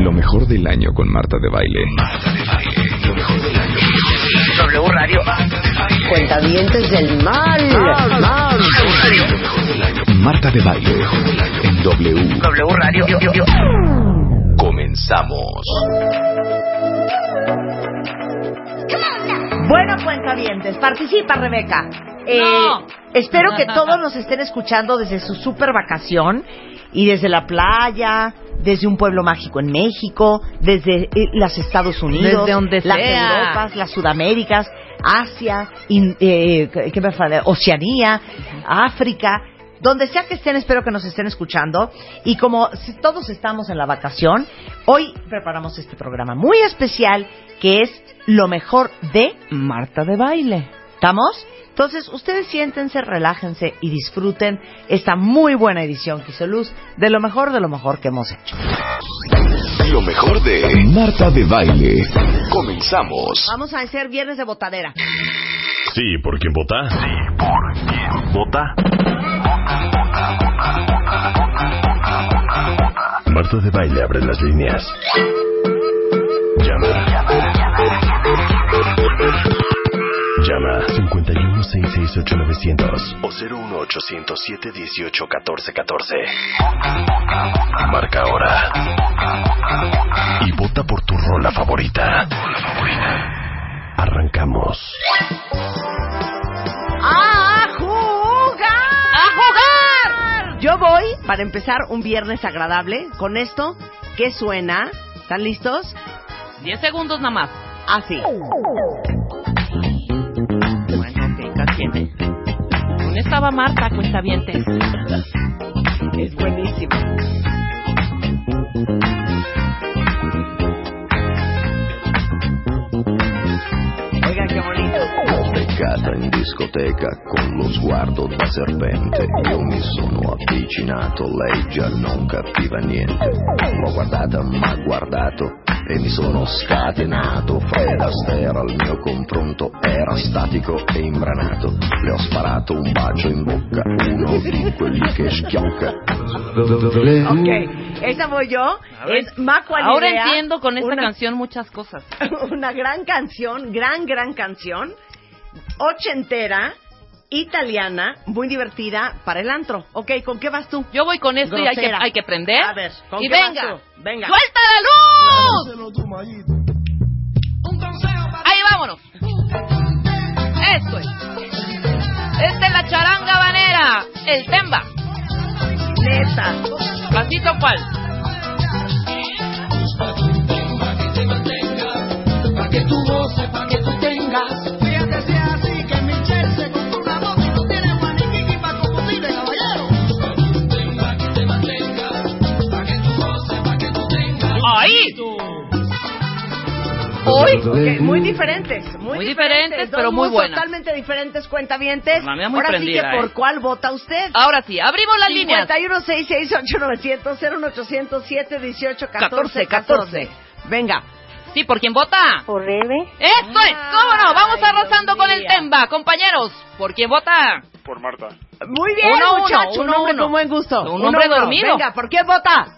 Lo mejor del año con Marta de Baile. W Radio. Cuentavientes del mal. mal. Marta de Baile. En W. W Radio. Comenzamos. Bueno, cuentavientes, participa Rebeca. Eh, Espero que todos nos estén escuchando desde su super vacación y desde la playa, desde un pueblo mágico en México, desde eh, los Estados Unidos, Desde donde las sea. Europas, las Sudaméricas, Asia, in- eh, ¿qué me falta? Oceanía, África. Donde sea que estén, espero que nos estén escuchando. Y como todos estamos en la vacación, hoy preparamos este programa muy especial que es lo mejor de Marta de baile. ¿Estamos? Entonces, ustedes siéntense, relájense y disfruten esta muy buena edición que hizo Luz de lo mejor de lo mejor que hemos hecho. Lo mejor de Marta de Baile. Comenzamos. Vamos a hacer viernes de botadera. Sí, ¿por quién vota? Sí, ¿por quién vota? Marta de Baile abre las líneas. Llama. Llama 5166890 o 01807181414. Marca ahora. Y vota por tu rola favorita. Arrancamos. ¡A jugar! ¡A jugar! Yo voy para empezar un viernes agradable con esto que suena. ¿Están listos? 10 segundos nada más. Así. Bueno, ok, caliente. ¿Dónde estaba Marta, cuentavientes? Es buenísimo. Oigan qué bonito. Beccata in discoteca con lo sguardo da serpente Io mi sono avvicinato, lei già non capiva niente L'ho guardata, m'ha guardato e mi sono scatenato Fred Astaire al mio confronto era statico e imbranato. Le ho sparato un bacio in bocca, uno di quelli che schiocca. Ok, esa voy yo. Es Maco Ahora entiendo con esta una- canción muchas cosas. una gran canción, gran, gran canción, ochentera, italiana, muy divertida para el antro. Ok, ¿con qué vas tú? Yo voy con esto y hay que, hay que prender. A ver, ¿con y qué vas venga. tú? Venga. ¡Suelta la luz! Ahí vámonos. Esto es. Esta es la charanga habanera. El temba. Neta. Pasito cual. Ahí. Hoy, ok, muy diferentes, muy, Muy diferentes, dos pero muy buenas. Totalmente diferentes, cuentavientes. Mía muy Ahora sí que por ¿eh? cuál vota usted. Ahora sí, abrimos las líneas. 51668890181414. Venga. Sí, ¿por quién vota? Por Rebe. Esto es, ¿cómo no? Vamos Ay, arrasando con el. Temba, compañeros. ¿Por quién vota? Por Marta. Muy bien, Uno, uno, muchacho. uno, un hombre uno. con buen gusto. Un hombre uno. dormido. Venga, ¿por quién vota?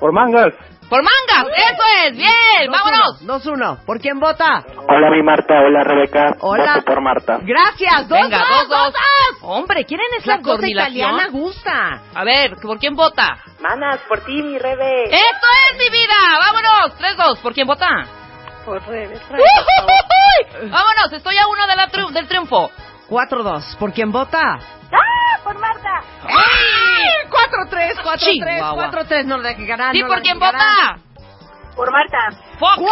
Por Mangas. Por mangas, eso es, bien, vámonos. 2-1. ¿Por quién vota? Hola mi Marta, hola Rebeca. Hola. Voto por Marta. Gracias. Dos, Venga, dos, dos, dos. dos. Hombre, ¿quieren La esa cosa coordinación? italiana gusta. A ver, ¿por quién vota? Manas, por ti, mi Rebe. ¡Esto es mi vida! ¡Vámonos! 3-2, ¿por quién vota? Por Rebe. ¡Vámonos! Estoy a uno de la triu- del triunfo. 4-2. ¿Por quién vota? ¡Ah! Por Marta. ¡Ay! 4-3, 4-3, Chihuahua. 4-3. No le deje ganar. ¿Sí, no por quién vota? Por Marta. ¡Fuck!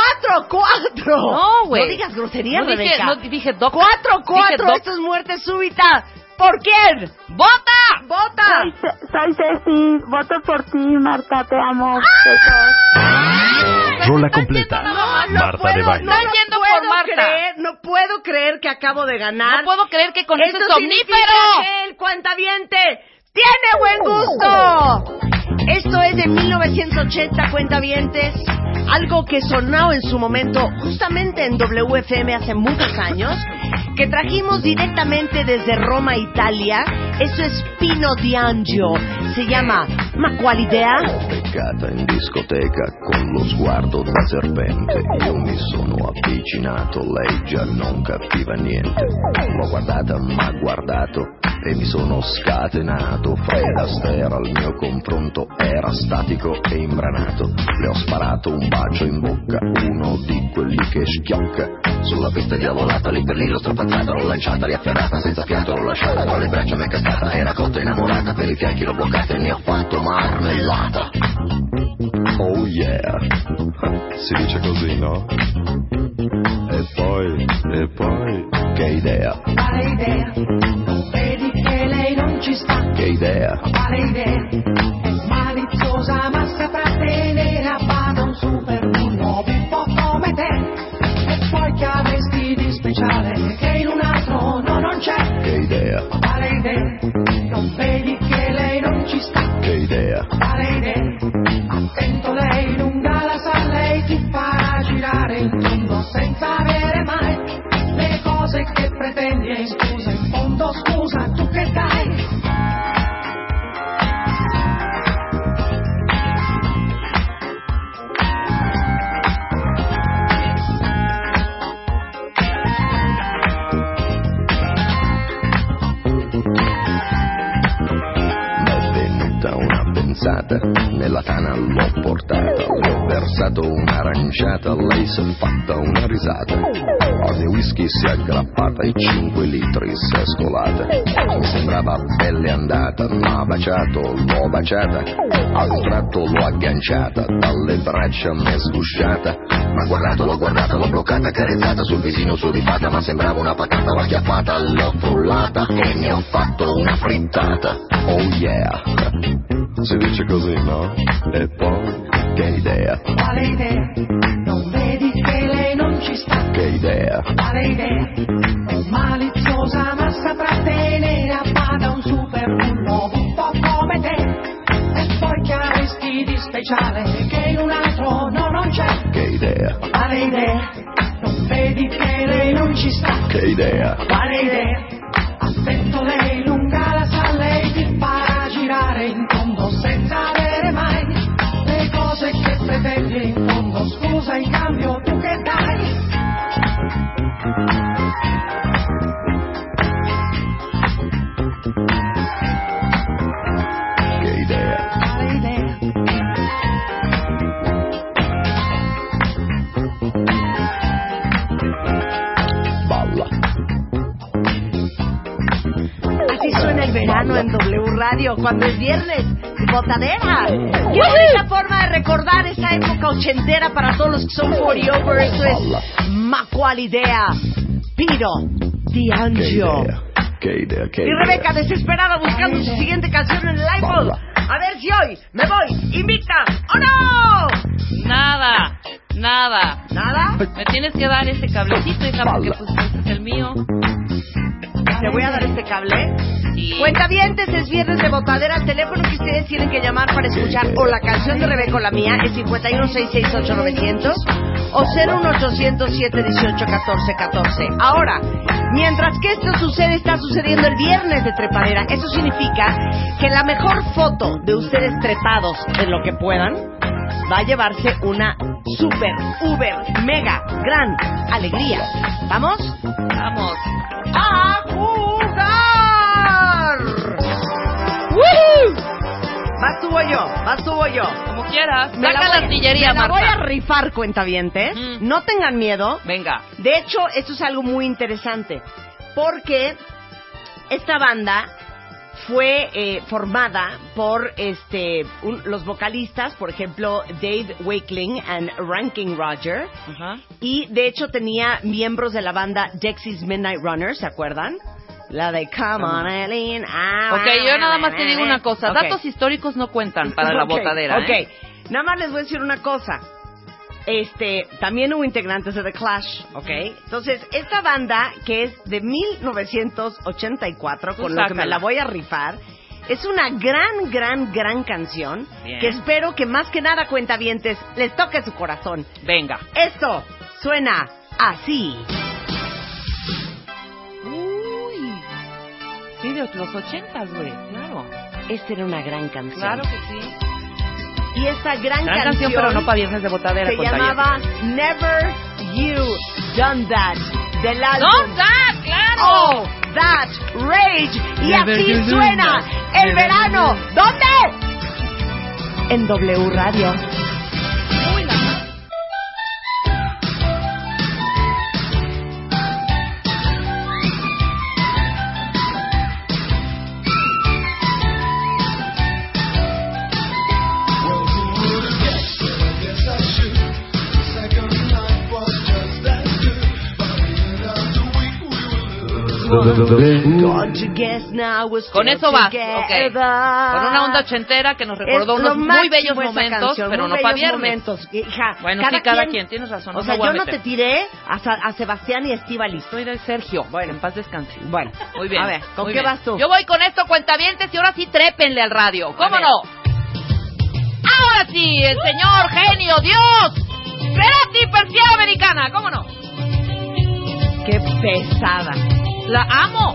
4-4. No, güey. No digas grosería, No dije, Rebeca. no dije doc. 4-4. Dije doc. Esto es muerte súbita. Por quién? ¡Vota! ¡Vota! Soy, Ce- soy Ceci, voto por ti, Marta, te amo. Besos. Rola completa. Marta puedo, de baile. No, Están yendo puedo por Marta. creer, no puedo creer que acabo de ganar. No puedo creer que con Esto ese somnífero. el cuentaviente tiene buen gusto. Esto es de 1980, cuentavientes. Algo que sonó en su momento justamente en WFM hace muchos años, que trajimos directamente desde Roma, Italia. Eso es Pino D'Angio. Se llama Ma quale idea? Beccata in discoteca con lo sguardo da serpente. Io mi sono avvicinato, lei già non capiva niente. L'ho guardata, m'ha guardato e mi sono scatenato. Fred Astaire al mio confronto era statico e imbranato. Le ho sparato un bacio in bocca, uno di quelli che schiocca. Sulla pista diavolata, lì per lì l'ho strapazzata, l'ho lanciata, riafferrata, senza fiato l'ho lasciata, tra le braccia mi è cascata, era cotta innamorata, per i fianchi l'ho bloccata e ne ho fatto marmellata. Oh yeah, si dice così, no? E poi, e poi, che idea, Quale idea? Vedi non ci sta? che idea, Quale idea? È maliziosa ma saprà tenere a bada un super bullo un po' come te. E poi che avresti di speciale che in un altro no non c'è? che idea, Quale idea? Non vedi che lei non ci sta? che idea, Quale idea? Attento lei lunga la sa, lei ti farà girare in tondo senza avere mai le cose che pretendi e scusa in fondo scusa tu pensata, nella tana l'ho portata, le ho versato un'aranciata, lei si è fatta una risata, al mio whisky si è aggrappata e 5 litri si è scolata, mi sembrava pelle andata, m'ha baciato, l'ho baciata, al tratto l'ho agganciata, dalle braccia m'è sgusciata, ma guardato, l'ho guardata, l'ho bloccata, carezzata sul visino sudifata, ma sembrava una patata, l'ho acchiappata, l'ho frullata e ne ho fatto una frittata. Oh yeah, si dice così, no? E poi, che idea, Quale idea? Non vedi che lei non ci sta? che idea, Quale idea? È maliziosa ma saprà tenere a bada un super bullo un po' come te. E poi che avresti di speciale che in un altro no non c'è? che idea, Quale idea? Non vedi che lei non ci sta? che idea, Quale idea? Attento lei lunga la sa, lei ti farà girare in tondo senza avere mai le cose che pretendi in fondo. Scusa in cambio tu che dai? Radio cuando es viernes. Botadera. Qué bonita forma de recordar esa época ochentera para todos los que son 40 over. Eso es Macualidea. Piro Qué D'Angio. idea, qué idea, qué Y. Rebeca desesperada buscando su siguiente canción en el iPod. A ver si hoy me voy invicta o no. Nada, nada. ¿Nada? Me tienes que dar ese cablecito, hija, porque pues ese es el mío. Te voy a dar este cable. Sí. Cuentavientes, es viernes de botadera. El teléfono que ustedes tienen que llamar para escuchar o la canción de Rebeca o la mía es 5166890 o 01800-718-1414. Ahora, mientras que esto sucede, está sucediendo el viernes de trepadera. Eso significa que la mejor foto de ustedes trepados en lo que puedan va a llevarse una super, uber, mega, gran alegría. ¿Vamos? Vamos. a ¡Woohoo! Vas tú o yo, vas tú o yo. Como quieras. Me Saca la voy- artillería, me la voy a rifar, cuentavientes. Ujú. No tengan miedo. Venga. De hecho, esto es algo muy interesante. Porque esta banda fue eh, formada por este un- los vocalistas, por ejemplo, Dave Wakeling y Ranking Roger. Y de hecho tenía miembros de la banda Dexys Midnight Runners, ¿se acuerdan? La de Come on, Eileen. Ah, Ok, yo nada más te digo una cosa. Datos históricos no cuentan para la botadera. Ok, ¿eh? nada más les voy a decir una cosa. Este, también hubo integrantes de The Clash, ¿ok? Entonces, esta banda, que es de 1984, Tú con lo que me la voy a rifar, es una gran, gran, gran canción Bien. que espero que más que nada, cuentavientes, les toque su corazón. Venga. Esto suena así. Uy. Sí, de los ochentas, güey. Claro. Esta era una gran canción. Claro que sí. Y esta gran, Gran canción, pero no para viernes de botadera. se llamaba Never You Done That del álbum ¡No, Zach! ¡Claro! Oh That Rage y Never así suena That. el Never verano ¿dónde? en W Radio Con eso vas, together. ok. Con una onda ochentera que nos recordó unos muy bellos momentos, canción, pero no para viernes. momentos. Hija, Bueno, sí, cada quien, tienes razón, O sea, yo no te tiré a, a Sebastián y Estíbaliz. Soy de Sergio. Bueno, en paz descanse. Bueno, Muy bien. A ver, ¿con qué bien. vas tú? Yo voy con esto, cuentavientes, y ahora sí trépenle al radio. ¿Cómo no? Ahora sí, el señor genio, Dios. Cerati, persiana americana, ¿cómo no? Qué pesada. La amo.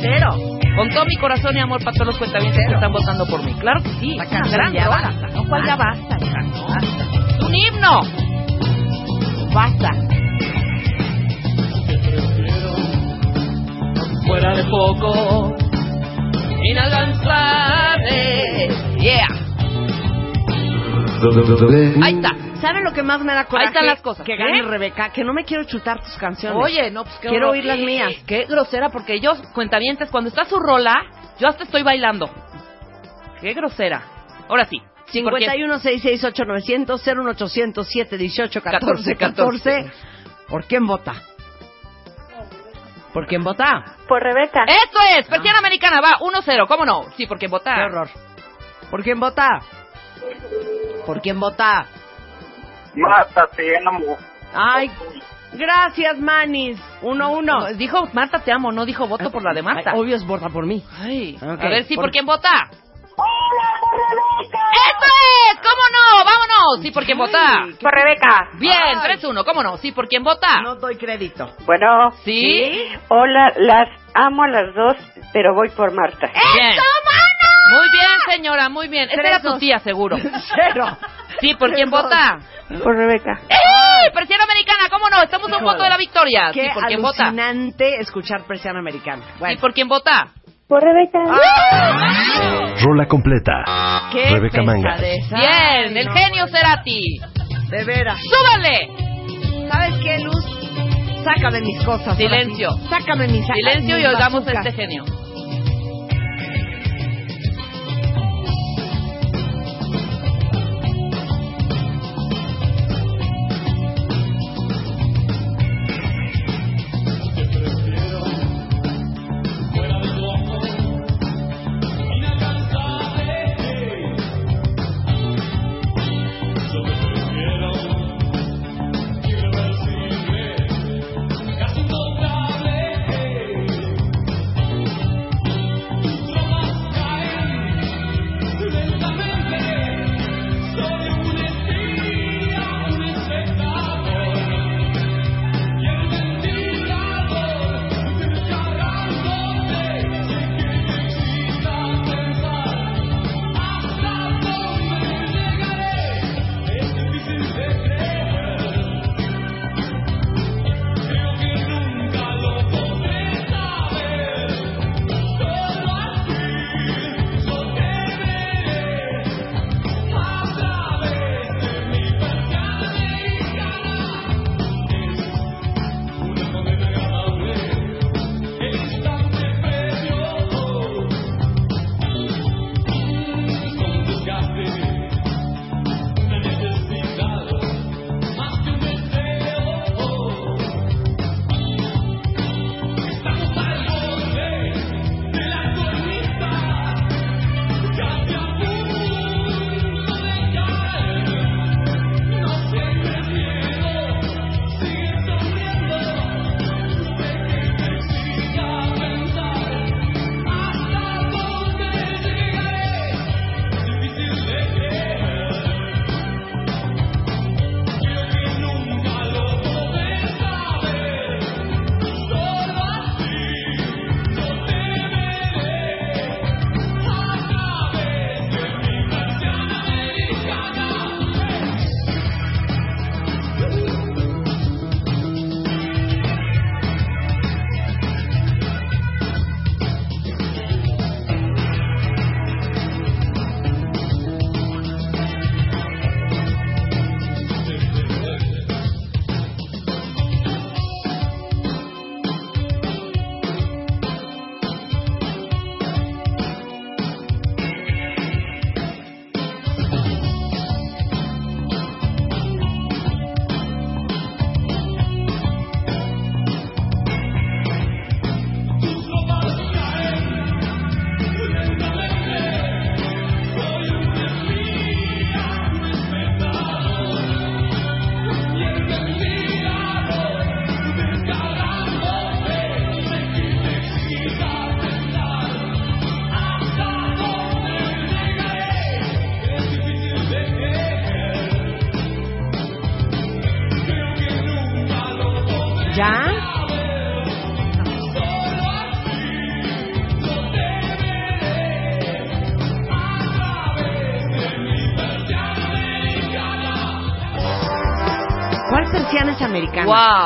Cero. Con todo mi corazón y amor para todos los cuentavientes que están votando por mí. Claro que sí. La canción ya basta. No, ¿cuál ya basta? No. Es un himno. Basta. Fuera de poco. Inalcanzable. Yeah. Ahí está. ¿Saben lo que más me da coraje? Ahí están las cosas. Que ¿Qué? gane Rebeca, que no me quiero chutar tus canciones. Oye, no, pues qué Quiero oír las mías. Qué grosera, porque ellos, cuentavientes, cuando está su rola, yo hasta estoy bailando. Qué grosera. Ahora sí. sí, porque- 51 668 900 01800 718 14 14 ¿Por quién vota? ¿Por quién vota? Por Rebeca. Esto es, persiana americana, va, 1-0, ¿cómo no? Sí, porque Qué votar. horror. ¿Por quién vota? ¿Por quién vota? Marta, te amo. Ay, gracias, Manis. Uno, uno. Dijo Marta te amo, no dijo voto por la de Marta. Ay, obvio es vota por mí. Ay, Ok, a ver si por- por quién vota. ¡Esto es! ¿Cómo no? ¡Vámonos! Sí, por quién vota. Por Rebeca. Bien, Ay. 3-1, ¿cómo no? Sí, por quién vota. No doy crédito. Bueno. ¿Sí? Hola, las amo a las dos, pero voy por Marta. Bien. Muy bien, señora, muy bien. Esta era tu tía, seguro. Cero. Sí, ¿por quién vota? Por Rebeca. ¡Eh! Persiana americana, ¿cómo no? Estamos a un voto de la victoria. Sí, Qué ¿por quién vota? alucinante escuchar presión americana. Sí, Bueno, ¿por quién vota? Por Rebeca. Rola completa. qué Rebeca Mangas. Bien, Ay, el no. genio Cerati. De veras. ¡Súbale! ¿Sabes qué, Luz? Sácame mis cosas. Silencio. sí. Sácame mis Silencio y oigamos a este genio.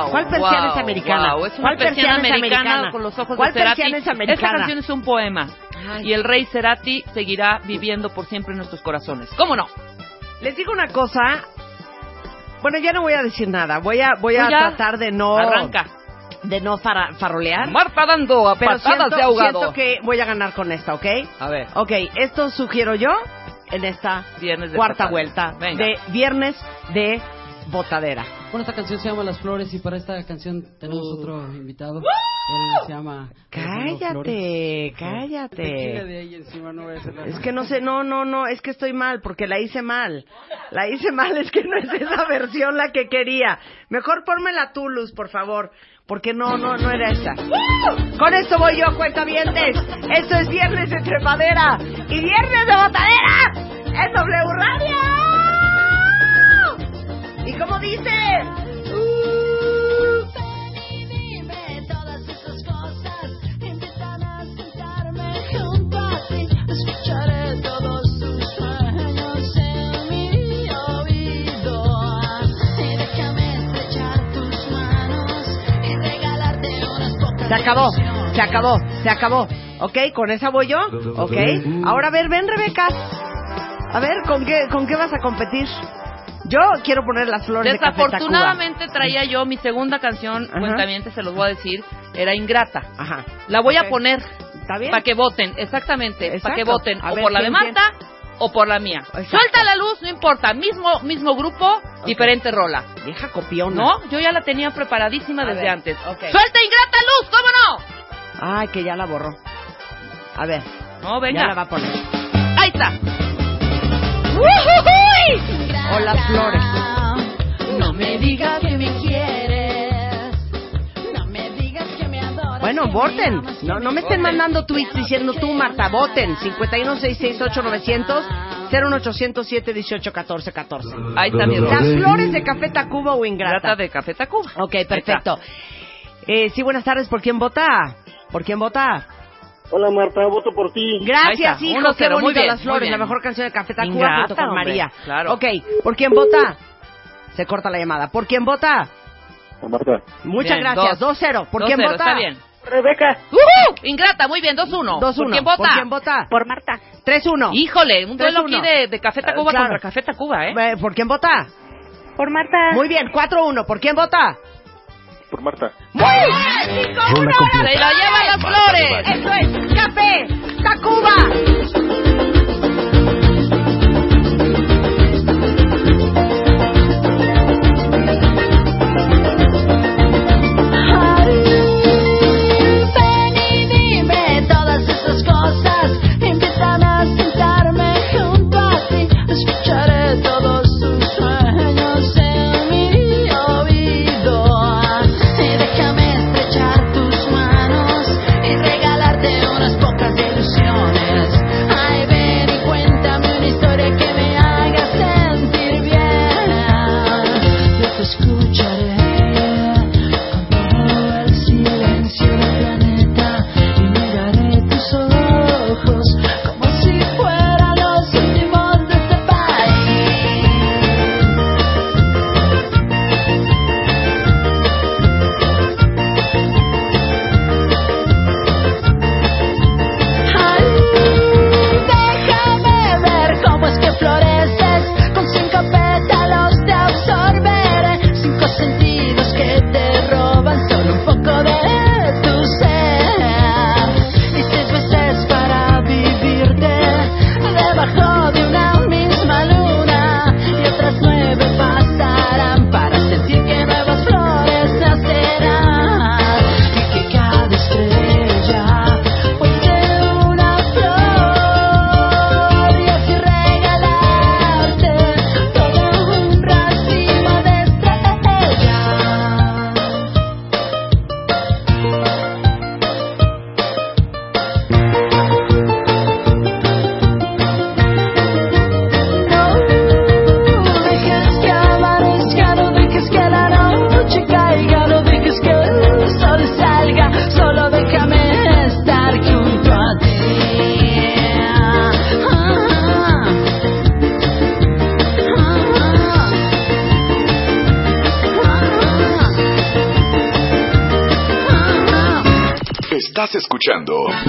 Wow, ¿Cuál persiana wow, es americana? wow, Es una ¿Cuál persiana es americana, con los ojos ¿Cuál de Cerati. persiana es Esta americana? canción es un poema. Y el rey Cerati seguirá viviendo por siempre en nuestros corazones. ¿Cómo no? Les digo una cosa. Bueno, ya no voy a decir nada. Voy a, voy a tratar de no. Arranca. De no fara- farolear. Marta dando a pero patadas siento, de ahogado. siento que voy a ganar con esta, ¿ok? A ver. Ok, esto sugiero yo en esta Viernes de cuarta vuelta Venga. de viernes de botadera. Bueno, esta canción se llama Las Flores y para esta canción tenemos otro invitado. Él se llama... Cállate, cállate. de ahí encima no. Es que no sé, no, no, no, es que estoy mal, porque la hice mal. La hice mal, es que no es esa versión la que quería. Mejor pónmela tú, Luz, por favor, porque no, no, no era esa. Con esto voy yo, cuentavientes. Esto es Viernes de Trepadera y Viernes de Botadera en W Radio. ¿Y cómo dice? Se acabó, se acabó, se acabó. ¿Ok? ¿Con esa voy yo? ¿Ok? Ahora a ver, ven Rebeca. A ver, ¿con qué, con qué vas a competir? Yo quiero poner las flores de. Desafortunadamente traía yo mi segunda canción, Ajá. cuentamiento se los voy a decir, era Ingrata. Ajá. La voy a poner para que voten, exactamente, para que voten A o ver, por la de ¿quién, Marta o por la mía. Exacto. Suelta la luz, no importa, mismo mismo grupo, diferente rola. Vieja copiona. ¿No? Yo ya la tenía preparadísima A desde ver, antes. ¡Suelta Ingrata luz! ¿Cómo no? Ay, que ya la borró. A ver, No, venga. ya la va a poner. Ahí está. O las flores. No me digas que me quieres. No me digas que me adoras. Bueno, voten. No, no me estén mandando tweets diciendo tú, Marta, voten. 5166890 01807 1814 14 Ahí rola. Las flores de Café Tacuba o Ingrata. Ingrata de Café Tacuba. Ok, perfecto. Eh, sí, buenas tardes. ¿Por quién vota? ¿Por quién vota? Hola Marta, voto por ti. Gracias, hijo. uno Qué bonito bien, Las Flores, la mejor canción de Café Tacuba junto con hombre, María. claro. Ok, ¿por quién vota? Se corta la llamada. ¿Por quién vota? Marta. Muchas Bien, gracias. dos. 2-0. ¿Por Dos quién cero, vota? Está bien. Rebeca. ¡Ujú! Ingrata, muy bien, 2-1. 2-1. ¿Por quién vota? ¿Por quién vota? Por Marta. 3-1. Híjole, un duelo 3-1. aquí de, de Café Tacuba Eh, claro. contra Café Tacuba, ¿eh? Eh, ¿Por quién vota? Por Marta. Muy bien, 4-1. ¿Por quién vota? Por Marta. ¡Muy bien! ¡Se la llevan las flores! Esto es Café Tacuba.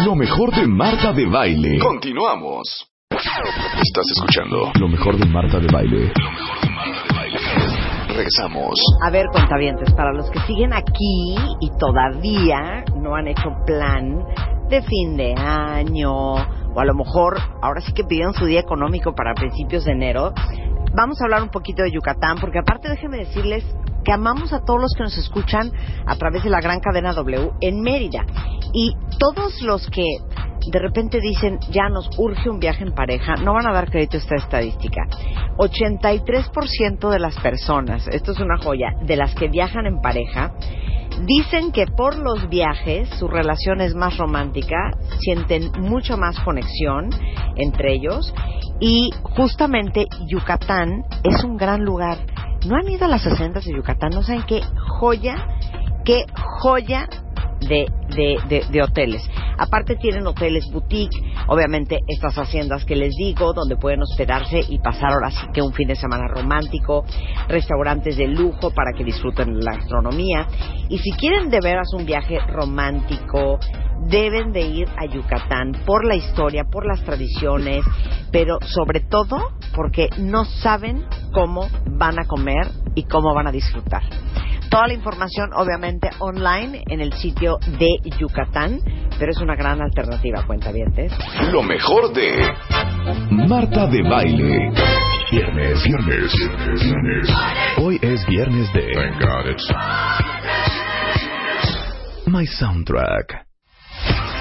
Lo mejor de Marta de Baile. Continuamos. Estás escuchando lo mejor de Marta de Baile. Lo mejor de Marta de Baile. Regresamos. A ver, contabientes, para los que siguen aquí y todavía no han hecho plan de fin de año, o a lo mejor ahora sí que pidieron su día económico para principios de enero, vamos a hablar un poquito de Yucatán, porque aparte déjenme decirles que amamos a todos los que nos escuchan a través de la gran cadena W en Mérida. Y todos los que de repente dicen, ya nos urge un viaje en pareja, no van a dar crédito a esta estadística. 83% de las personas, esto es una joya, de las que viajan en pareja, dicen que por los viajes su relación es más romántica, sienten mucho más conexión entre ellos y justamente Yucatán es un gran lugar. ¿No han ido a las haciendas de Yucatán? ¿No saben qué joya? ¿Qué joya de, de, de, de hoteles. Aparte tienen hoteles boutique, obviamente estas haciendas que les digo, donde pueden hospedarse y pasar ahora sí que un fin de semana romántico, restaurantes de lujo para que disfruten la gastronomía. Y si quieren de veras un viaje romántico, deben de ir a Yucatán por la historia, por las tradiciones, pero sobre todo porque no saben cómo van a comer y cómo van a disfrutar. Toda la información, obviamente, online en el sitio de Yucatán, pero es una gran alternativa, cuentavientes. Lo mejor de Marta de Baile. Viernes, viernes, viernes. Hoy es viernes de My Soundtrack.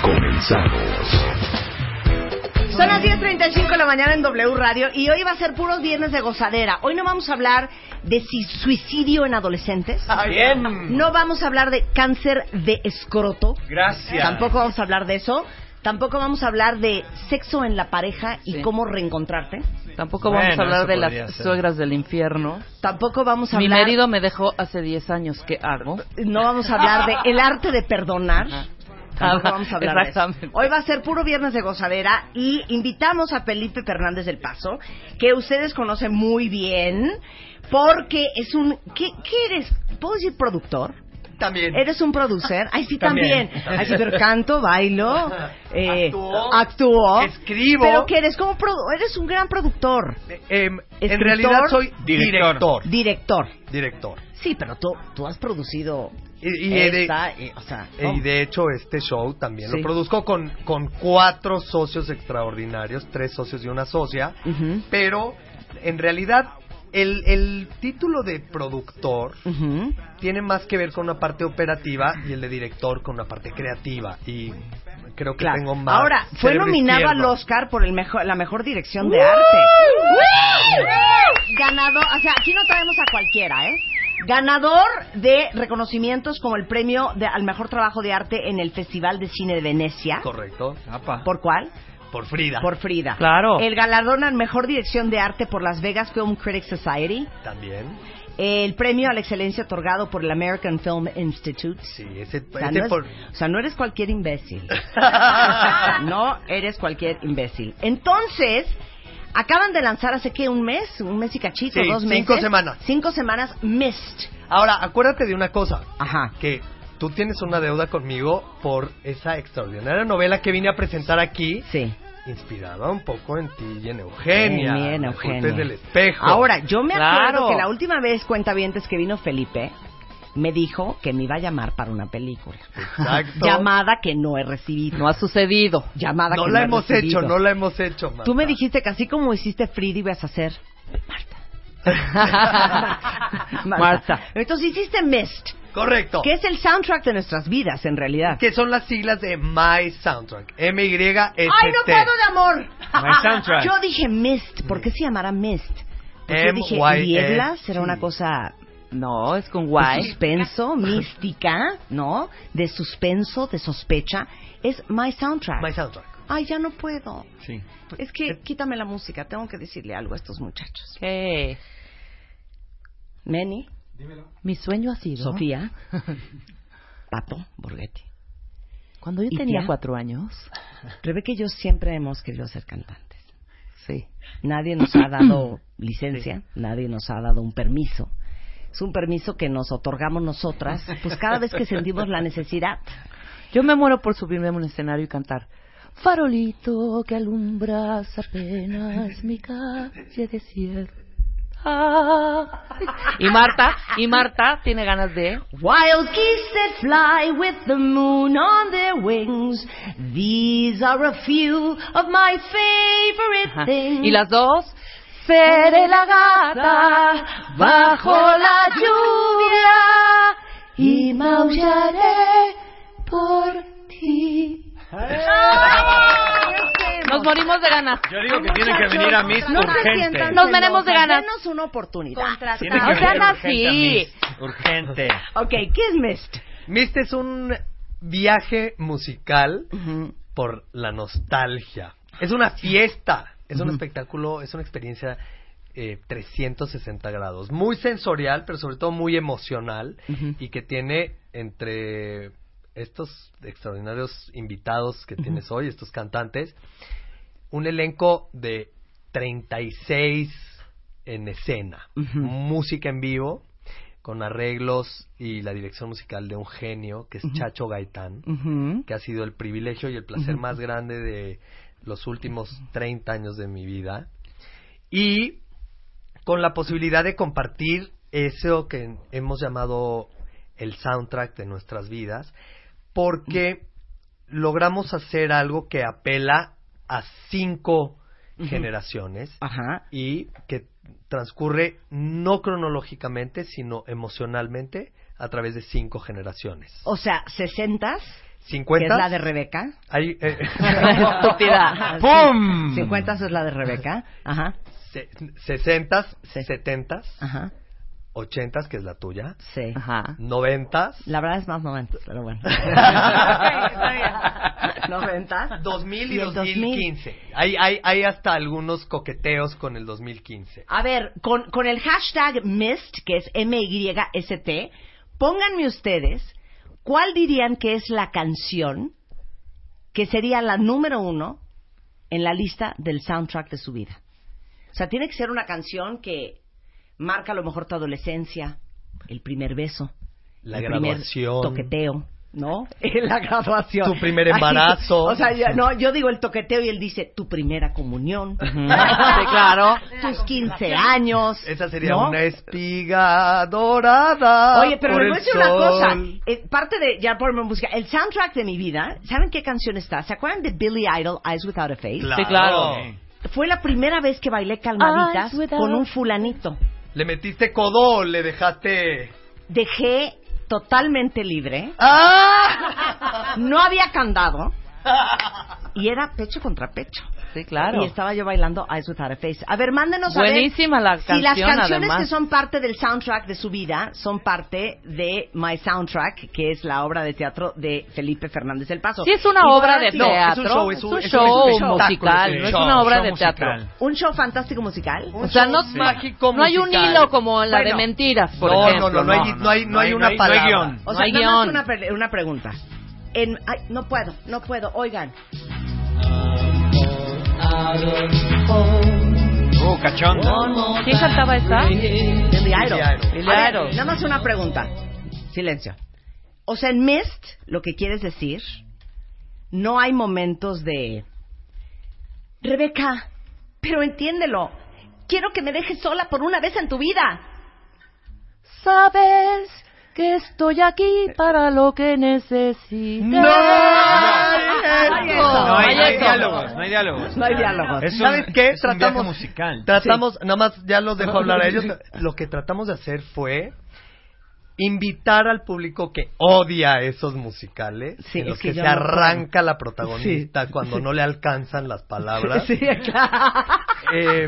Comenzamos. Son las 10.35 de la mañana en W Radio y hoy va a ser puros viernes de gozadera. Hoy no vamos a hablar de suicidio en adolescentes. Bien. No vamos a hablar de cáncer de escroto. Gracias. Tampoco vamos a hablar de eso. Tampoco vamos a hablar de sexo en la pareja y Sí. cómo reencontrarte. Tampoco vamos Bueno, a hablar de las ser. suegras del infierno. Tampoco vamos a Mi hablar. marido me dejó hace 10 años. ¿Qué hago? No vamos a hablar de el arte de perdonar. Tampoco Ajá, vamos a hablar de eso. exactamente. Hoy va a ser puro viernes de gozadera y invitamos a Felipe Fernández del Paso, que ustedes conocen muy bien, porque es un... ¿Qué, qué eres? ¿Puedo decir productor? También. ¿Eres un producer? Ay, sí, también. También. Ay, sí, pero canto, bailo, eh, Actúo. actúo. Escribo. ¿Pero qué eres? ¿Cómo produ- Eres un gran productor. Em, en realidad soy director. Director. Director. Sí, pero tú, tú has producido Y, y de, esta, y, o sea, y de hecho este show también Sí. lo produzco con, con cuatro socios extraordinarios, tres socios y una socia, pero en realidad el, el título de productor tiene más que ver con una parte operativa y el de director con una parte creativa y creo que Claro. tengo más Ahora, fue nominado al. Oscar por el mejor, la mejor dirección de arte. Ganador, o sea, aquí no traemos a cualquiera, ¿eh? Ganador de reconocimientos como el premio de- al mejor trabajo de arte en el Festival de Cine de Venecia. Correcto. ¿Por cuál? Por Frida. Por Frida. Claro. El galardón al mejor dirección de arte por Las Vegas Film Critics Society. También. El premio a la excelencia otorgado por el American Film Institute. Sí, ese, O sea, ese no es- por... o sea, no eres cualquier imbécil. no eres cualquier imbécil. Entonces, acaban de lanzar hace que un mes, un mes y cachito, Sí, dos meses. cinco semanas. Cinco semanas, Mist. Ahora, acuérdate de una cosa. Ajá. Que tú tienes una deuda conmigo por esa extraordinaria novela que vine a presentar aquí. Sí. Inspirada un poco en ti y en Eugenia. En mí, en Las Eugenia. Del espejo. Ahora, yo me acuerdo que la última vez, cuentavientes, que vino Felipe, me dijo que me iba a llamar para una película. Exacto. Llamada que no he recibido. No ha sucedido. Llamada No que la he hemos recibido. hecho, no la hemos hecho. Marta. Tú me dijiste que así como hiciste Frida ibas a hacer Marta. Marta. Entonces hiciste Mist, Correcto. que es el soundtrack de nuestras vidas en realidad. Que son las siglas de My Soundtrack. M-Y-S-T. ¡Ay, no puedo de amor! My soundtrack. Yo dije Mist, ¿por qué se llamará Mist? Porque yo dije, niebla será una cosa No, es con de guay. suspenso, mística, ¿no? De suspenso, de sospecha. Es My Soundtrack. My Soundtrack. Ay, ya no puedo. Sí. Es que quítame la música, tengo que decirle algo a estos muchachos. ¿Qué? Meni, Mi sueño ha sido... Sofía, Pato, Borghetti. Cuando yo ¿Y tenía tía? cuatro años... Rebeca y yo siempre hemos querido ser cantantes. Sí. Nadie nos ha dado licencia, nadie nos ha dado un permiso. Es un permiso que nos otorgamos nosotras, pues cada vez que sentimos la necesidad. Yo me muero por subirme a un escenario y cantar. Farolito que alumbras apenas mi calle desierta. Y Marta, y Marta tiene ganas de Wild geese that fly with the moon on their wings. These are a few of my favorite things. Y las dos, seré la gata bajo la lluvia y maullaré por ti. Nos morimos de ganas. Yo digo que tienen que venir a Miss No te urgente. Nos venimos de ganas. Denos una oportunidad. Tienen que venir urgente a así. Miss. Urgente. Ok, ¿qué es Mist? Mist es un viaje musical por la nostalgia. Es una fiesta, es un espectáculo, es una experiencia eh, 360 grados, muy sensorial, pero sobre todo muy emocional y que tiene entre estos extraordinarios invitados que tienes hoy, estos cantantes, un elenco de 36 en escena, música en vivo, con arreglos y la dirección musical de un genio que es Chacho Gaitán, que ha sido el privilegio y el placer más grande de los últimos 30 años de mi vida. Y con la posibilidad de compartir eso que hemos llamado el soundtrack de nuestras vidas, porque logramos hacer algo que apela a cinco generaciones Ajá. y que transcurre no cronológicamente, sino emocionalmente a través de cinco generaciones. O sea, 60 ¿50? que es la de Rebeca. Hay, eh, Estúpida. ¡Pum! 50 es la de Rebeca. Ajá. Se- 60, 70, Ajá. 80, que es la tuya, Sí. Ajá. 90, La verdad es más 90, pero bueno. 90. 2000 y, Y el 2015. Hay, hay, hay hasta algunos coqueteos con el 2015. A ver, con, con el hashtag MIST, que es M-Y-S-T, pónganme ustedes cuál dirían que es la canción que sería la número uno en la lista del soundtrack de su vida. O sea, tiene que ser una canción que marca a lo mejor tu adolescencia, el primer beso, La el primer toqueteo, ¿no? la graduación. Tu primer embarazo. O sea, yo, no, yo digo el toqueteo y él dice tu primera comunión. Sí, claro. Tus 15 años. Esa sería ¿no? una espiga dorada. Oye, pero les voy a decir una cosa. Eh, parte de, ya por mi música, el soundtrack de mi vida, ¿saben qué canción está? ¿Se acuerdan de Billy Idol, Eyes Without a Face? Sí, claro. Fue la primera vez que bailé calmaditas without- con un fulanito. Le metiste codo, le dejaste... Dejé totalmente libre. ¡Ah! No había candado. Y era pecho contra pecho. Sí, claro. Y estaba yo bailando Eyes Without a Face. A ver, mándenos a ver Buenísima la si las canción, canciones además. que son parte del soundtrack de su vida son parte de My Soundtrack, que es la obra de teatro de Felipe Fernández del Paso. Sí, es una obra de sí, teatro. es un show, es un, un- es un show musical, es un no es una obra show de musical. teatro. Un show fantástico musical. O sea, no, show mágico no hay un hilo como la de Bueno. mentiras, por no, ejemplo. no, no, no, hay, no, hay, no hay una palabra. O No sea, hay nada más guion. una, pre- una pregunta. En, ay, no puedo, no puedo. Oigan, Oh, cachondo. ¿Quién cantaba esta? Billy Idol. Billy Idol. Nada más una pregunta. Silencio. O sea, en Mist, lo que quieres decir, no hay momentos de... Rebeca, pero entiéndelo. Quiero que me dejes sola por una vez en tu vida. Sabes que estoy aquí para lo que necesites. ¡No! No hay, no hay diálogos, no hay diálogos. No hay diálogos. Es un, ¿Sabes qué? es un viaje Tratamos, musical. tratamos, nada más ya los dejo hablar a ellos. Lo que tratamos de hacer fue invitar al público que odia esos musicales, Sí, en los es que se no arranca la protagonista Sí, cuando sí. no le alcanzan las palabras. Sí, claro. Eh,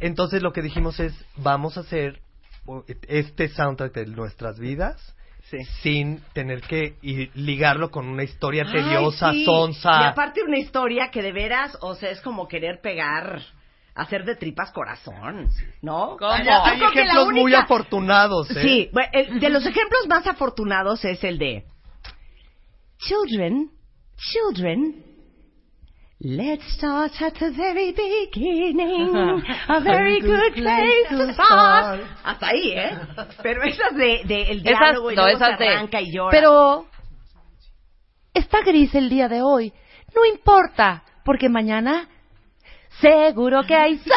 entonces lo que dijimos es, vamos a hacer este soundtrack de nuestras vidas sin tener que ir- ligarlo con una historia tediosa, Ay, sí. sonsa. Y aparte una historia que de veras, o sea, es como querer pegar, hacer de tripas corazón, ¿no? ¿Cómo? Hay, ejemplos muy afortunados, ¿eh? Sí, bueno, el- de los ejemplos más afortunados es el de Children, children, let's start at the very beginning, a very good place to start. Hasta ahí, ¿eh? Pero esas de, de el Esas, diálogo y no, esas se de. y llora. Pero está gris el día de hoy. No importa, porque mañana seguro que hay sol.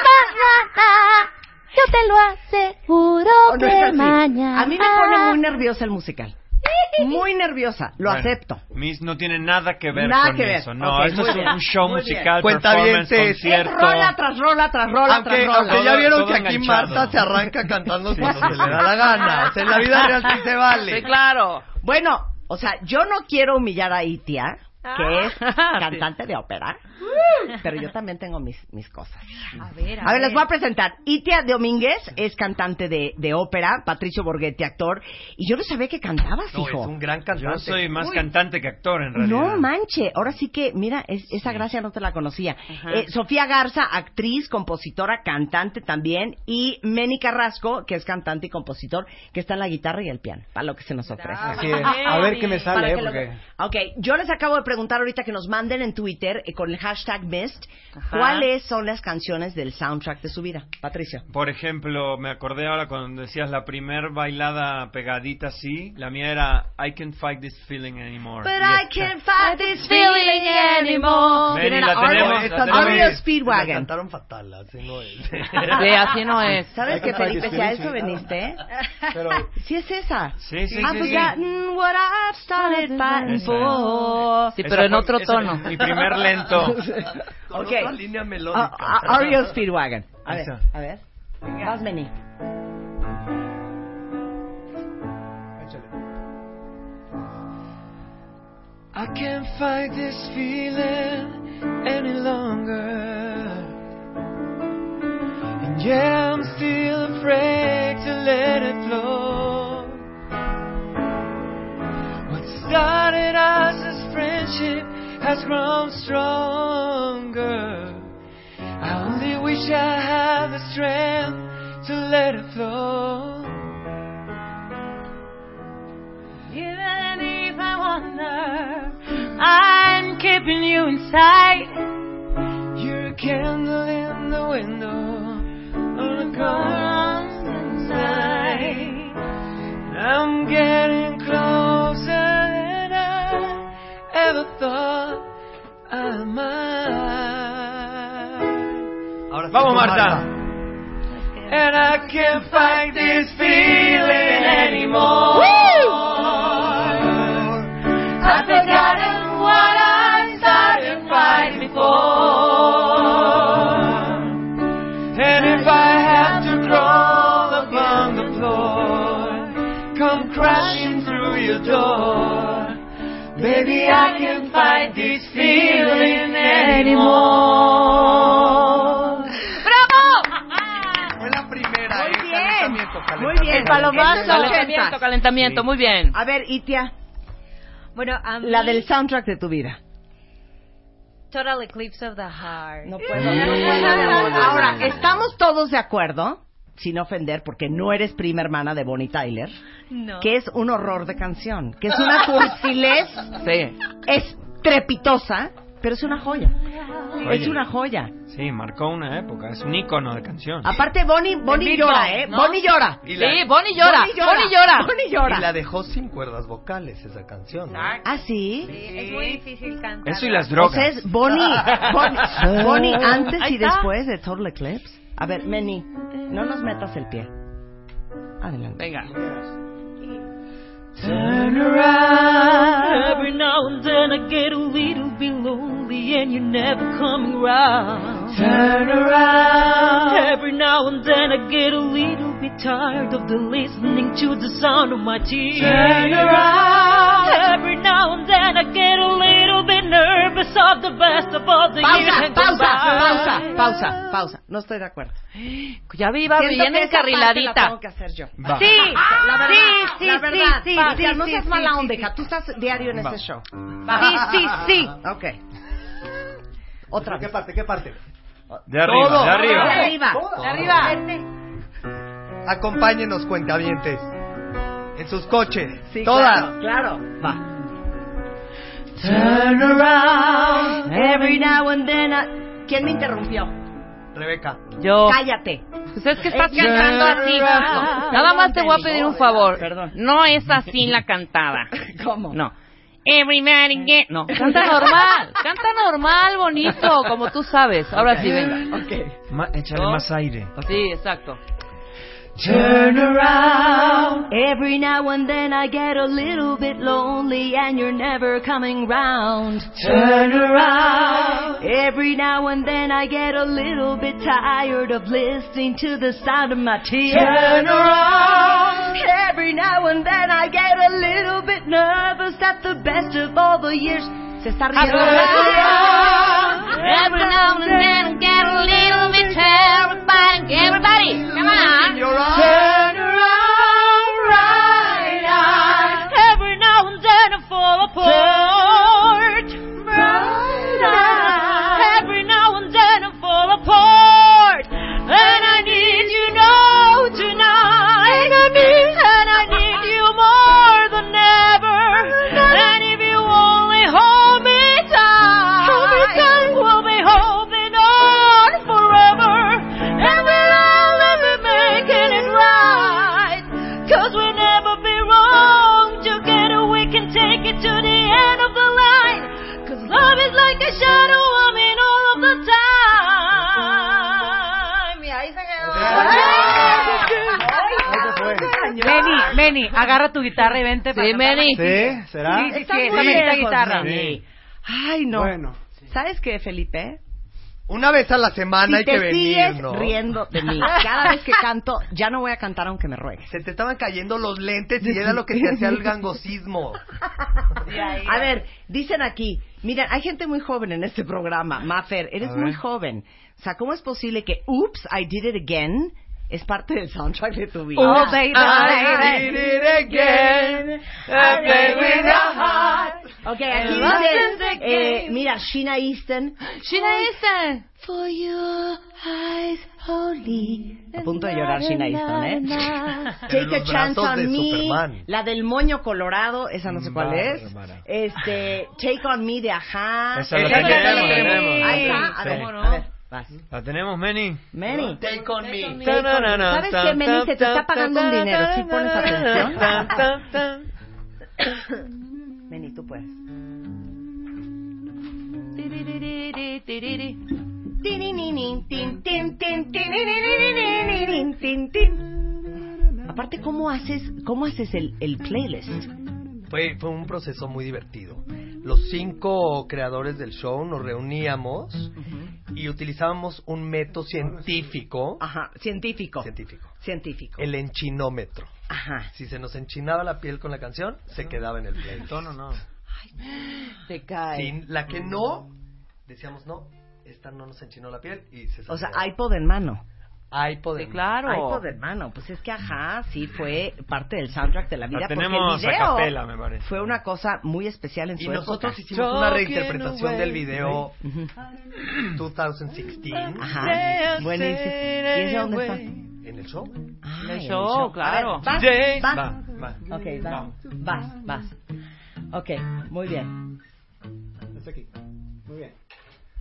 Mañana, yo te lo aseguro ¿O no es que mañana. A mí me pone muy nerviosa el musical. Muy nerviosa, lo Bueno, acepto. Mis no tiene nada que ver Nada con que ver. eso. No, Ok, esto muy es bien. un show Muy bien. musical, Cuentavientes. performance, Es concierto. rola tras rola tras rola Aunque, tras rola. aunque ya vieron todo que aquí enganchado. Marta se arranca cantando cuando se le da la gana. O sea, en la vida real sí se vale. Sí, claro. Bueno, o sea, yo no quiero humillar a Itia, que es Ah. cantante de ópera, pero yo también tengo mis, mis cosas. A ver, A ver, les voy a presentar. Itia Domínguez es cantante de, de ópera, Patricio Borghetti, actor, y yo no sabía que cantabas, No, es hijo. un gran cantante. Yo soy más Uy. cantante que actor, en realidad. No manche, ahora sí que, mira, es- esa gracia no te la conocía. Eh, Sofía Garza, actriz, compositora, cantante también, y Meni Carrasco, que es cantante y compositor, que está en la guitarra y el piano, para lo que se nos ofrece. Así es. A ver qué me sale, ¿eh? lo- Porque... Ok, yo les acabo de preguntar ahorita que nos manden en Twitter eh, con el hashtag Mist Ajá. cuáles son las canciones del soundtrack de su vida. Patricio. Por ejemplo, me acordé ahora cuando decías la primer bailada pegadita así, la mía era I can't fight this feeling anymore. But I can't fight this feeling anymore. Ven, y Era la tenemos, la tenemos. Speedwagon. La cantaron fatal, así no es. Sí, así no es. ¿Sabes qué, Felipe? Si a eso sí. veniste, Pero sí es esa. Sí, sí, I've forgotten what I've started fighting for. Sí, Esa pero en otro tono. Mi primer lento. Con Ok. otra línea melódica. Ah, ah, Ario Speedwagon. A ver, Esa. a ver. Vas, Meni. I can't fight this feeling any longer. And yeah, I'm still afraid to let it flow. What started us as friendship has grown stronger. I only wish I had the strength to let it flow. Even if I wonder, I'm keeping you inside. You're a candle in the window on the constant night. I'm getting I Ahora Vamos, Marta. And I can't fight this feeling anymore. I can't fight this feeling anymore. Fue la primera, Muy eh, bien. calentamiento, Muy bien, calentamiento. palomazo. Calentamiento, calentamiento, muy bien. A ver, Itia, Bueno, a mí, la del soundtrack de tu vida. Total Eclipse of the Heart. No puedo, no puedo. Ahora, estamos todos de acuerdo, sin ofender, porque no eres prima hermana de Bonnie Tyler, No. que es un horror de canción, que es una cursilez Sí. estrepitosa, pero es una joya. Es Oye. una joya. Sí, marcó una época, es un icono de canción. Aparte, Bonnie, Bonnie llora, ¿eh? ¿no? Bonnie llora. Y la- Sí, Bonnie llora, Bonnie llora. Bonnie llora. Bonnie llora. Y la dejó sin cuerdas vocales esa canción. ¿no? ¿Ah, sí? Es muy difícil cantar. Eso y las drogas. sea, es Bonnie, Bonnie, Bonnie antes y después de Total Eclipse. A ver, Meni, no nos metas el pie. Adelante. Venga. Turn around. Every now and then I get a little bit lonely and you're never coming round. Turn around. Every now and then I get a little bit tired of the listening to the sound of my tears. Turn around. Every now and then I get a little bit nervous of the best of all the years Pausa, gone pausa, by. pausa, pausa, pausa. No estoy de acuerdo. Ya vi, va Siento bien la encarriladita. tengo que hacer yo. Va. Sí, La verdad, sí, sí, la verdad. sí, Patia, sí, no sí, seas sí, mala onda, sí. hija. Tú estás diario en Va. ese show. Sí, sí, sí. Ok. Otra ¿Qué vez. parte? ¿Qué parte? De arriba, Todo. de arriba. De arriba. De arriba. Acompáñenos, cuentavientes. En sus coches. Sí, Todas. Claro, claro. Va. Turn around. Every now and then. I- ¿Quién me interrumpió? Rebeca. Yo. Cállate. Pues es que estás cantando así. Nada más te voy a pedir un favor. Perdón. No es así la cantada. ¿Cómo? No. Everybody get... No, canta normal, canta normal, bonito, como tú sabes. Ahora sí, venga. Ma- échale Dos. más aire. Sí, exacto. Turn around. Every now and then I get a little bit lonely and you're never coming round. Turn around. Every now and then I get a little bit tired of listening to the sound of my tears. Turn around. Every now and then I get a little bit nervous that the best of all the years se está riendo. Everybody, come on. Turn around, Meni, agarra tu guitarra y vente. para Sí, cantar. Meni. ¿Sí? ¿Será? Sí, sí, Está sí, muy lejos, guitarra. Meni. Ay, no. Bueno. ¿Sabes qué, Felipe? Una vez a la semana si hay que te venir, sigues ¿no? riendo de mí cada vez que canto, ya no voy a cantar aunque me ruegues. Se te estaban cayendo los lentes y era lo que te hacía el gangosismo. A ver, dicen aquí, miren, hay gente muy joven en este programa. Mafer, eres A ver. muy joven. O sea, ¿cómo es posible que Oops, I Did It Again es parte del soundtrack de tu vida? Oh, baby, I did it again. I played with your heart. Ok, aquí dice, eh, mira, Sheena Easton. Sheena Easton. For your eyes only. A punto de llorar Sheena Easton, ¿eh? Take a chance on me. Superman. La del moño colorado, esa no sé cuál es. Bárbara. Este, Take on me de Ajá. Esa la tenemos, la la tenemos. Ahí está, a ¿Cómo no? Vas. ¿La tenemos, Meni? Meni. Take on me. ¿Sabes qué, Meni? Se te está pagando un dinero. ¿Sí pones atención? Meni, tú puedes. Aparte, ¿cómo haces, cómo haces el, el playlist? Fue, fue un proceso muy divertido. Los cinco creadores del show nos reuníamos y utilizábamos un método científico. Ajá, científico. Científico. Científico. El enchinómetro. Ajá. Si se nos enchinaba la piel con la canción, se quedaba en el play. El tono no. Te cae. La que no, decíamos no, esta no nos enchinó la piel y se O sea, iPod en mano. iPod en- claro. iPod en mano. Pues es que, ajá, sí fue parte del soundtrack de la vida. La porque tenemos el a video capela, me parece. fue una cosa muy especial en su Y época. nosotros hicimos una reinterpretación del video 2016 Ajá. Buenísimo. ¿Y dónde está? en el show. Ah, En el en show, claro. A ver, vas, vas. Va, va. Ok, vas. Vas, vas. Ok, muy bien. Está aquí. Muy bien.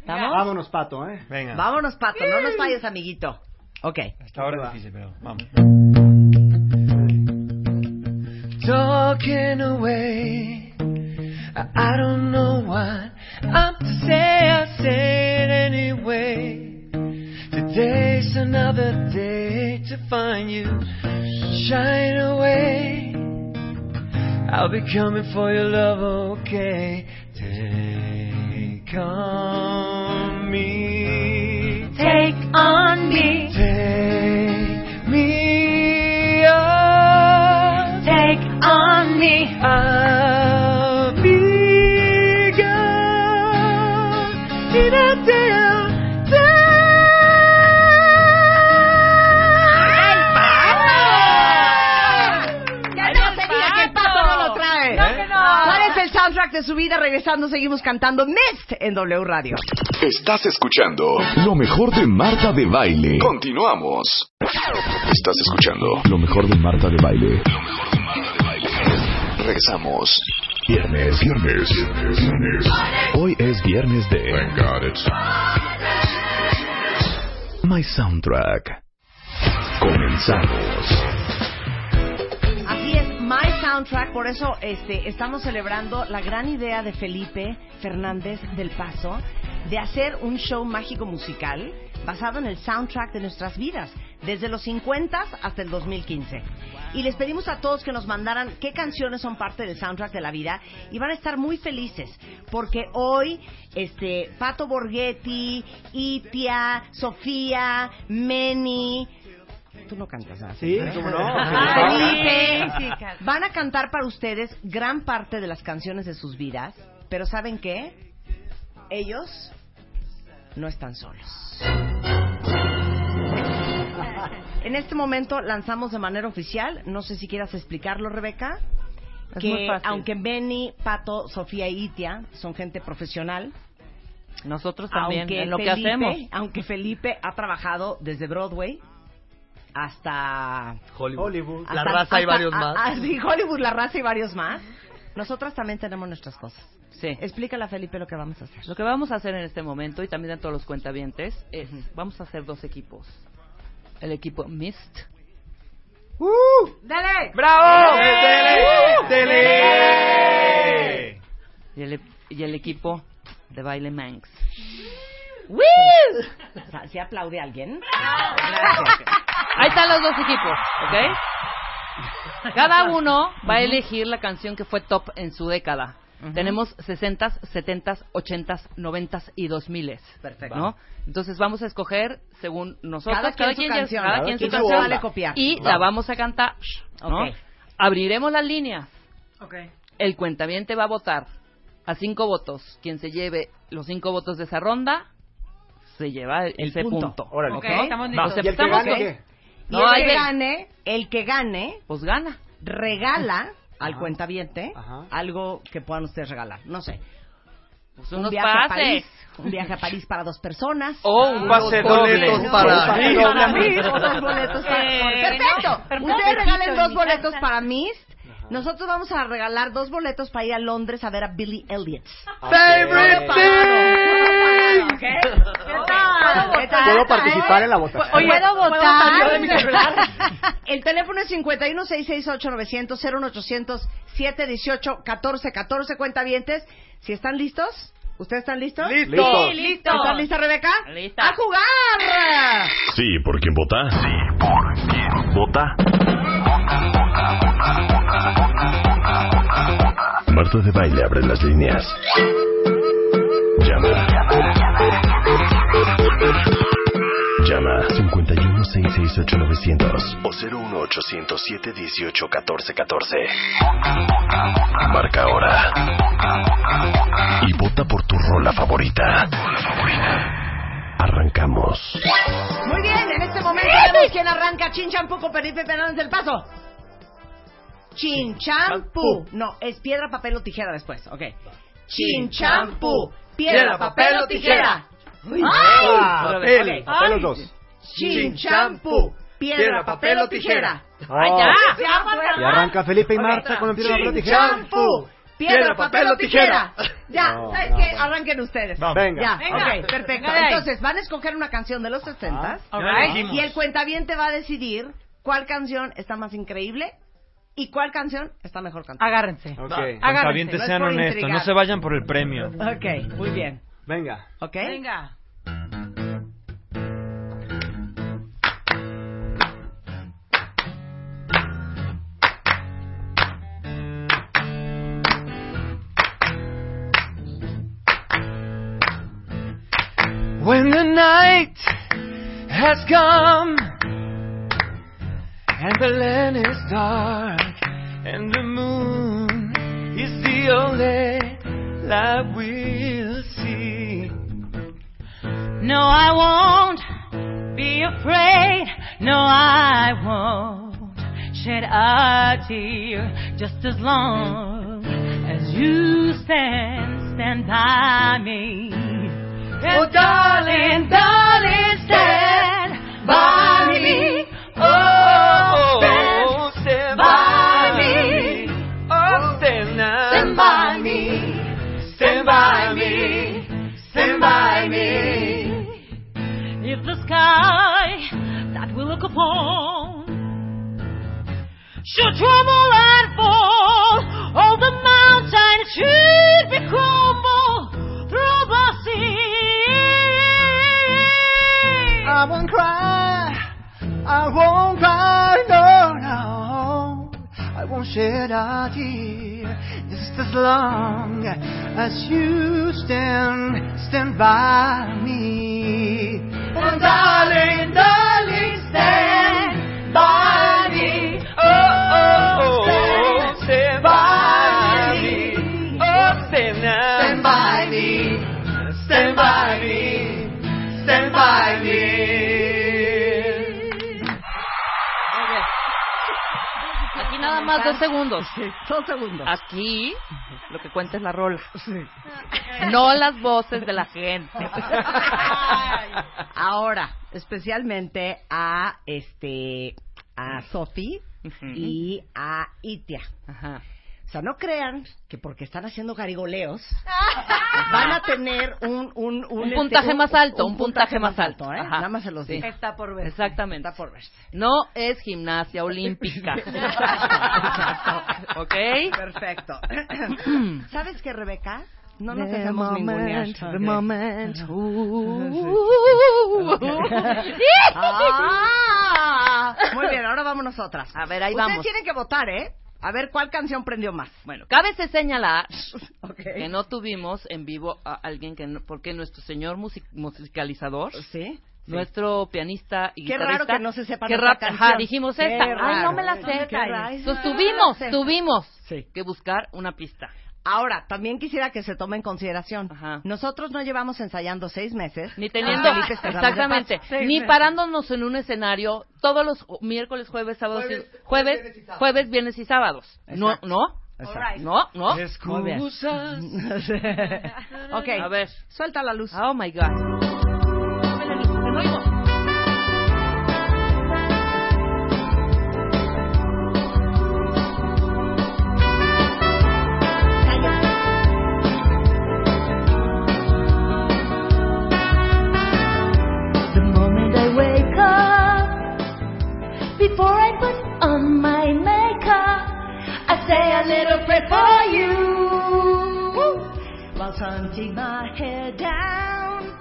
¿Estamos? Vámonos, Pato, ¿eh? Venga. Vámonos, Pato. No nos falles, amiguito. Ok. Hasta ahora es difícil, pero vamos. talking away. I, I don't know what I'm to say. I say it anyway. Today's another day to find you shine away. I'll be coming for your love, okay? Take on me. Take on me. ¿Cuál es el soundtrack de su vida? Regresando, seguimos cantando Mist en W Radio. Estás escuchando lo mejor de Marta de Baile. Continuamos. Estás escuchando lo mejor de Marta de Baile. Lo Regresamos. Viernes, viernes, viernes, viernes. Hoy es viernes de My Soundtrack. Comenzamos. Soundtrack, por eso este, estamos celebrando la gran idea de Felipe Fernández del Paso de hacer un show mágico musical basado en el soundtrack de nuestras vidas, desde los 50 hasta el 2015. Y les pedimos a todos que nos mandaran qué canciones son parte del soundtrack de la vida y van a estar muy felices porque hoy este Pato Borghetti, Itia, Sofía, Meni, tú no cantas así. Sí, cómo no. Felipe, Sí, sí, canto. van a cantar para ustedes gran parte de las canciones de sus vidas, pero ¿saben qué? Ellos no están solos. En este momento lanzamos de manera oficial, no sé si quieras explicarlo, Rebeca, Es que muy fácil. aunque Benny, Pato, Sofía y Itia son gente profesional, Nosotros también, aunque en lo que hacemos. Aunque Felipe ha trabajado desde Broadway hasta Hollywood. Hollywood. La hasta- raza y varios más. ah, sí, Hollywood, la raza y varios más. Nosotras también tenemos nuestras cosas. Sí. Explícale a Felipe lo que vamos a hacer. Lo que vamos a hacer en este momento, y también a todos los cuentavientes, es vamos a hacer dos equipos. El equipo Mist ¡Dale! ¡Bravo! ¡Dele! y el, y el equipo de baile Manx. O sea, ¿sí aplaude alguien? Ahí están los dos equipos, ¿ok? Cada uno va a elegir la canción que fue top en su década. Tenemos 60s, 70s, 80s, 90s y 2000s. Perfecto. ¿no? Entonces vamos a escoger según nosotros, Cada quien su canción, cada quien su canción, vale copiar. y Va. la vamos a cantar. ¿no? Abriremos las líneas. Ok. El cuentaviente va a votar a cinco votos. Quien se lleve los cinco votos de esa ronda se lleva ese punto. punto. Órale. ¿ok? Ok, estamos Pues listos. ¿Y el que gane Y No, el que gane, el que gane, Pues gana. regala al Ajá. cuentaviente Ajá. algo que puedan ustedes regalar. No sé. Pues un viaje a. París. Un viaje a París para dos personas. O un pase Unos boletos doble. para- para mí, o dos boletos para... Eh, Perfecto. no, Ustedes regalen en dos boletos casa. para Mist. Nosotros vamos a regalar dos boletos para ir a Londres a ver a Billy Elliot. Favorite thing. ¿Qué tal? ¿Qué tal? ¿Puedo participar en la votación? Oye, ¿puedo votar? El teléfono es 51 668 900 01800 718 14 14 cuentavientes. Si están listos, ¿ustedes están listos? ¡Listo! Listo. Sí, listo. ¿Están lista, Rebeca? Lista. ¡A jugar! Sí, ¿por quién vota? Sí, ¿por quién vota? Marta de Baile abre las líneas. Llama. Llama 51 668 900 o 01800 718 1414. Marca ahora. Y vota por tu rola favorita. Arrancamos. Muy bien, en este momento vemos quién arranca Chin Champú con Felipe Fernández del Paso. Chin Champú. No, es piedra, papel o tijera después. Ok. Chin Champú. Piedra, papel o tijera. ¡Ay! Papel, papel los dos. Chin Champú. Piedra, papel o tijera. ¡Ay, ya! Y arranca Felipe y Marta con el piedra, papel o tijera. Champú. Piedra, papel o tijera. Ya, No, ¿sabes no, qué? no. Arranquen ustedes. Venga. Ya, Venga. ok, perfecto. Entonces, van a escoger una canción de los 60 Ah, ya dijimos. y el cuentaviente va a decidir cuál canción está más increíble y cuál canción está mejor cantada. Agárrense. Ok. Agárrense, no sean por honestos, no se vayan por el premio. Ok, muy bien. Venga. ¿Ok? Venga. When the night has come and the land is dark and the moon is the only light we'll see. No, I won't be afraid. No, I won't shed a tear just as long as you stand, stand by me. Oh, darling, darling, stand by home. Should trouble fall, all the mountains should be crumbled through the sea. I won't cry, I won't cry, no, no. I won't shed a tear just as long as you stand, stand by me. And darling, darling, stay. By más dos segundos. dos segundos. Aquí lo que cuenta es la rola. No las voces de la gente. Ahora, especialmente a este a Sofi y a Itia. O sea, no crean que porque están haciendo garigoleos van a tener un un, Un puntaje más alto, un puntaje más alto. ¿eh? Ajá. Nada más se los Sí. digo. Está por verse. Exactamente. Está por verse. No es gimnasia olímpica. ¿Ok? Perfecto. ¿Sabes qué, Rebeca? No nos The dejemos ningunear. moment, the moment. Ah, muy bien, ahora vamos nosotras. A ver, ahí Ustedes vamos. tienen que votar, ¿eh? A ver cuál canción prendió más. Bueno, cabe se señalar que no tuvimos en vivo a alguien que no- porque nuestro señor music- musicalizador, ¿Sí? nuestro pianista y Qué guitarrista, raro que no se sepan qué rap- ajá, dijimos Qué esta, ay raro. no me la sé. Entonces tuvimos, Sí. tuvimos que buscar una pista. Ahora, también quisiera que se tome en consideración. Nosotros no llevamos ensayando seis meses. Ni teniendo, exactamente, ni parándonos en un escenario todos los miércoles, jueves, sábados, Jueves, jueves, viernes y sábados. jueves, viernes y sábados. No, Exacto. no, Exacto. no, no. Bien. ok. A ver. Suelta la luz. Oh my God. While my hair down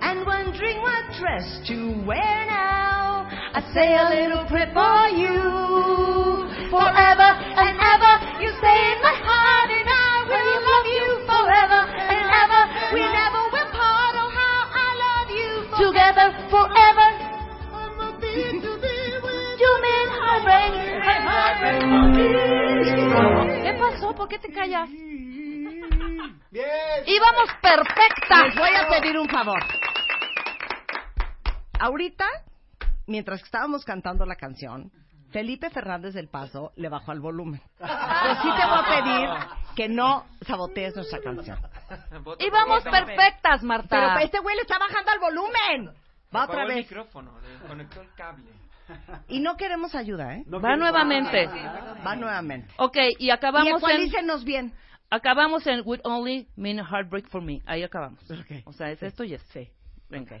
and wondering what dress to wear now, I say a little prayer for you. Forever and ever, you stay in my heart, and I will love you forever and ever. We never will part. Oh, how I love you together forever. You mean heartbreak. ¿Qué pasó? ¿Por qué te callas? Íbamos perfectas. Les voy a pedir un favor. Ahorita, mientras que estábamos cantando la canción, Felipe Fernández del Paso le bajó al volumen. Pero sí te voy a pedir que no sabotees nuestra canción. Íbamos perfectas, Marta. Pero este güey le está bajando al volumen. Va otra el vez. micrófono, le conectó el cable. Y no queremos ayuda, ¿eh? Va nuevamente. Va nuevamente. Ok, y Y acabamos en... ecualícenos bien. Acabamos en Would Only Mean Heartbreak for Me. Ahí acabamos. O sea, es esto y es. Sí. Venga.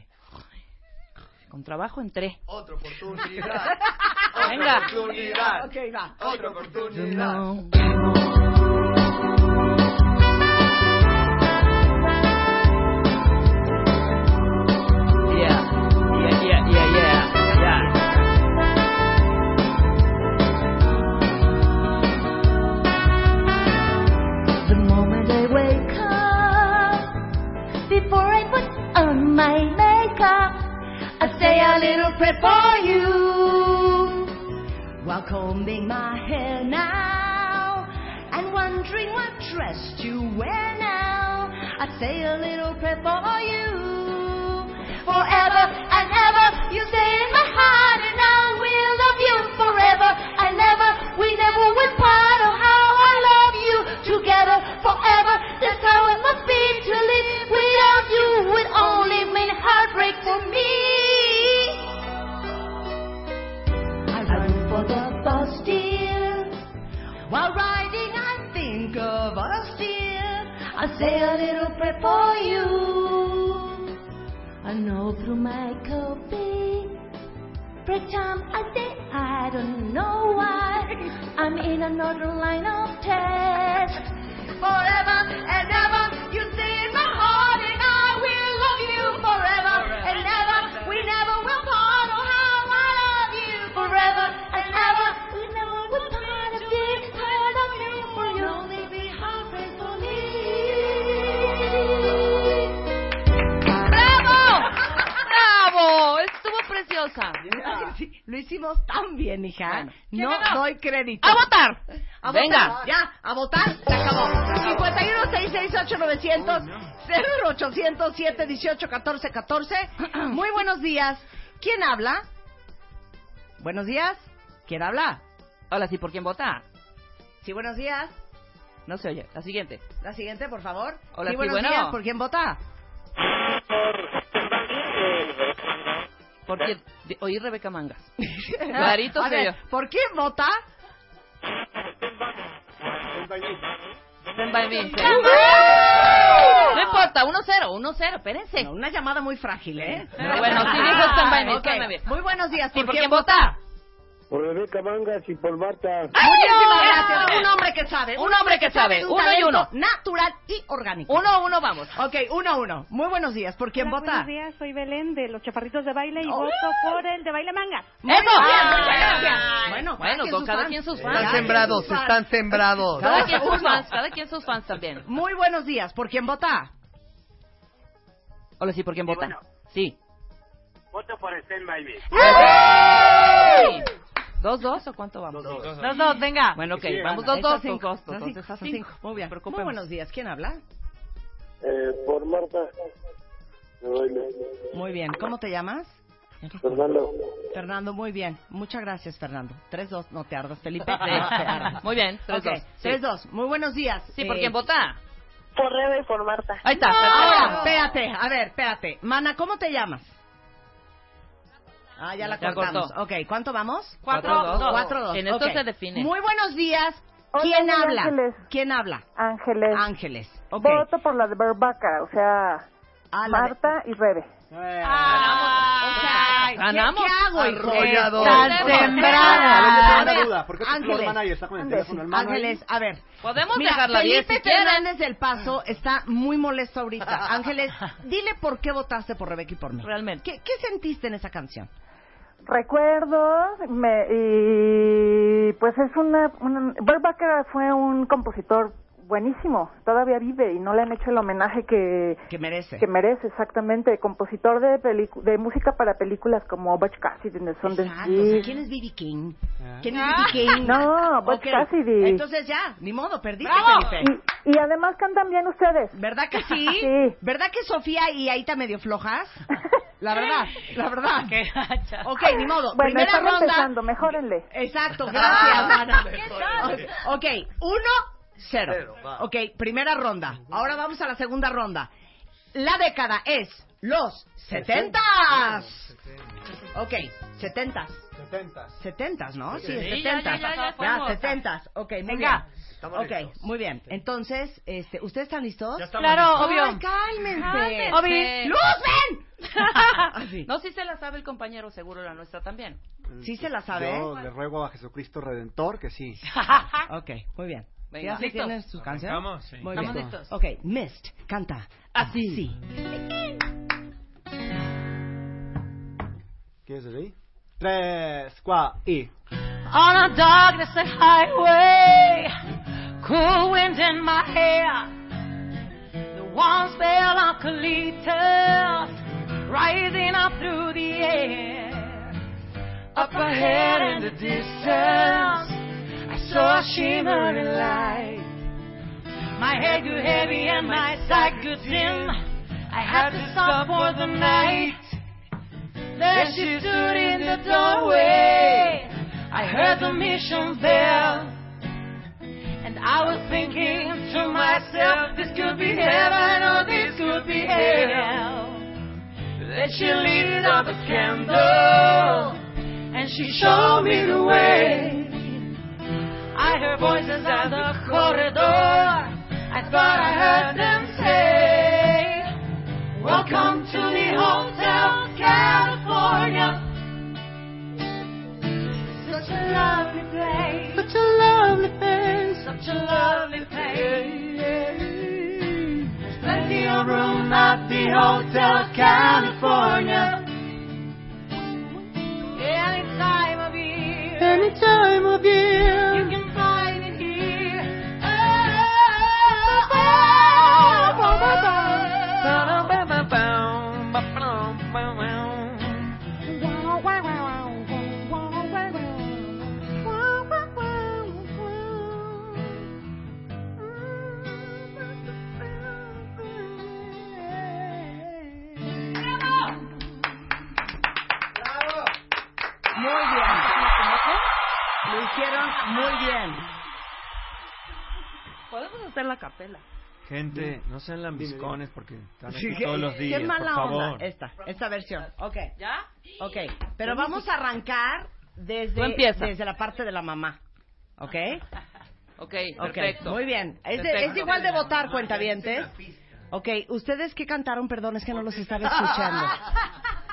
Con trabajo entré. Otra oportunidad. Venga. Otra oportunidad. Ok, va. Otra oportunidad. Say a little prayer for you. While combing my hair now and wondering what dress to wear now, I say a little prayer for you. Forever and ever, you stay in my heart, and I will love you forever and ever. We never will part. Oh, how I love you together forever. That's how it must be to live without you. Would only mean heartbreak for me. For the bus, dear. While riding, I think of us, dear. I say a little prayer for you. I know through my copy. Every time I say I don't know why, I'm in another line of test. Forever and ever, you stay in my heart, and I will love you forever and ever. We never will oh, preciosa. Sí, lo hicimos tan bien, hija. Bueno, ¿quién no ganó? doy crédito. ¡A votar! A Venga. votar. Ya, a votar. Se acabó. 51 668 900 0800 718 14 14. Muy buenos días. ¿Quién habla? Buenos días. ¿Quién habla? Hola, sí, ¿por quién vota? Sí, buenos días. No se oye. La siguiente. La siguiente, por favor. Hola, sí, buenos bueno. días. ¿Por quién vota? ¿Por quién? De- Oí Rebeca Mangas. Clarito A se ver. ¿Por quién vota? Stand by me. sí. No importa, 1-0, 1-0, espérense. No, una llamada muy frágil, ¿eh? Pero bueno, sí dijo stand by me, Ok. stand by me. Muy buenos días. Sí, ¿por quién vota? Por Rebeca Mangas y por Marta. Muchísimas ¡Ay, gracias. Un hombre que sabe. Un hombre que sabe. un Uno y uno. Natural y orgánico. Uno a uno, vamos. Ok, uno a uno. Muy buenos días. ¿Por quién Hola, vota? Buenos días, soy Belén de los Chaparritos de Baile y Oh. voto por el de Baile Manga. Muy ¡Eso! bien, muchas gracias. Bueno, Bueno, con cada quien sus Están fans. Cada sembrados, están sembrados. Cada quien sus fans, cada quien sus fans también. Muy buenos días. ¿Por quién vota? Hola, sí, ¿por quién vota? Sí. Voto por Stand By Me. ¿Dos, dos o cuánto vamos? Dos, dos, venga. Bueno, ok, Sí, vamos dos, dos, cinco. dos, dos, Estás cinco, entonces estás cinco. Muy bien. Muy buenos días. ¿Quién habla? Eh, por Marta. Muy bien. ¿Cómo te llamas? Fernando. Fernando, muy bien. Muchas gracias, Fernando. 3-2, no te ardas, Felipe. No te ardas. Muy bien, tres, Ok, dos. Sí. 3-2. Muy buenos días. Sí, ¿por Eh, quién vota? Por Rebe y por Marta. Ahí está. Ahora, perfecto. espérate, a ver, espérate. Mana, ¿cómo te llamas? Ah, ya la Ya cortamos. cortó. Ok, ¿cuánto vamos? Cuatro, dos. Cuatro, dos. En esto Ok. se define. Muy buenos días. Hola, ¿Quién soy habla? Ángeles. ¿Quién habla? Ángeles. Ángeles. Ok. Voto por la de Berbaca, o sea, Ah, la de- Marta y Rebe. Ay, ¿qué- Ganamos. ¿Qué, hago, hijo? Arrollador. Estás Ok, a sembrada. ver, una duda. ¿Por qué Ángeles. Ángeles, a ver. Podemos Mira, dejarla diez Felipe si. Fernández del Paso está muy molesto ahorita. Ángeles, dile por qué votaste por Rebeca y por mí. Realmente. ¿Qué, qué sentiste en esa canción? Recuerdo, me, y pues es una, una Berbaca fue un compositor buenísimo, todavía vive y no le han hecho el homenaje que, Que merece. que merece exactamente, compositor de de música para películas como Butch Cassidy and the Sundance Exacto, o sea, Kid. ¿Quién es B.B. King? Ah. ¿Quién es B.B. King? No, Butch Cassidy. Entonces ya, ni modo, perdiste, ¡Bravo! Felipe. Y, y además cantan bien ustedes. ¿Verdad que sí? Sí. ¿Verdad que Sofía y Aita medio flojas? La verdad, la verdad. Qué gacha. Ok, ni modo. Bueno, Primera ronda. empezando, mejórenle. Exacto, gracias, Ana. tal? Ok, uno, cero. Cero, va. Ok, primera ronda. Ahora vamos a la segunda ronda. La década es los setentas. Ok, setentas. 70. Setentas, ¿no? Sí, Sí, setentas. ya, ya, ya Ya, setentas. Ok, muy Venga. bien. Estamos Ok, listos. muy bien. Entonces, este, ¿ustedes están listos? Claro, listos. obvio. Ay, cálmense. Cálmense. Obvio. ¡Luz, ven! No, si se la sabe el compañero, seguro la nuestra también. ¿Sí se la sabe? Yo le ruego a Jesucristo Redentor que sí. Ok, muy bien. Venga. ¿Ya tienen sus canciones? Arrancamos, sí. Muy Estamos bien. listos. Ok, Mist, canta así. ¿Quieres desde ahí? Tres, cuatro y... On a darkness highway, cool wind in my hair. The warm spell of eucalyptus rising up through the air. Up ahead in the distance, I saw a shimmering light. My head grew heavy and my sight grew dim. I had to stop for the night. There she stood in the doorway. I heard the mission bell. And I was thinking to myself, this could be heaven or this could be hell. Then she lit up a candle and she showed me the way. I heard voices at the corridor. I thought I heard them say, Welcome to the Hotel California. Such a lovely place. Such a lovely place. Such a lovely place. There's plenty of room at the Hotel California. Hacer la capela. Gente, no sean lambiscones porque están aquí todos los días, Qué mala por favor. onda. Esta, esta versión. Ok. ¿Ya? Ok. Pero vamos a arrancar desde, desde la parte de la mamá. ¿Ok? Ok, Ok, perfecto. Muy bien. Es, de- Perfecto. es igual de votar, cuentavientes. Ok, ¿ustedes qué cantaron? Perdón, es que no los estaba escuchando.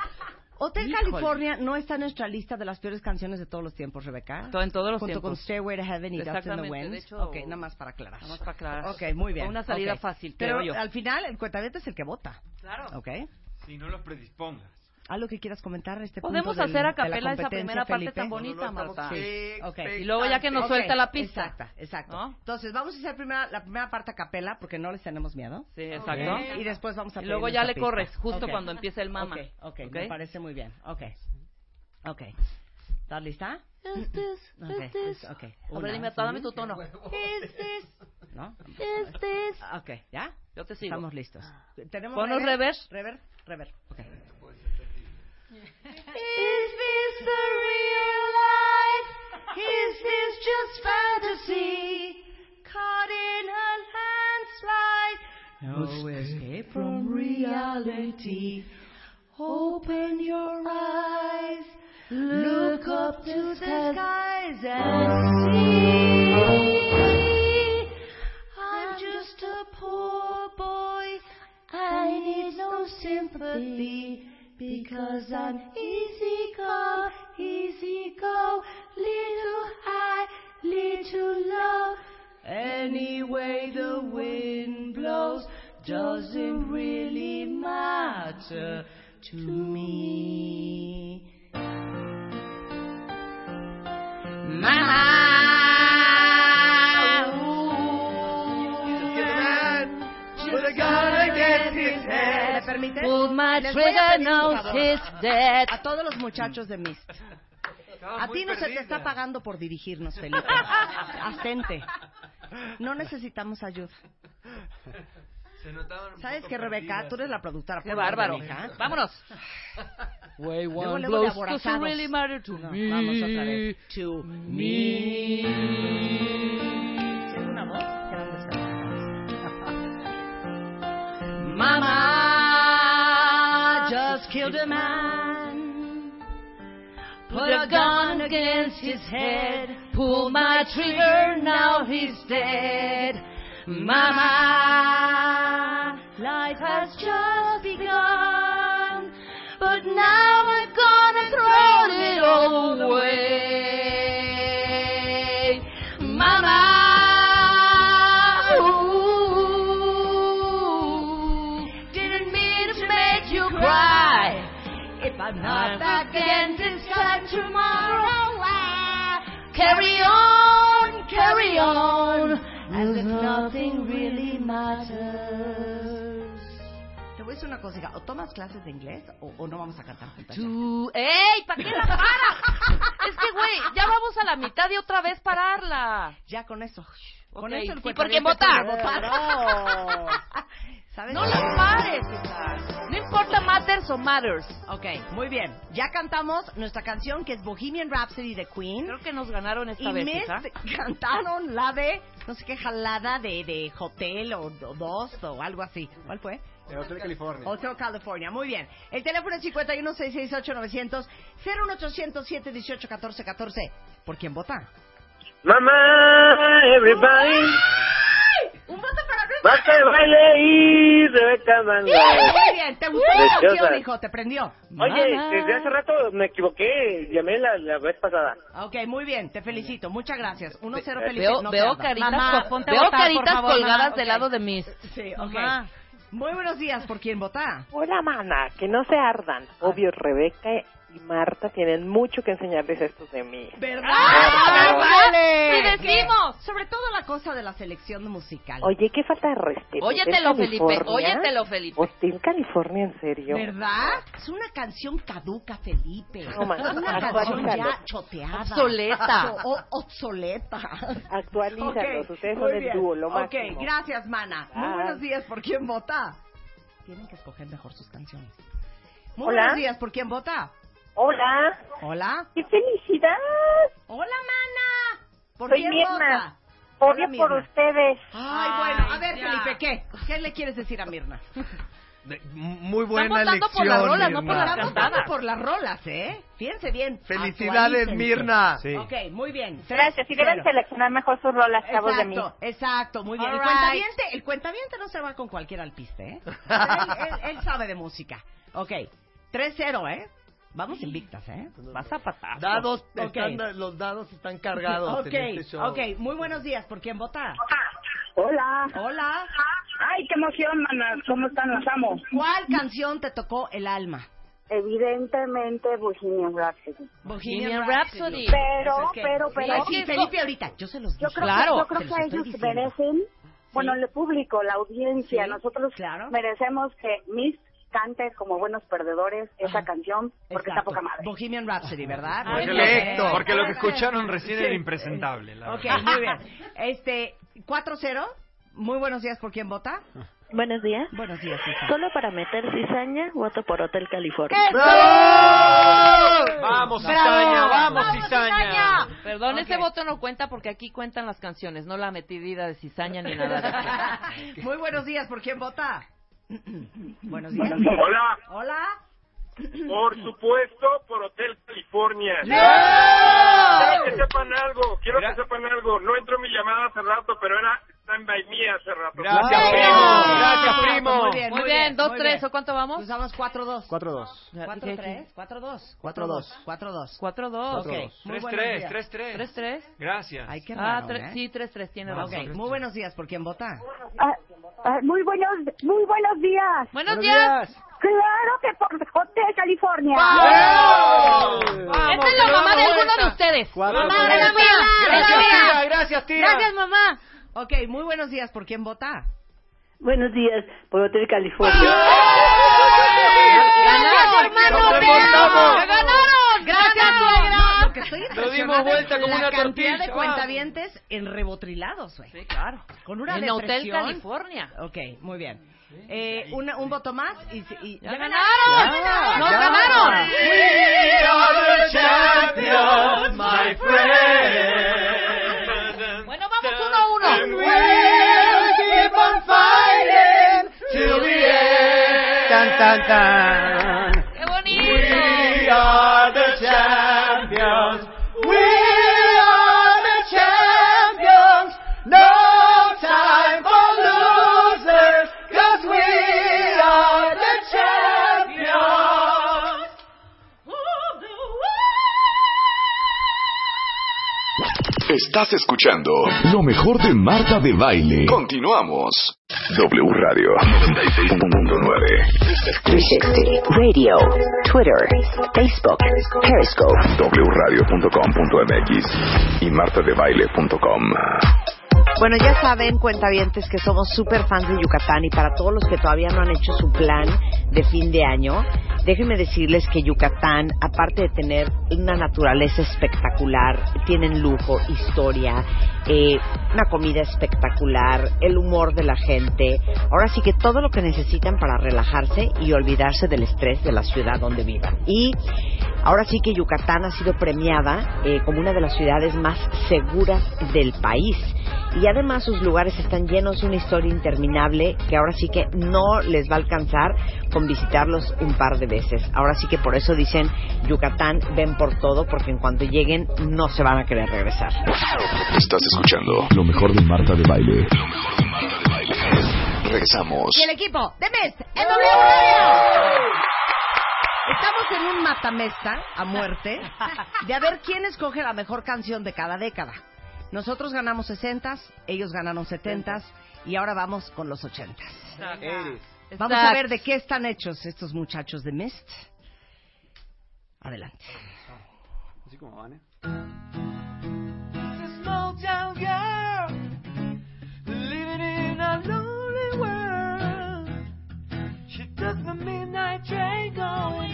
Hotel Híjole. California no está en nuestra lista de las peores canciones de todos los tiempos, Rebeca. Todo- en todos los Junto tiempos. con Stairway to Heaven y Dust in the Exactamente, Wind. de hecho- ok, nada más para aclarar. Nada más para aclarar. Ok, muy bien. Fue una salida ok. fácil, Pero creo yo. al final, el cuentaviente es el que vota. Claro. Ok. Si no los predispongas. ¿Algo que quieras comentar en este Podemos punto del- hacer a de la capela esa primera parte Felipe? tan bonita, Marta. Sí, ok. Y luego ya que nos Ok, suelta la pista. Exacto, exacto. Entonces, vamos a hacer primera, la primera parte a capela porque no les tenemos miedo. Sí, exacto. Ok. Y después vamos a Y luego ya le pista. corres, justo cuando empiece el mama. Ok, ok, Ok. me parece muy bien. Ok. Ok. ¿Estás lista? Is this, Ok, is this. ok. A ver, dime, dame tu tono. Is this? ¿No? Is this. Ok, ¿ya? Yo te sigo. Estamos listos. ¿Tenemos Ponos rever. Rever, rever. Ok. Is this the real life? Is this just fantasy? Caught in a landslide. No escape from reality. Open your eyes. Look up to the skies and see. I'm just a poor boy. I need no sympathy because I'm easy go, easy go, little high, little low. Any way the wind blows doesn't really matter to me. But A pedir favor. todos los muchachos de Mist. A ti no se te está pagando por dirigirnos, Felipe. Asente. No necesitamos ayuda. Se notaban un ¿Sabes poco qué, Rebeca? perdidas. Tú eres la productora. Qué bárbaro. hija. Vámonos. Way Luego, one luego de blows aborazados. doesn't really matter to No, me. Vamos otra vez. To me. ¿Tienes una voz? Grandes Mama Put a gun against his head. Pull my trigger, now he's dead. Mama, life has just begun. But now I'm gonna throw it all away. Carry on, carry on, as if nothing really matters. Te voy a decir una cosa. ¿O tomas clases de inglés o, o no vamos a cantar juntas? ya? Tú- ¡Ey! ¿Para qué la paras? es que, güey, ya vamos a la mitad y otra vez pararla. Ya con eso. Con Ok, eso el sí, cuentaviente porque. ¿Sabes? No las pares, hija. No importa matters o matters. Ok, muy bien. Ya cantamos nuestra canción que es Bohemian Rhapsody de Queen. Creo que nos ganaron esta y vez, Mist hija. cantaron la de, no sé qué jalada de, de Hotel o, o dos o algo así. ¿Cuál fue? De Hotel California. Hotel California, muy bien. El teléfono es 51668-900, 01807-1814-14. ¿Por quién vota? Mamá, everybody. ¡Un voto para Marta de baile y Rebeca Manga. Muy bien, ¿te gustó la canción, hijo? ¿Te prendió? Oye, Mamá. desde hace rato me equivoqué, llamé la, la vez pasada. Ok, muy bien, te felicito. Muchas gracias. 1-0 Veo- Felipe. Veo, no veo caritas, Mamá, co- ponte a veo votar, por caritas favor, colgadas mamá. del lado de mis. Sí, ok. Mamá. Muy buenos días, ¿por quién vota? Hola, mana, que no se ardan. Obvio, Rebeca y Marta tienen mucho que enseñarles a estos de mí. ¿Verdad? Ah, ¡Vale! ¡Sí decimos! Sobre todo la cosa de la selección musical. Oye, qué falta de respeto. Óyetelo, Felipe, óyetelo, Felipe. Hotel California, en serio. ¿Verdad? Es una canción caduca, Felipe. No, man, es una canción ya choteada. Obsoleta. O- obsoleta. Actualízalos, Ok, ustedes muy son el dúo, lo Ok, máximo. gracias, mana. Muy Ah. buenos días, ¿por quién vota? Tienen que escoger mejor sus canciones. Muy Hola. buenos días, ¿por quién vota? Hola. Hola. ¡Qué felicidad! Hola, mana. ¿Por Soy Mirna. Obvio Hola, por Mirna. ustedes. Ay, bueno, a ver, ya. Felipe, ¿qué? ¿Qué le quieres decir a Mirna? De- muy buena votando elección. por las rolas, no por Mirna. las Está votando por las rolas, ¿eh? Fíjense bien. Felicidades, Actualícense. Mirna. Sí. Ok, muy bien. Tres, Gracias. Y deben cero. seleccionar mejor sus rolas, chavos de mí. Exacto, exacto, muy bien. All El right. cuentaviente, el cuentaviente no se va con cualquier alpiste, ¿eh? él, él- él sabe de música. Ok, 3-0, ¿eh? Vamos invictas, ¿eh? Vas a patar. Dados, Ok. están- los dados están cargados Ok, en este show. ok, muy buenos días. ¿Por quién votar? Hola. Hola. Ay, qué emoción, manas. ¿Cómo están? Los amo. ¿Cuál canción te tocó el alma? Evidentemente, Bohemian Rhapsody. Bohemian Rhapsody. Pero, Ok. pero, pero. Sí, Felipe ahorita, yo se los Yo dije. creo Claro, que, yo creo que ellos diciendo. merecen, bueno, el público, la audiencia, Sí, nosotros claro. merecemos que Miss cante como buenos perdedores esa Ajá. canción porque Exacto. está poca madre. Bohemian Rhapsody, ¿verdad? Porque, bien. lo, porque lo que escucharon recién Sí. era impresentable. La Ok, verdad. muy bien. Este, 4-0. Muy buenos días. ¿Por quién vota? Buenos días. Buenos días, hija. Solo para meter cizaña, voto por Hotel California. Vamos, ¡Bravo! Cizaña, vamos, ¡Vamos, Cizaña. Perdón, ese voto no cuenta porque aquí cuentan las canciones, no la metidita de cizaña ni nada de. Muy buenos días. ¿Por quién vota? buenos días. Hola, Hola. por supuesto, por Hotel California. ¡No! Quiero que sepan algo, quiero que sepan algo. No entró mi llamada hace rato, pero era Stand By Me hace rato. Gracias, ¡Bravo! primo. Gracias, primo. Muy bien, Muy bien, dos, muy tres, bien. ¿o cuánto vamos? Pues vamos 4-2. 4-2. 4-3. 4-2. 4-2. 4-2. Cuatro, dos. Ok. Muy Tres, buenos tres, días. tres, tres. Tres, tres. Gracias. Ay, qué Ah, raro, ¿eh? sí, tres, tres, tiene Ok, razón. muy buenos días. ¿Por quién vota? Ah, ah, muy buenos, muy buenos días. Buenos días. Claro que por Hotel California. Esta es la mamá de alguno de ustedes. Mamá, la mía. es la Gracias, mía. tía. Gracias, tía. Gracias, mamá. Ok, muy buenos días. ¿Por quién vota? Buenos días, por Hotel California. ¡Ganaron, hermano! ¡Nos remontamos! ¡Me ganaron! ¡Gracias, suegra! Lo que estoy Lo dimos vuelta como la una cantidad tortilla. de cuentavientes en rebotrilados, güey. Sí, claro. Con una En Hotel depresión. California. Ok, muy bien. Eh, una- un voto más y... y- ¡Ya ganaron! Ya, ¡Nos ya. ganaron! Tan, tan. ¡Qué bonito! We are the champions. We are the champions. No time for losers, 'cause we are the champions. Estás escuchando lo mejor de Marta de Baile. Continuamos. W Radio 96.9. 360 Radio, Twitter, Facebook, Periscope. wradio.com.mx y martadebaile.com. Bueno, ya saben, cuentavientes, que somos súper fans de Yucatán y para todos los que todavía no han hecho su plan de fin de año, déjenme decirles que Yucatán, aparte de tener una naturaleza espectacular, tienen lujo, historia, eh, una comida espectacular, el humor de la gente, ahora sí que todo lo que necesitan para relajarse y olvidarse del estrés de la ciudad donde vivan. Y ahora sí que Yucatán ha sido premiada eh, como una de las ciudades más seguras del país. Y además sus lugares están llenos de una historia interminable que ahora sí que no les va a alcanzar con visitarlos un par de veces. Ahora sí que por eso dicen Yucatán, ven por todo, porque en cuanto lleguen no se van a querer regresar. Estás escuchando lo mejor de Marta de Baile. Lo mejor de Marta de Baile. Regresamos. Y el equipo de Mest en W Radio. Estamos en un matamesta a muerte de a ver quién escoge la mejor canción de cada década. Nosotros ganamos 60, ellos ganaron 70 y ahora vamos con los 80. Vamos a ver de qué están hechos estos muchachos de Mist. Adelante. Así como van, ¿eh? She took the midnight train going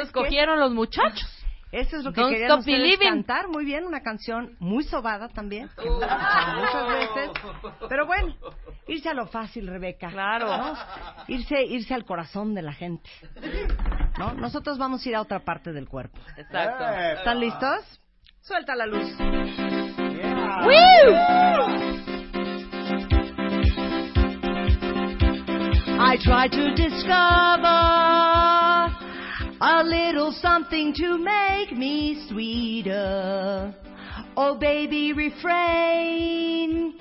bien. Eso ¿Sabes escogieron los muchachos. Eso es lo que Don't querían Stop ustedes Believing. cantar. Muy bien, una canción muy sobada también. que hemos escuchado muchas veces. Pero bueno, irse a lo fácil, Rebeca. Claro. ¿no? Irse, irse al corazón de la gente. ¿No? Nosotros vamos a ir a otra parte del cuerpo. Exacto. ¿Están listos? Suelta la luz. I try to discover a little something to make me sweeter. Oh, baby, refrain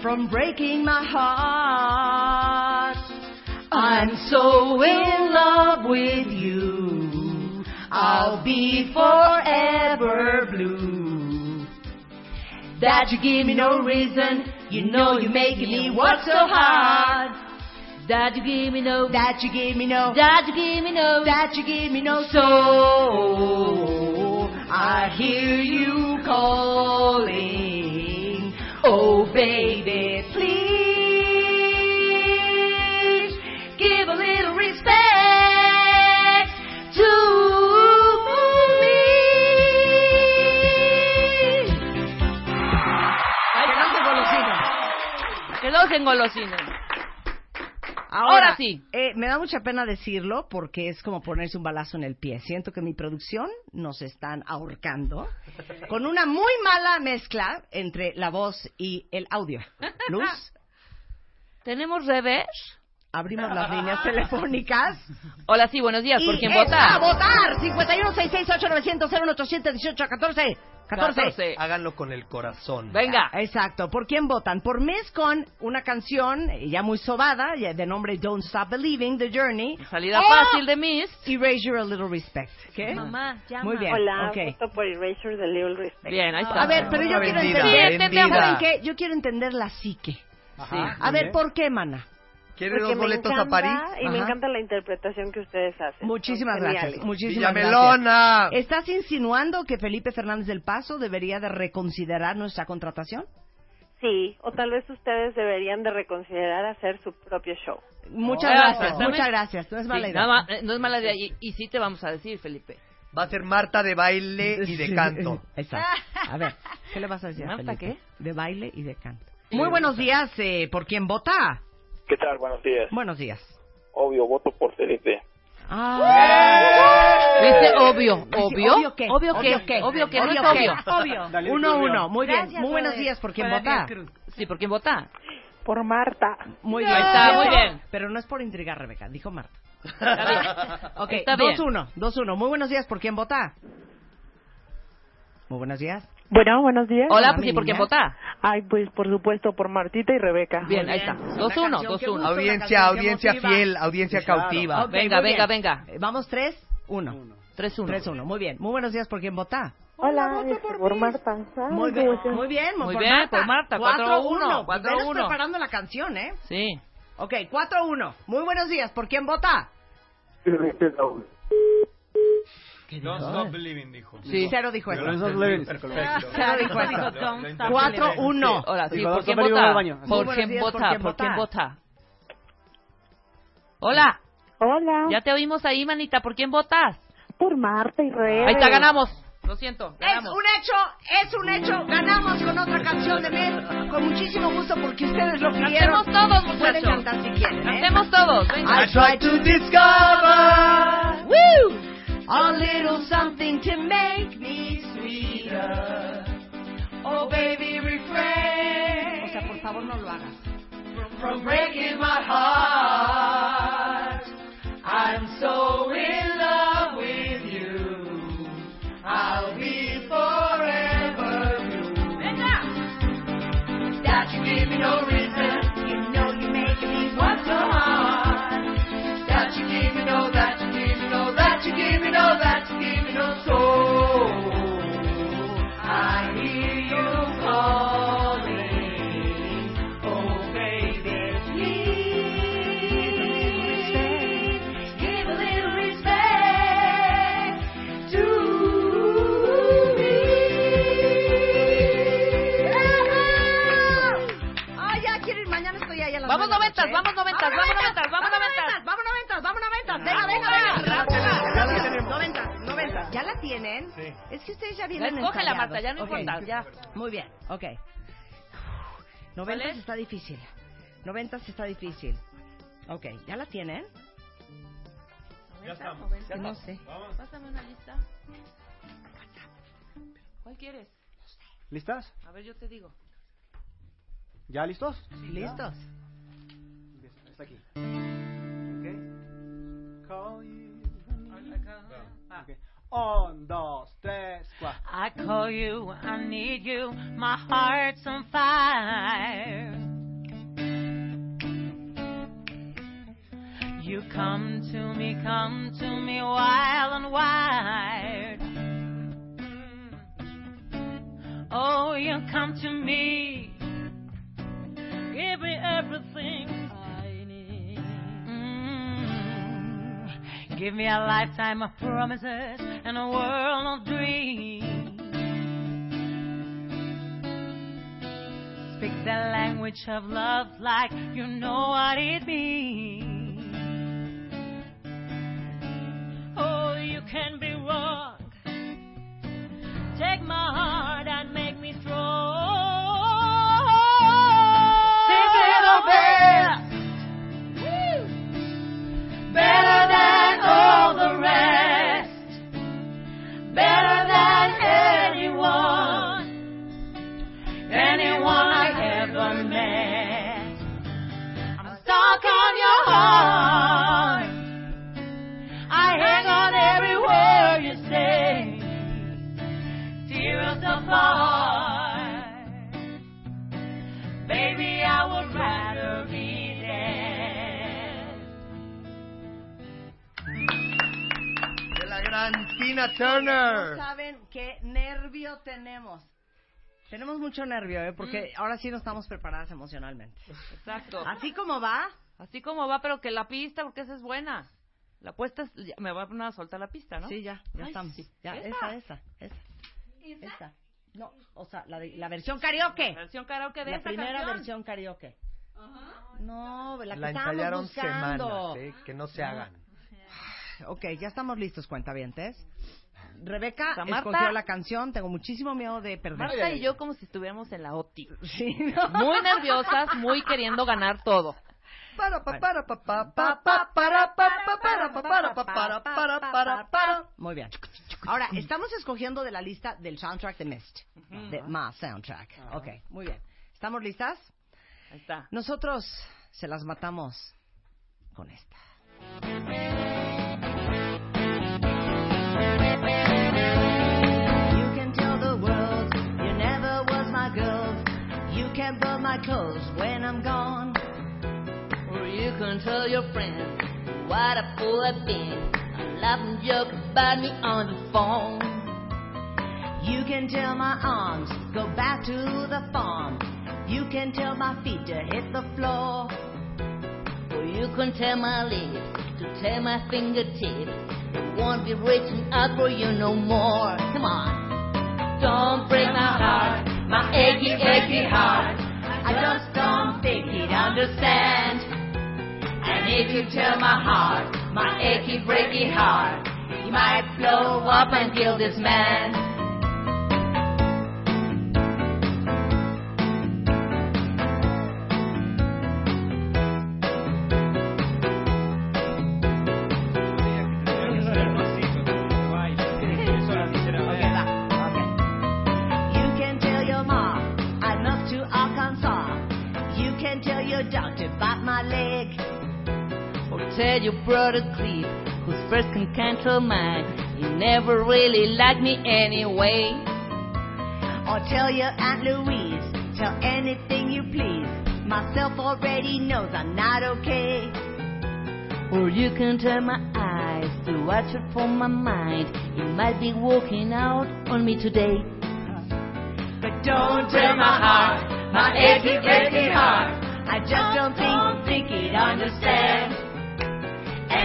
from breaking my heart. I'm so in love with you. I'll be forever blue. That you give me no reason. You know you're making me work so hard. That you give me no. That you give me no. That you give me no. That you give me no. So I hear you calling. Oh, baby, please give a little respect to me. Que no se golosinen. Que no se engolosinen. Ahora, Ahora sí. eh, me da mucha pena decirlo porque es como ponerse un balazo en el pie. Siento que mi producción nos están ahorcando con una muy mala mezcla entre la voz y el audio. Luz, ¿Tenemos revés? abrimos las líneas telefónicas. Hola, sí, buenos días. ¿Por Y quién vota? a votar! 51668900 14. Háganlo con el corazón. Venga. Exacto. ¿Por quién votan? Por mes con una canción ya muy sobada, ya de nombre Don't Stop Believing, The Journey. Salida o fácil de Miss. Erasure a Little Respect. ¿Qué? Mamá, llama. Muy bien. Hola, ok. voto por Erasure de Little Respect. Bien, ahí está. A ver, pero yo quiero entender, vendida. ¿saben qué? Yo quiero entender la psique. Ajá, A ver, bien. ¿por qué, mana? ¿Quieres Porque dos me boletos encanta a París? y me Ajá. encanta la interpretación que ustedes hacen. Muchísimas Son gracias. geniales. Muchísimas Villamelona. gracias. ¿Estás insinuando que Felipe Fernández del Paso debería de reconsiderar nuestra contratación? Sí, o tal vez ustedes deberían de reconsiderar hacer su propio show. Muchas Oh, gracias, exactamente. muchas gracias. No es mala Sí, idea. nada eh, no es mala idea. Y, y sí te vamos a decir, Felipe. Va a ser Marta de baile y de canto. Exacto. A ver, ¿qué le vas a decir a ¿Marta Felipe? De baile y de canto. Muy buenos días. eh, ¿Por quién vota? ¿Qué tal? Buenos días. Buenos días. Obvio, voto por Felipe. Ah. ¿Viste? Obvio. ¿Obvio? ¿Obvio qué? ¿Obvio qué? ¿Obvio qué? Obvio que no es ¿Obvio qué? obvio. Obvio. Uno, uno. Muy bien. Gracias, Muy buenos días. ¿Por quién vota? Sí, ¿por quién vota? Por Marta. Muy Ahí bien. está, muy bien. Pero no es por intrigar, Rebeca. Dijo Marta. Está bien. Ok, Está bien. 2-1. 2-1. Muy buenos días. ¿Por quién vota? Muy buenos días. Bueno, buenos días. Hola, pues sí, ¿por quién vota? Ay, pues por supuesto por Martita y Rebeca. Bien, ahí está. Una 2-1, canción, qué 2-1. gusto. una Audiencia, audiencia fiel, audiencia cautiva. Venga, venga, bien. venga. Eh, Vamos 3, 1. 3-1. 3-1. Muy bien. Muy buenos días. ¿Por quién vota? Hola, este, por, Marta. Muy bien, muy bien, Muy por bien, Marta. por Marta, 4-1, 4-1. Veras 4-1. preparando la canción, ¿eh? Sí. Ok, 4-1. Muy buenos días. ¿Por quién vota? Don't stop believing, dijo. Sí. Cero dijo eso. Don't stop believing. Cero dijo eso. Stop 4-1. Ahora sí, ¿por quién vota? ¿Por quién días, ¿por vota? ¿Por quién vota? Hola, Hola. ya te oímos ahí, manita. ¿Por quién votas? Por Marta y Rebeca. Ahí está, ganamos. Lo siento, Es ganamos. un hecho, es un hecho. Ganamos con otra canción de Mel. Con muchísimo gusto porque ustedes lo pidieron. Cantemos todos, Pueden muchachos. cantar si quieren, ¿eh? Cantemos todos, venga. I try to discover Woo! A little something to make me sweeter. Oh, baby, refrain. O sea, por favor, no lo hagas. From breaking my heart, Marta, ya no ya. Muy bien, ok. Noventas es? está difícil. Noventas está difícil. Ok, ¿ya la tienen? Ya estamos. ya No estamos. sé. Vamos. Pásame una lista. ¿Cuál quieres? ¿Listas? A ver, yo te digo. ¿Ya listos? ¿Listos? Está aquí. Ok. Call you. Ah. Ok. Un, dos, tres. I call you, I need you, my heart's on fire. You come to me, come to me wild and wide. Oh, you come to me, give me everything Give me a lifetime of promises and a world of dreams. Speak the language of love like you know what it means. Oh, you can be wrong. Take my heart and make I'm stuck on your heart. I hang on every word you say. Tears apart. Baby, I would rather be dead. De la gran Tina No Turner. saben qué nervio tenemos. Tenemos mucho nervio, ¿eh? Porque ahora sí no estamos preparadas emocionalmente. Exacto. Así como va, Así como va, pero que la pista, porque esa es buena. La apuesta es, ya- me va a poner a soltar la pista, ¿no? sí, ya, ya Ay, estamos. sí. Ya, ¿Esa? esa, esa, esa. Esa. No, o sea, la, de- la versión karaoke. Versión karaoke de La esa primera canción. versión karaoke. No, la que La ensayaron buscando. semanas, ¿eh? Que no se hagan. Ok, ya estamos listos, cuentavientes. Rebeca O sea, Marta- escogió la canción, tengo muchísimo miedo de perder. Marta y yo como si estuviéramos en la óptica. Sí, ¿no? Muy nerviosas, muy queriendo ganar todo. Muy bien. Ahora, estamos escogiendo de la lista del soundtrack de Mist. De más soundtrack. Ok, muy bien. ¿Estamos listas? Está. Nosotros se las matamos con esta. You can tell the world you never was my girl. You can burn my clothes when I'm gone. You can tell your friends what a fool I've been. A laughing joke about me on the phone. You can tell my arms go back to the farm. You can tell my feet to hit the floor. Or you can tell my lips to tell my fingertips. Won't be reaching out for you no more. Come on. Don't break my heart, my achy, achy heart. I just don't think he'd understand. If you tell my heart, my achy, breaky heart, he might blow up and kill this man. Brother Cleve, who's first can control mine. He never really liked me anyway. Or tell your Aunt Louise, tell anything you please. Myself already knows I'm not okay. Or you can turn my eyes to watch it from my mind. He might be walking out on me today. But don't tell my heart, my achy, achy heart. I just don't think, think he'd understand.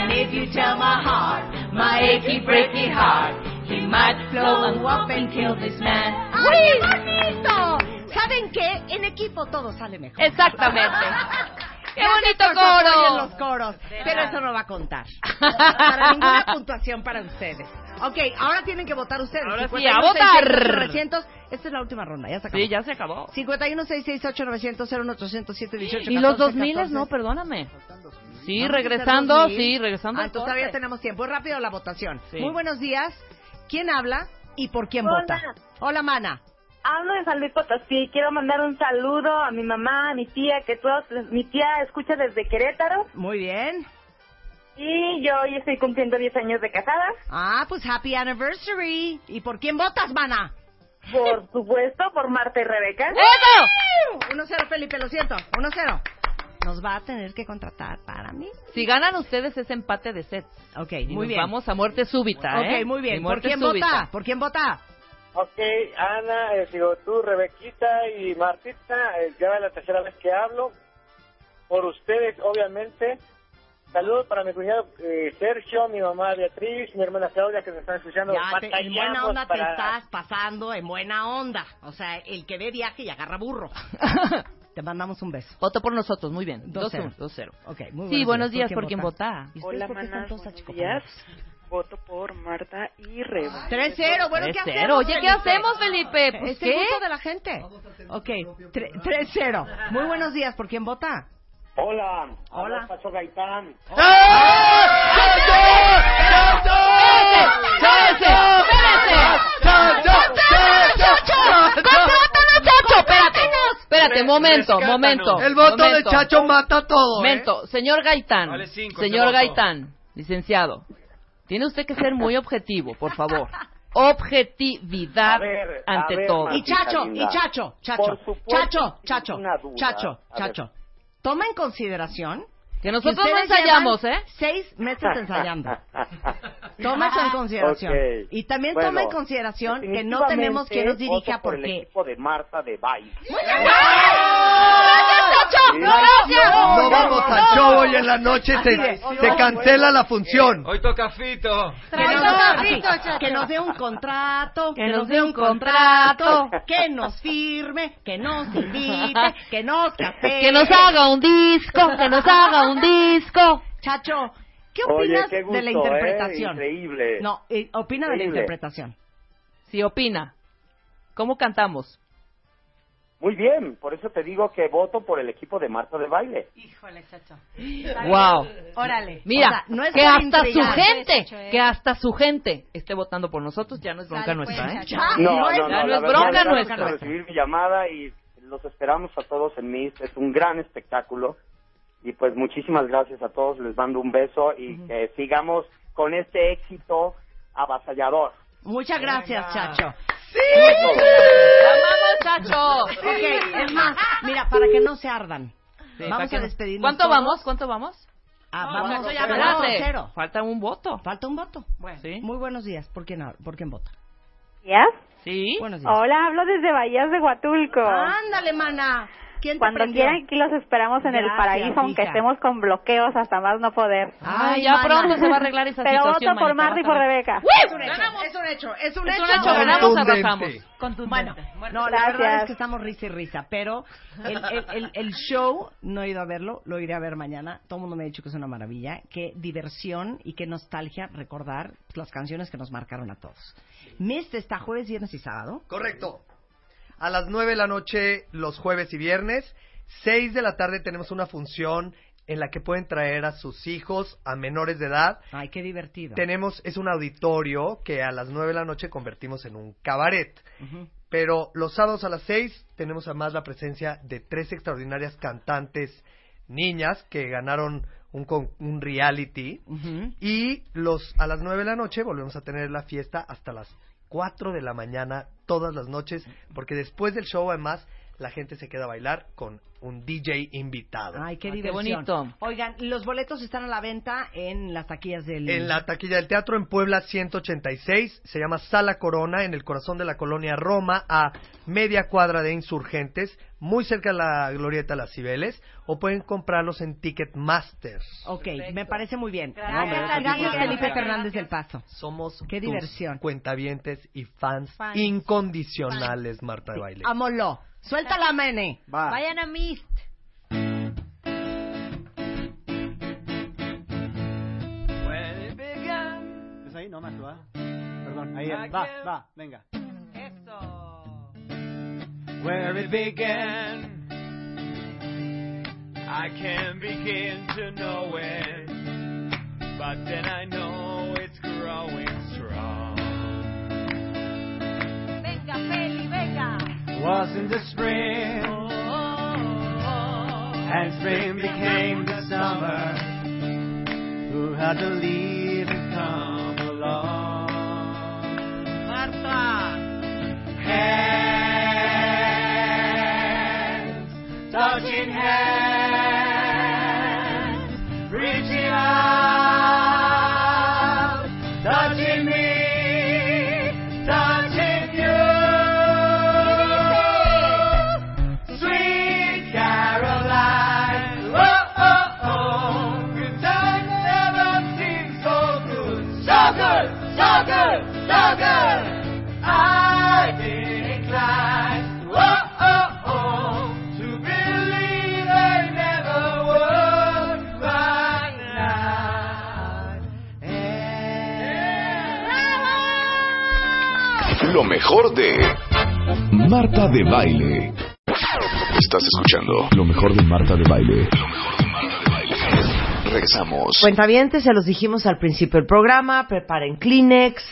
And if you tell my heart, my achy, breaky heart, he might blow up and kill this man. ¡Ay, qué bonito! ¿saben qué? En equipo todo sale mejor. Exactamente. ¡Qué Gracias bonito coro! en los coros. Pero eso no va a contar. Para ninguna puntuación para ustedes. Ok, ahora tienen que votar ustedes. Ahora sí, 51, a votar. 668, 900. Esta es la última ronda, ya se acabó. Sí, ya se acabó. 51 668 900 01 807 18 Y los 14, 2000 14. no, perdóname. Sí, a regresando, hacer 2000. sí, regresando. Ah, entonces todavía tenemos tiempo. Es rápido la votación. Sí. Muy buenos días. ¿Quién habla y por quién Hola. vota? Hola, Mana. Hablo de San Luis Potosí. Quiero mandar un saludo a mi mamá, a mi tía, que todos, mi tía escucha desde Querétaro. Muy bien. Y yo hoy estoy cumpliendo 10 años de casada. Ah, pues happy anniversary. ¿Y por quién votas, Mana? Por supuesto, por Marta y Rebeca. ¡Eso! 1-0, Felipe, lo siento. 1-0. Nos va a tener que contratar para mí. Si ganan ustedes ese empate de sets. Ok, Y muy nos bien. Vamos a muerte súbita, ¿eh? Ok, muy bien. ¿Por quién súbita. vota? ¿Por quién vota? Ok, Ana, eh, digo tú, Rebequita y Martita, eh, ya es la tercera vez que hablo. Por ustedes, obviamente. Saludos para mi cuñado eh, Sergio, mi mamá Beatriz, mi hermana Claudia que me están escuchando. Ya, te- en buena onda te para- estás pasando, en buena onda. O sea, el que ve viaje y agarra burro. te mandamos un beso. Voto por nosotros, muy bien. 2-0. 2-1, 2-0. Ok, muy Sí, buenos días, ¿por ¿Por quién vota? ¿Y ustedes Hola, por qué todos achicopalados? Voto por Marta y Reba. 3-0, bueno, ¿qué 3-0. hacemos? Oye, ¿qué Felipe? hacemos, Felipe? Pues, es ¿qué? el gusto de la gente. Ok, tre- 3-0. Muy buenos días, ¿por quién vota? Hola. Hola. Pacho Gaitán. Chacho, espérate. Espérate, momento, Rescátanos. momento. El voto de. Chacho mata todo, ¿eh? Momento, señor Gaitán. Vale cinco, señor. Gaitán, licenciado. Tiene usted que ser muy objetivo, por favor. Objetividad ante ver, todo. Y Chacho, y Chacho, Chacho, Por supuesto, Chacho, Chacho. Chacho, ver. Chacho. Toma en consideración Que nosotros no ensayamos, ¿eh? Seis meses ensayando. Toma eso en consideración. Y también Bueno, toma en consideración que no tenemos quien nos dirija voto por el porque... equipo de Marta de Baile. No vamos al show hoy en la noche, se, se cancela la función. Hoy toca Fito. Que nos, Trae así, que nos dé un contrato, Que nos dé un contrato. que nos firme, que nos invite, que nos café. Que nos haga un disco, que nos haga un disco. Chacho, ¿qué Oye, opinas qué gusto, de la ¿eh? interpretación? Increíble. No, eh, opina de la Increíble. interpretación. Sí, opina. ¿Cómo cantamos? Muy bien, por eso te digo que voto por el equipo de Marta de Baile. Híjole, chacho. Wow. Órale. Mira, O sea, no es que hasta su gente, ¿eh? que hasta su gente esté votando por nosotros, ya no es bronca Sale, nuestra, pues, ¿eh? Ya, No, no no, es- no, ya no es bronca nuestra. recibir mi llamada y los esperamos a todos en MIS. Es un gran espectáculo. Y pues muchísimas gracias a todos. Les mando un beso y que sigamos con este éxito avasallador. Muchas gracias, Chacho. ¡Amamos, Chacho! Ok, es más, mira, para que no se ardan. Sí, vamos a no- despedirnos. ¿Cuánto todos. vamos? ¿Cuánto vamos? Ah, No, vamos, Chacho, ya cero, espérate. cero. Falta un voto. Falta un voto. Bueno. ¿Sí? Muy buenos días. ¿Por quién? ¿Por quién vota? ¿Ya? ¿Sí? Buenos días. Hola, hablo desde Bahías de Huatulco. Ándale, mana. ¿Quién Cuando prendió? quieran, aquí los esperamos en el Gracias, paraíso, aunque hija. estemos con bloqueos hasta más no poder. Ay, ya mana. pronto se va a arreglar esa Pero situación. voto por Marta y por. Rebeca. Es un hecho, es un hecho, es un Es hecho. un hecho, ganamos, arrasamos. Bueno, no, la verdad es que estamos risa y risa, pero el, el, el, el show, no he ido a verlo, lo iré a ver mañana. Todo el mundo me ha dicho que es una maravilla. Qué diversión y qué nostalgia recordar las canciones que nos marcaron a todos. Mist está jueves, viernes y sábado. Correcto. A las 9 de la noche los jueves y viernes. 6 de la tarde tenemos una función en la que pueden traer a sus hijos a menores de edad. Ay, qué divertido. Tenemos, es un auditorio que a las 9 de la noche convertimos en un cabaret. Pero los sábados a las 6 tenemos además la presencia de tres extraordinarias cantantes niñas que ganaron un, con- un reality. Y los a las 9 de la noche volvemos a tener la fiesta hasta las 4 de la mañana todas las noches, porque después del show además la gente se queda a bailar con un DJ invitado. Ay, qué Ay, qué diversión. bonito. Oigan, los boletos están a la venta en las taquillas del... En la taquilla del teatro en Puebla 186, se llama Sala Corona, en el corazón de la colonia Roma, a media cuadra de Insurgentes, muy cerca de la Glorieta Las Cibeles, o pueden comprarlos en Ticketmaster. Ok, me parece muy bien. Gracias, hombre, Gracias, Gracias, Gracias. Felipe Fernández del Paso. Somos Qué tus diversión. cuentavientes y fans, Fans. incondicionales, Marta de Baile. Amolo. Suéltala, Mene. Va. Vayan a Mist. When it began, ¿Es ahí? No, más tú, ¿ah? Perdón, ahí. I Va, va, venga. where it began, I can begin to know it, but then I know it's growing Was in the spring, and spring became the summer. Who had to leave and come along? Marta. Hands, mejor de Marta de Baile. Estás escuchando lo mejor de Marta de Baile. Regresamos. Cuentavientes, se los dijimos al principio del programa, preparen Kleenex,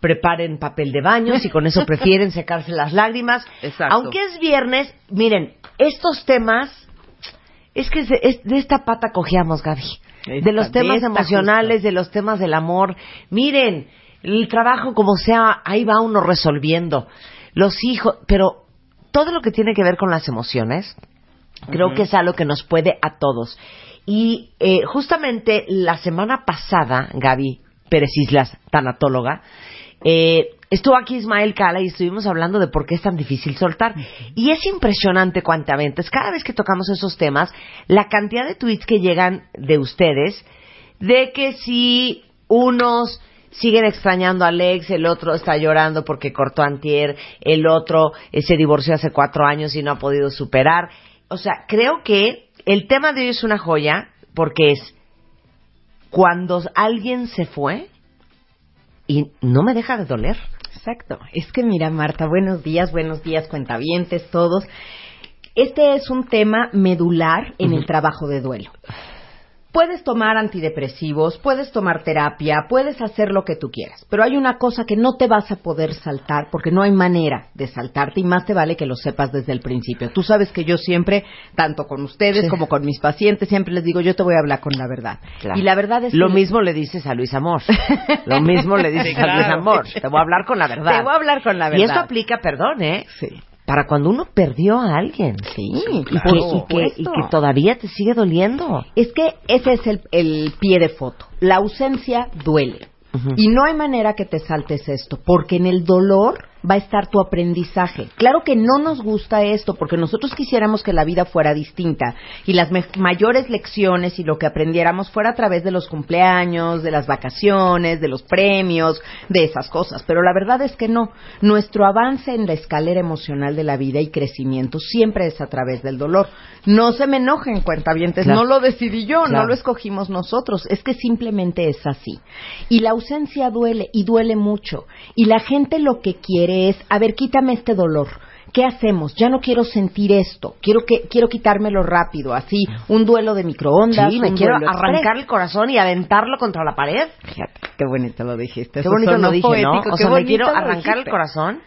preparen papel de baño, si con eso prefieren secarse las lágrimas. Exacto. Aunque es viernes, miren, estos temas, es que es de, es de esta pata cojeamos, Gaby. de los de temas esta emocionales, de los temas del amor. Miren, el trabajo como sea, ahí va uno resolviendo. Los hijos, pero todo lo que tiene que ver con las emociones, creo que es algo que nos puede a todos. Y eh, justamente la semana pasada, Gaby Pérez Islas, tanatóloga, eh, estuvo aquí Ismael Cala y estuvimos hablando de por qué es tan difícil soltar. Y es impresionante cuantamente, cada vez que tocamos esos temas, la cantidad de tweets que llegan de ustedes, de que si unos siguen extrañando a Alex, el otro está llorando porque cortó antier, el otro eh, se divorció hace cuatro años y no ha podido superar. O sea, creo que el tema de hoy es una joya porque es cuando alguien se fue y no me deja de doler. Exacto. Es que mira, Marta, buenos días, buenos días, cuentavientes, todos. Este es un tema medular en el trabajo de duelo. Puedes tomar antidepresivos, puedes tomar terapia, puedes hacer lo que tú quieras, pero hay una cosa que no te vas a poder saltar porque no hay manera de saltarte y más te vale que lo sepas desde el principio. Tú sabes que yo siempre, tanto con ustedes Sí. como con mis pacientes, siempre les digo, yo te voy a hablar con la verdad. Claro. Y la verdad es Lo que... mismo le dices a Luis Amor. Lo mismo le dices Sí, a Luis. Amor. Te voy a hablar con la verdad. Te voy a hablar con la Y eso verdad. aplica, perdón, ¿eh? Sí. Para cuando uno perdió a alguien. Sí, y, que, y, que, y que todavía te sigue doliendo. Es que ese es el, el pie de foto. La ausencia duele. Y no hay manera que te saltes esto, porque en el dolor va a estar tu aprendizaje. Claro que no nos gusta esto, porque nosotros quisiéramos que la vida fuera distinta y las mayores lecciones y lo que aprendiéramos fuera a través de los cumpleaños, de las vacaciones, de los premios, de esas cosas. Pero la verdad es que no. Nuestro avance en la escalera emocional de la vida y crecimiento siempre es a través del dolor. No se me enojen, cuentavientes, Claro. no lo decidí yo, Claro. no lo escogimos nosotros, es que simplemente es así. Y la ausencia duele, y duele mucho. Y la gente lo que quiere es, a ver, quítame este dolor. ¿Qué hacemos? Ya no quiero sentir esto. Quiero que quiero quitármelo rápido, así, un duelo de microondas. Sí, me quiero arrancar el corazón y aventarlo contra la pared. Fíjate, qué bonito lo dijiste. Qué Eso bonito sonó lo dije, ¿no? poético, O qué sea, me quiero arrancar el corazón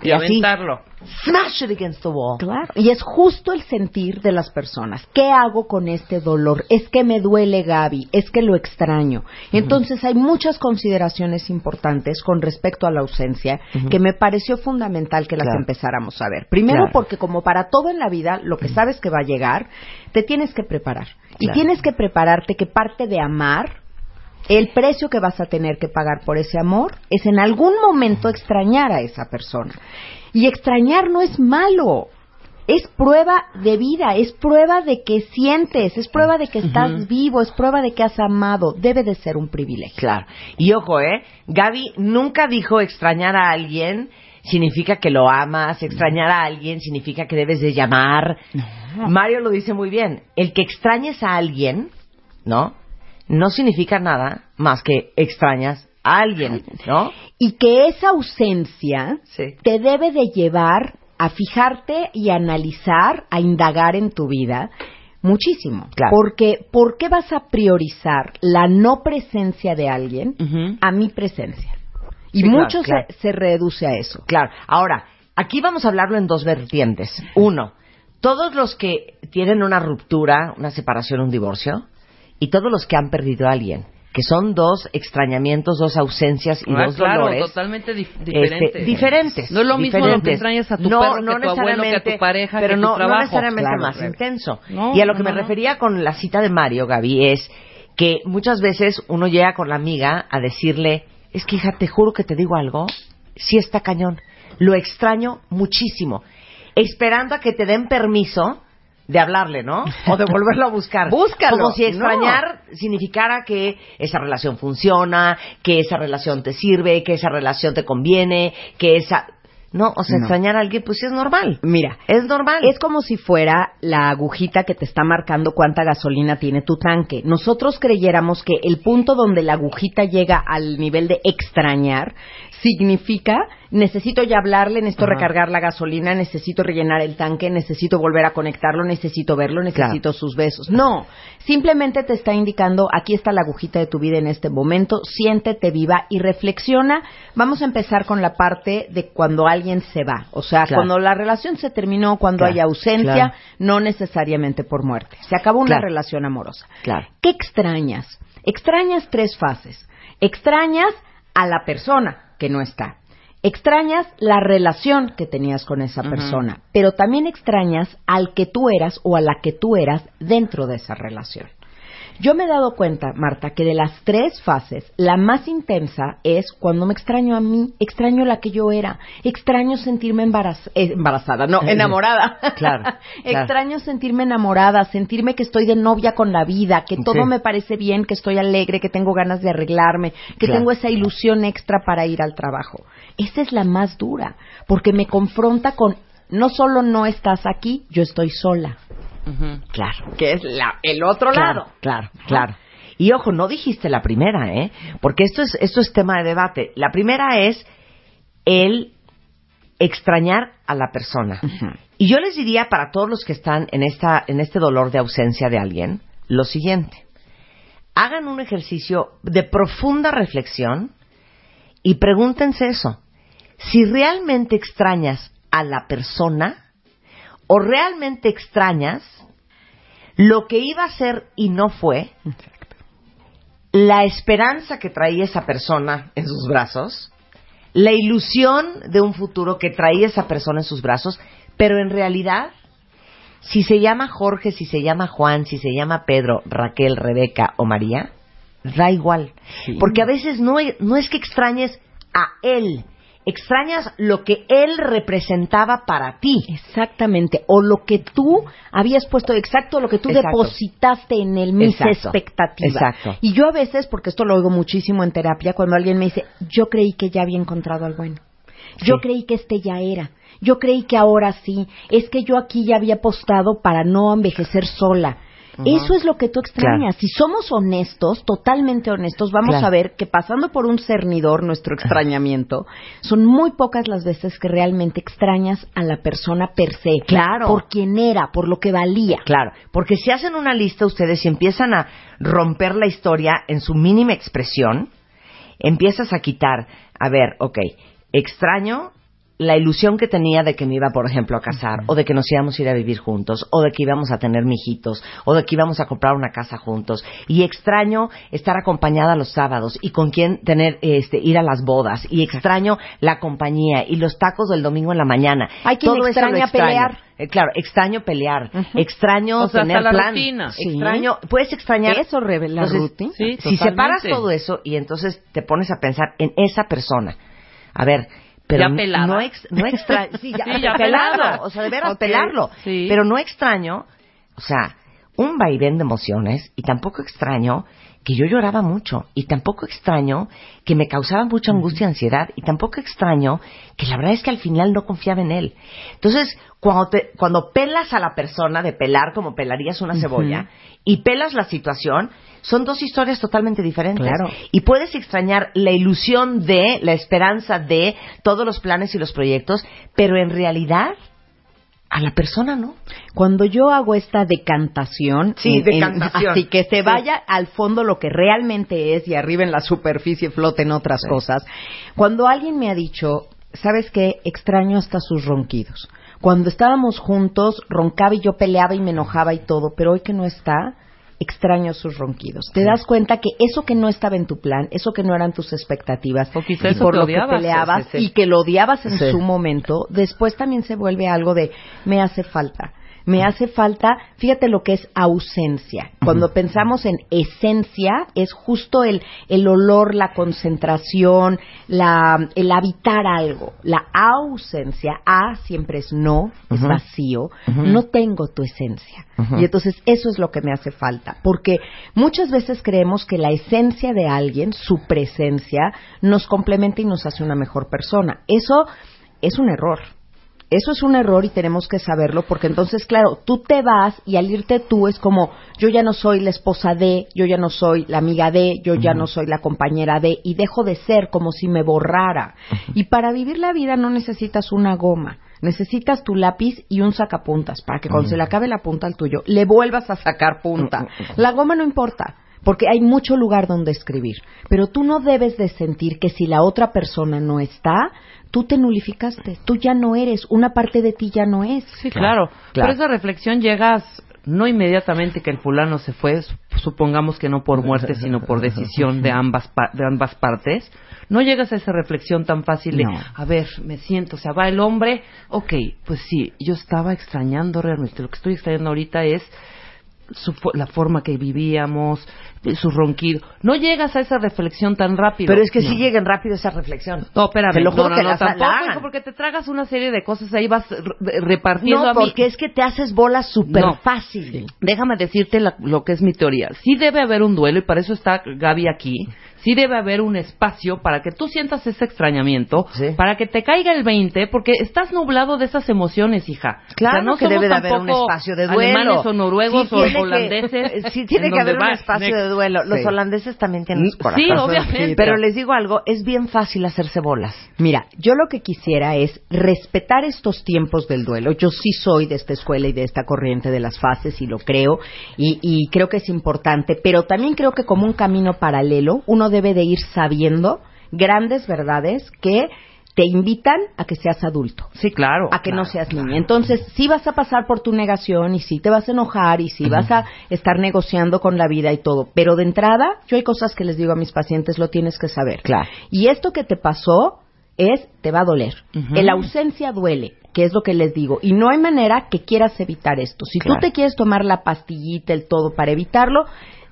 Y aventarlo. Smash it against the wall. Claro. Y es justo el sentir de las personas. ¿Qué hago con este dolor? Es que me duele Gaby, es que lo extraño. Entonces hay muchas consideraciones importantes con respecto a la ausencia que me pareció fundamental que las Claro. empezáramos a ver. Primero Claro. porque como para todo en la vida, lo que sabes que va a llegar, te tienes que preparar. Y tienes que prepararte que parte de amar el precio que vas a tener que pagar por ese amor es en algún momento extrañar a esa persona. Y extrañar no es malo. Es prueba de vida, es prueba de que sientes, es prueba de que estás vivo, es prueba de que has amado. Debe de ser un privilegio. Claro. Y ojo, ¿eh? Gaby nunca dijo extrañar a alguien significa que lo amas, extrañar a alguien significa que debes de llamar. Mario lo dice muy bien, el que extrañes a alguien, ¿no? No significa nada más que extrañas a alguien, ¿no? Y que esa ausencia te debe de llevar a fijarte y analizar, a indagar en tu vida muchísimo. Porque, ¿por qué vas a priorizar la no presencia de alguien a mi presencia? Y Sí, claro, mucho claro. Se, se reduce a eso. Claro. Ahora, aquí vamos a hablarlo en dos vertientes. Uno, todos los que tienen una ruptura, una separación, un divorcio, y todos los que han perdido a alguien, que son dos extrañamientos, dos ausencias y Ah, dos claro, dolores. totalmente dif- este, diferentes. diferentes. No es lo mismo lo que extrañas a tu no, perro, no que a tu abuelo, que a tu pareja, pero que no, tu no necesariamente Claro, más claro. intenso. No, y a lo que no, me refería con la cita de Mario, Gaby, es que muchas veces uno llega con la amiga a decirle, es que hija, te juro que te digo algo, sí está cañón, lo extraño muchísimo, esperando a que te den permiso de hablarle, ¿no? O de volverlo a buscar. Búscalo. Como si No. extrañar significara que esa relación funciona, que esa relación te sirve, que esa relación te conviene, que esa... No, o sea, No. extrañar a alguien, pues sí es normal. Mira, Es normal. Es como si fuera la agujita que te está marcando cuánta gasolina tiene tu tanque. Nosotros creyéramos que el punto donde la agujita llega al nivel de extrañar significa necesito ya hablarle, necesito Ajá. recargar la gasolina, necesito rellenar el tanque, necesito volver a conectarlo, necesito verlo, necesito sus besos. No, simplemente te está indicando aquí está la agujita de tu vida en este momento, siéntete viva y reflexiona. Vamos a empezar con la parte de cuando alguien se va, o sea, Claro. cuando la relación se terminó, cuando Claro, hay ausencia, no necesariamente por muerte. Se acabó una relación amorosa. Claro. ¿Qué extrañas? Extrañas tres fases. Extrañas a la persona que no está. Extrañas la relación que tenías con esa persona, pero también extrañas al que tú eras o a la que tú eras dentro de esa relación. Yo me he dado cuenta, Marta, que de las tres fases, la más intensa es cuando me extraño a mí, extraño la que yo era, extraño sentirme embaraz- eh, embarazada, no, enamorada. Claro, claro. Extraño sentirme enamorada, sentirme que estoy de novia con la vida, que todo Sí. me parece bien, que estoy alegre, que tengo ganas de arreglarme, que Claro. tengo esa ilusión extra para ir al trabajo. Esa es la más dura, porque me confronta con no solo no estás aquí, yo estoy sola. Claro. Que es la, el otro Claro, lado. claro, claro. Y ojo, no dijiste la primera, ¿eh? Porque esto es, esto es tema de debate. La primera es el extrañar a la persona. Y yo les diría para todos los que están en, esta, en este dolor de ausencia de alguien, lo siguiente. Hagan un ejercicio de profunda reflexión y pregúntense eso. Si realmente extrañas a la persona o realmente extrañas lo que iba a ser y no fue, la esperanza que traía esa persona en sus brazos, la ilusión de un futuro que traía esa persona en sus brazos, pero en realidad, si se llama Jorge, si se llama Juan, si se llama Pedro, Raquel, Rebeca o María, da igual. Porque a veces no, no es que extrañes a él, extrañas lo que él representaba para ti. Exactamente. O lo que tú habías puesto, exacto, lo que tú Exacto. depositaste en él, mis Exacto. expectativas. Exacto. Y yo a veces, porque esto lo oigo muchísimo en terapia, cuando alguien me dice, yo creí que ya había encontrado al bueno. Yo Sí. creí que este ya era. Yo creí que ahora sí. Es que yo aquí ya había apostado para no envejecer sola. Eso es lo que tú extrañas. Claro. Si somos honestos, totalmente honestos, vamos Claro. a ver que pasando por un cernidor, nuestro extrañamiento, son muy pocas las veces que realmente extrañas a la persona per se. Claro. Por quien era, por lo que valía. Claro, porque si hacen una lista ustedes y empiezan a romper la historia en su mínima expresión, empiezas a quitar, a ver, ok, extraño la ilusión que tenía de que me iba, por ejemplo, a casar, o de que nos íbamos a ir a vivir juntos, o de que íbamos a tener mijitos, o de que íbamos a comprar una casa juntos, y extraño estar acompañada los sábados y con quién tener, este, ir a las bodas, y extraño la compañía y los tacos del domingo en la mañana. Hay quien Todo extraña extraño. pelear. Eh, claro, extraño pelear, extraño O sea, hasta tener la plan, rutina. extraño, puedes extrañar Eso revela Entonces, rutina. Sí, si separas todo eso y entonces te pones a pensar en esa persona, a ver, pero Ya pelada. no, ex- no extraño, sí, ya, Sí, ya pelado. o sea, de veras pelarlo, sí. pero no extraño, o sea, un vaivén de emociones y tampoco extraño que yo lloraba mucho y tampoco extraño que me causaba mucha angustia y ansiedad y tampoco extraño que la verdad es que al final no confiaba en él. Entonces, cuando, te- cuando pelas a la persona de pelar como pelarías una cebolla y pelas la situación, son dos historias totalmente diferentes. Claro. Y puedes extrañar la ilusión de, la esperanza de todos los planes y los proyectos, pero en realidad a la persona no. Cuando yo hago esta decantación, Sí, en- en- decantación. así que se Sí. vaya al fondo lo que realmente es y arriba en la superficie floten otras cosas. Cuando alguien me ha dicho, ¿sabes qué? Extraño hasta sus ronquidos. Cuando estábamos juntos, roncaba y yo peleaba y me enojaba y todo, pero hoy que no está, extraño sus ronquidos. Te das cuenta que eso que no estaba en tu plan, eso que no eran tus expectativas, y por que lo odiabas. que peleabas Sí, sí, sí. y que lo odiabas en Sí. su momento, después también se vuelve algo de me hace falta. Me hace falta, fíjate lo que es ausencia. Cuando pensamos en esencia, es justo el, el olor, la concentración, la, el habitar algo. La ausencia, A siempre es no, es vacío. No tengo tu esencia. Y entonces eso es lo que me hace falta. Porque muchas veces creemos que la esencia de alguien, su presencia, nos complementa y nos hace una mejor persona. Eso es un error. Eso es un error y tenemos que saberlo porque entonces, claro, tú te vas y al irte tú es como, yo ya no soy la esposa de, yo ya no soy la amiga de, yo ya no soy la compañera de y dejo de ser como si me borrara. Y para vivir la vida no necesitas una goma, necesitas tu lápiz y un sacapuntas para que cuando se le acabe la punta al tuyo, le vuelvas a sacar punta. La goma no importa. Porque hay mucho lugar donde escribir. Pero tú no debes de sentir que si la otra persona no está, tú te nulificaste. Tú ya no eres. Una parte de ti ya no es. Sí, claro. Pero esa reflexión llegas no inmediatamente que el fulano se fue, sup- supongamos que no por muerte, sino por decisión de ambas pa- de ambas partes. No llegas a esa reflexión tan fácil de, No. a ver, me siento, o sea, va el hombre, ok, pues sí, yo estaba extrañando realmente, lo que estoy extrañando ahorita es su la forma que vivíamos, su ronquido. No llegas a esa reflexión tan rápido. Pero es que No. sí lleguen rápido esa reflexión. No, espérame. Te lo juro no, no, que no, la tampoco, hijo, porque te tragas una serie de cosas, ahí vas re- repartiendo No, a mí. porque es que te haces bola súper fácil. Déjame decirte la- lo que es mi teoría. Sí debe haber un duelo, y para eso está Gaby aquí. Sí debe haber un espacio para que tú sientas ese extrañamiento, para que te caiga el 20, porque estás nublado de esas emociones, hija. Claro o sea, no que somos debe de haber un espacio de duelo. Alemanes o noruegos Sí o que- holandeses. sí tiene en que haber un espacio de duelo. Los Sí. holandeses también tienen sus Sí, obviamente. Pero les digo algo, es bien fácil hacerse bolas. Mira, yo lo que quisiera es respetar estos tiempos del duelo. Yo sí soy de esta escuela y de esta corriente de las fases y lo creo y, y creo que es importante, pero también creo que como un camino paralelo uno debe de ir sabiendo grandes verdades que te invitan a que seas adulto. Sí, claro. A que no seas niña. Entonces, sí vas a pasar por tu negación y sí te vas a enojar y sí vas a estar negociando con la vida y todo. Pero de entrada, yo hay cosas que les digo a mis pacientes, lo tienes que saber. Claro. Y esto que te pasó es, te va a doler. Ujú. La ausencia duele, que es lo que les digo. Y no hay manera que quieras evitar esto. Si Claro. tú te quieres tomar la pastillita, el todo para evitarlo,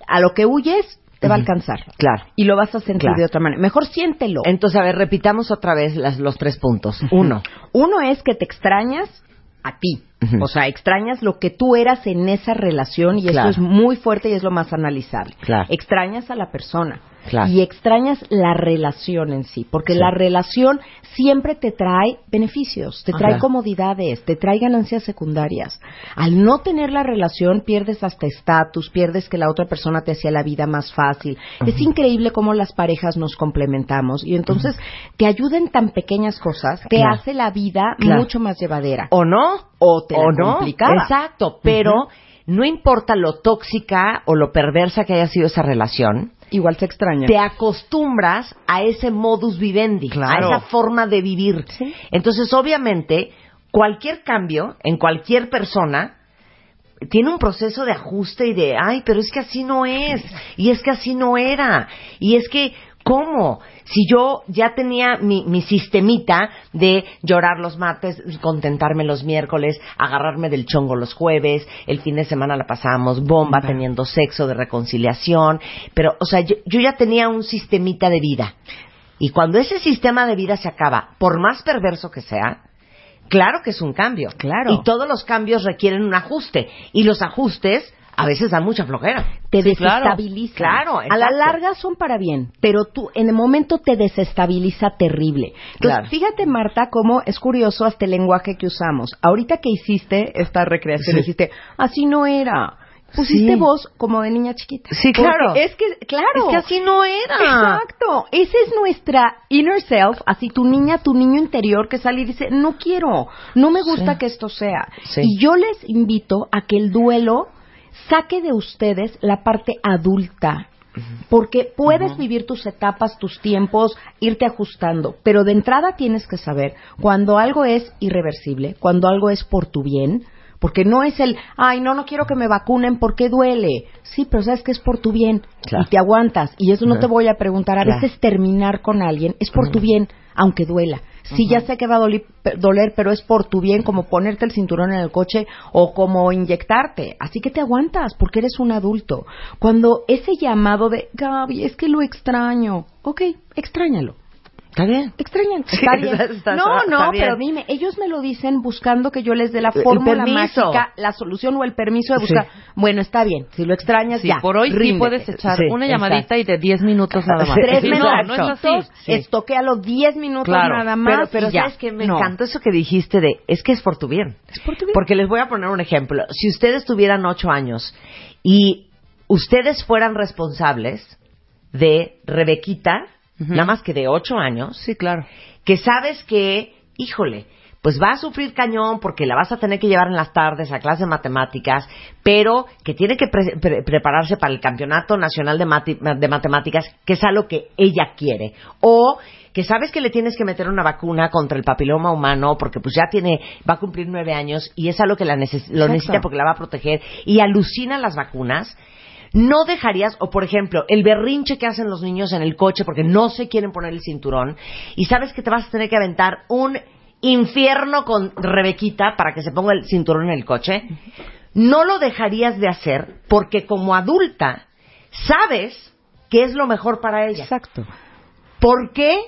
a lo que huyes, te va a alcanzar. Claro. Y lo vas a sentir Claro. de otra manera. Mejor siéntelo. Entonces, a ver, repitamos otra vez las- los tres puntos. Uno. Uno es que te extrañas a ti. O sea, extrañas lo que tú eras en esa relación y Claro. esto es muy fuerte y es lo más analizable. Claro. Extrañas a la persona. Claro. Y extrañas la relación en sí, porque Sí. la relación siempre te trae beneficios, te trae Ajá. comodidades, te trae ganancias secundarias. Al no tener la relación pierdes hasta estatus, pierdes que la otra persona te hacía la vida más fácil. Es increíble cómo las parejas nos complementamos y entonces te ayuden tan pequeñas cosas, te Claro. hace la vida Claro. mucho más llevadera. ¿O no? O te la ¿O no? Exacto, pero no importa lo tóxica o lo perversa que haya sido esa relación, Igual se extraña. te acostumbras a ese modus vivendi, Claro. a esa forma de vivir. Entonces, obviamente, cualquier cambio en cualquier persona tiene un proceso de ajuste y de, ay, pero es que así no es, y es que así no era, y es que, ¿cómo? Si yo ya tenía mi, mi sistemita de llorar los martes, contentarme los miércoles, agarrarme del chongo los jueves, el fin de semana la pasábamos bomba teniendo sexo de reconciliación, pero, o sea, yo, yo ya tenía un sistemita de vida. Y cuando ese sistema de vida se acaba, por más perverso que sea, Claro que es un cambio. Claro. Y todos los cambios requieren un ajuste. Y los ajustes a veces dan mucha flojera. te Sí, desestabiliza. Claro, a la larga son para bien, pero tú en el momento te desestabiliza terrible. Entonces, Claro. fíjate, Marta, cómo es curioso hasta el lenguaje que usamos. Ahorita que hiciste esta recreación, Sí. dijiste, así no era. Pusiste Sí. voz como de niña chiquita. Sí, Porque claro. Es que, claro. Es que así no era. Exacto. Esa es nuestra inner self, así tu niña, tu niño interior que sale y dice, no quiero, no me gusta Sí. que esto sea. Sí. Y yo les invito a que el duelo saque de ustedes la parte adulta. Porque puedes vivir tus etapas, tus tiempos, irte ajustando, pero de entrada tienes que saber cuando algo es irreversible, cuando algo es por tu bien, porque no es el, ay, no, no quiero que me vacunen porque duele. Sí, pero sabes que es por tu bien Claro. y te aguantas. Y eso no te voy a preguntar. A Claro. veces terminar con alguien es por tu bien, aunque duela. Sí, ya sé que va a pe- doler, pero es por tu bien, como ponerte el cinturón en el coche o como inyectarte. Así que te aguantas, porque eres un adulto. Cuando ese llamado de, Gaby, es que lo extraño. Ok, extrañalo. Está bien. Extrañan, Sí, está bien. está- está- no, no, bien. pero dime, ellos me lo dicen buscando que yo les dé la El fórmula mágica, la solución o el permiso de buscar. Sí. Bueno, está bien, si lo extrañas Sí, ya. por hoy sí ríndete. puedes echar Sí, una llamadita y de 10 minutos nada más. Tres Sí, minutos, no, no es así. Sí. estoquéalo 10 minutos Claro, nada más Pero, pero sabes que me No. encantó eso que dijiste de, es que es por tu bien. Es por tu bien. Porque les voy a poner un ejemplo. Si ustedes tuvieran ocho años y ustedes fueran responsables de Rebequita, nada más que de ocho años, Sí, claro. que sabes que, híjole, pues va a sufrir cañón porque la vas a tener que llevar en las tardes a clase de matemáticas, pero que tiene que pre- pre- prepararse para el Campeonato Nacional de, de Matemáticas, que es algo que ella quiere. O que sabes que le tienes que meter una vacuna contra el papiloma humano porque pues ya tiene, va a cumplir nueve años y es algo que la neces- lo Exacto. necesita porque la va a proteger y alucina las vacunas. No dejarías, o por ejemplo, el berrinche que hacen los niños en el coche porque no se quieren poner el cinturón y sabes que te vas a tener que aventar un infierno con Rebequita para que se ponga el cinturón en el coche, no lo dejarías de hacer porque como adulta sabes que es lo mejor para ella. Exacto. ¿Por qué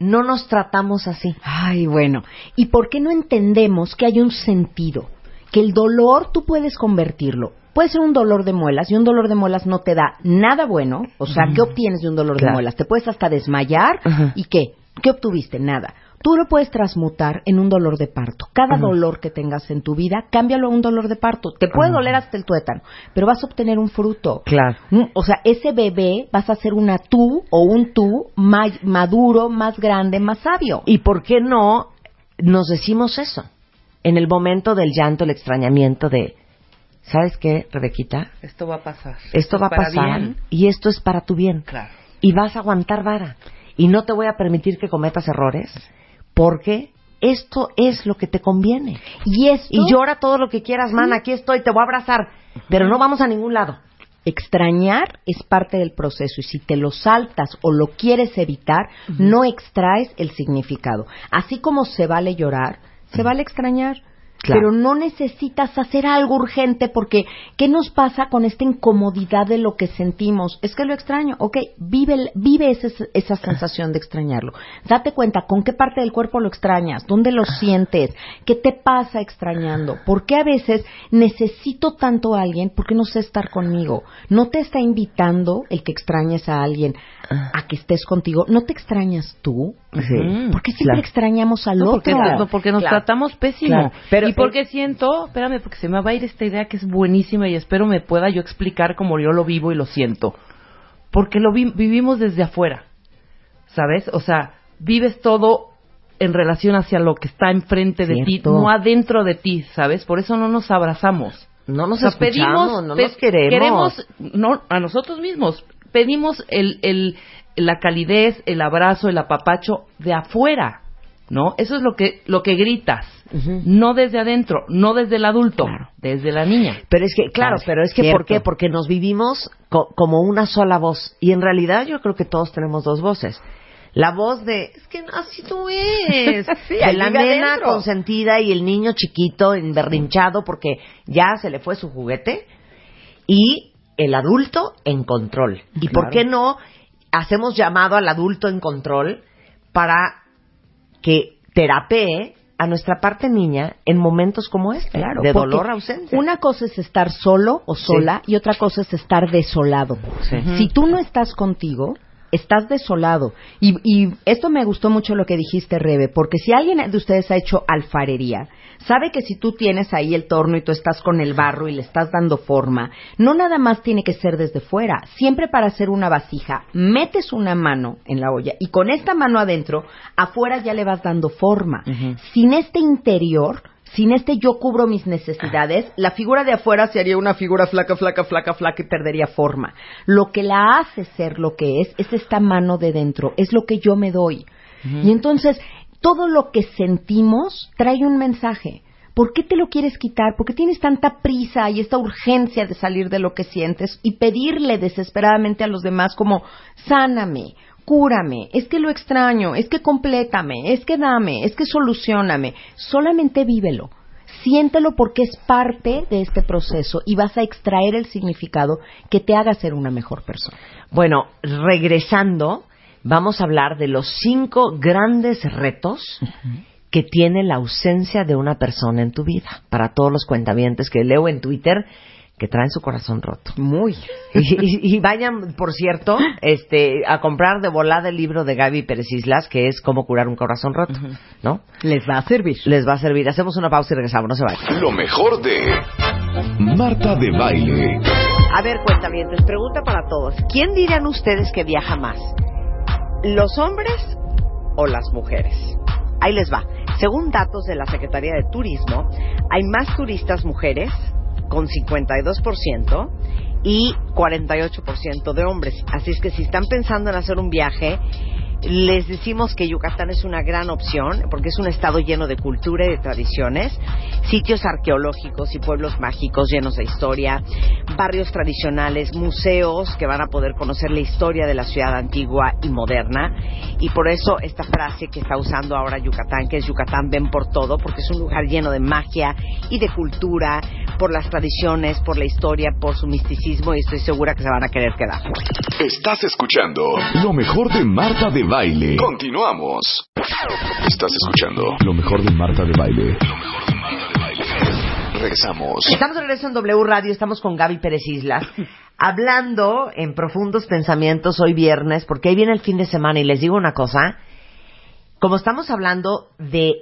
no nos tratamos así? Ay, bueno. ¿Y por qué no entendemos que hay un sentido? Que el dolor tú puedes convertirlo. Puede ser un dolor de muelas y un dolor de muelas no te da nada bueno. O sea, ¿qué obtienes de un dolor Claro. de muelas? Te puedes hasta desmayar. Ajá. ¿Y qué? ¿Qué obtuviste? Nada. Tú lo puedes transmutar en un dolor de parto. Cada Ajá. dolor que tengas en tu vida, cámbialo a un dolor de parto. Te puede Ajá. doler hasta el tuétano, pero vas a obtener un fruto. Claro. O sea, ese bebé vas a ser una tú o un tú ma- maduro, más grande, más sabio. ¿Y por qué no nos decimos eso? En el momento del llanto, el extrañamiento de, ¿sabes qué, Rebequita? Esto va a pasar. Esto va a pasar bien. y esto es para tu bien. Claro. Y vas a aguantar vara. Y no te voy a permitir que cometas errores porque esto es lo que te conviene. Y esto Y llora todo lo que quieras, man, aquí estoy, te voy a abrazar. Pero no vamos a ningún lado. extrañar es parte del proceso y si te lo saltas o lo quieres evitar, no extraes el significado. Así como se vale llorar, se vale extrañar. Claro. Pero no necesitas hacer algo urgente porque ¿qué nos pasa con esta incomodidad de lo que sentimos? Es que lo extraño. Ok, vive, vive ese- esa sensación de extrañarlo. Date cuenta con qué parte del cuerpo lo extrañas, dónde lo sientes, qué te pasa extrañando. ¿Por qué a veces necesito tanto a alguien porque no sé estar conmigo? No te está invitando el que extrañes a alguien a que estés contigo. No te extrañas tú. Sí. ¿Por qué siempre Claro. extrañamos al No, otro? porque, no, porque nos Claro. tratamos pésimo. Claro. Pero y porque siento, espérame, porque se me va a ir esta idea que es buenísima y espero me pueda yo explicar como yo lo vivo y lo siento. Porque lo vi- vivimos desde afuera, ¿sabes? O sea, vives todo en relación hacia lo que está enfrente de ti, no adentro de ti, ¿sabes? Por eso no nos abrazamos. No nos O sea, escuchamos, no pe- nos queremos. no, a nosotros mismos, pedimos el, el, la calidez, el abrazo, el apapacho de afuera, ¿no? Eso es lo que, lo que gritas, no desde adentro, no desde el adulto, desde la niña. Pero es que, claro, ¿Sabes? pero es que, Cierto. ¿por qué? Porque nos vivimos co- como una sola voz. Y en realidad yo creo que todos tenemos dos voces. La voz de, es que así no es. Sí, de la nena adentro. consentida y el niño chiquito emberrinchado porque ya se le fue su juguete. Y el adulto en control. ¿Y por qué no hacemos llamado al adulto en control para que terapee a nuestra parte niña en momentos como este, Claro, de dolor ausencia. Una cosa es estar solo o sola y otra cosa es estar desolado. Sí. Si tú no estás contigo, estás desolado. Y, y esto me gustó mucho lo que dijiste, Rebe, porque si alguien de ustedes ha hecho alfarería, sabe que si tú tienes ahí el torno y tú estás con el barro y le estás dando forma, no nada más tiene que ser desde fuera. Siempre para hacer una vasija, metes una mano en la olla y con esta mano adentro, afuera ya le vas dando forma. Sin este interior, sin este yo cubro mis necesidades, la figura de afuera sería una figura flaca, flaca, flaca, flaca y perdería forma. Lo que la hace ser lo que es, es esta mano de dentro, es lo que yo me doy. Y entonces, todo lo que sentimos trae un mensaje. ¿Por qué te lo quieres quitar? ¿Por qué tienes tanta prisa y esta urgencia de salir de lo que sientes y pedirle desesperadamente a los demás como, sáname, cúrame, es que lo extraño, es que complétame, es que dame, es que solucioname. Solamente vívelo. Siéntelo porque es parte de este proceso y vas a extraer el significado que te haga ser una mejor persona. Bueno, regresando, vamos a hablar de los cinco grandes retos que tiene la ausencia de una persona en tu vida. Para todos los cuentavientes que leo en Twitter que traen su corazón roto. Muy. Y, y- y vayan, por cierto, este, a comprar de volada el libro de Gaby Pérez Islas, que es Cómo curar un corazón roto, ¿no? Les va a servir. Les va a servir. Hacemos una pausa y regresamos, no se vayan. Lo mejor de Marta de Baile. A ver, cuentavientes, pregunta para todos. ¿Quién dirían ustedes que viaja más? ¿Los hombres o las mujeres? Ahí les va. Según datos de la Secretaría de Turismo, hay más turistas mujeres con 52% y 48% de hombres. Así es que si están pensando en hacer un viaje, les decimos que Yucatán es una gran opción porque es un estado lleno de cultura y de tradiciones, sitios arqueológicos y pueblos mágicos llenos de historia, barrios tradicionales, museos que van a poder conocer la historia de la ciudad antigua y moderna. Y por eso esta frase que está usando ahora Yucatán, que es Yucatán ven por todo, porque es un lugar lleno de magia y de cultura, por las tradiciones, por la historia, por su misticismo y estoy segura que se van a querer quedar. Estás escuchando lo mejor de Marta de Baile. Continuamos. Estás escuchando lo mejor de Marta de Baile. Regresamos. Estamos de regreso en W Radio, estamos con Gaby Pérez Islas, hablando en profundos pensamientos hoy viernes, porque ahí viene el fin de semana y les digo una cosa, como estamos hablando de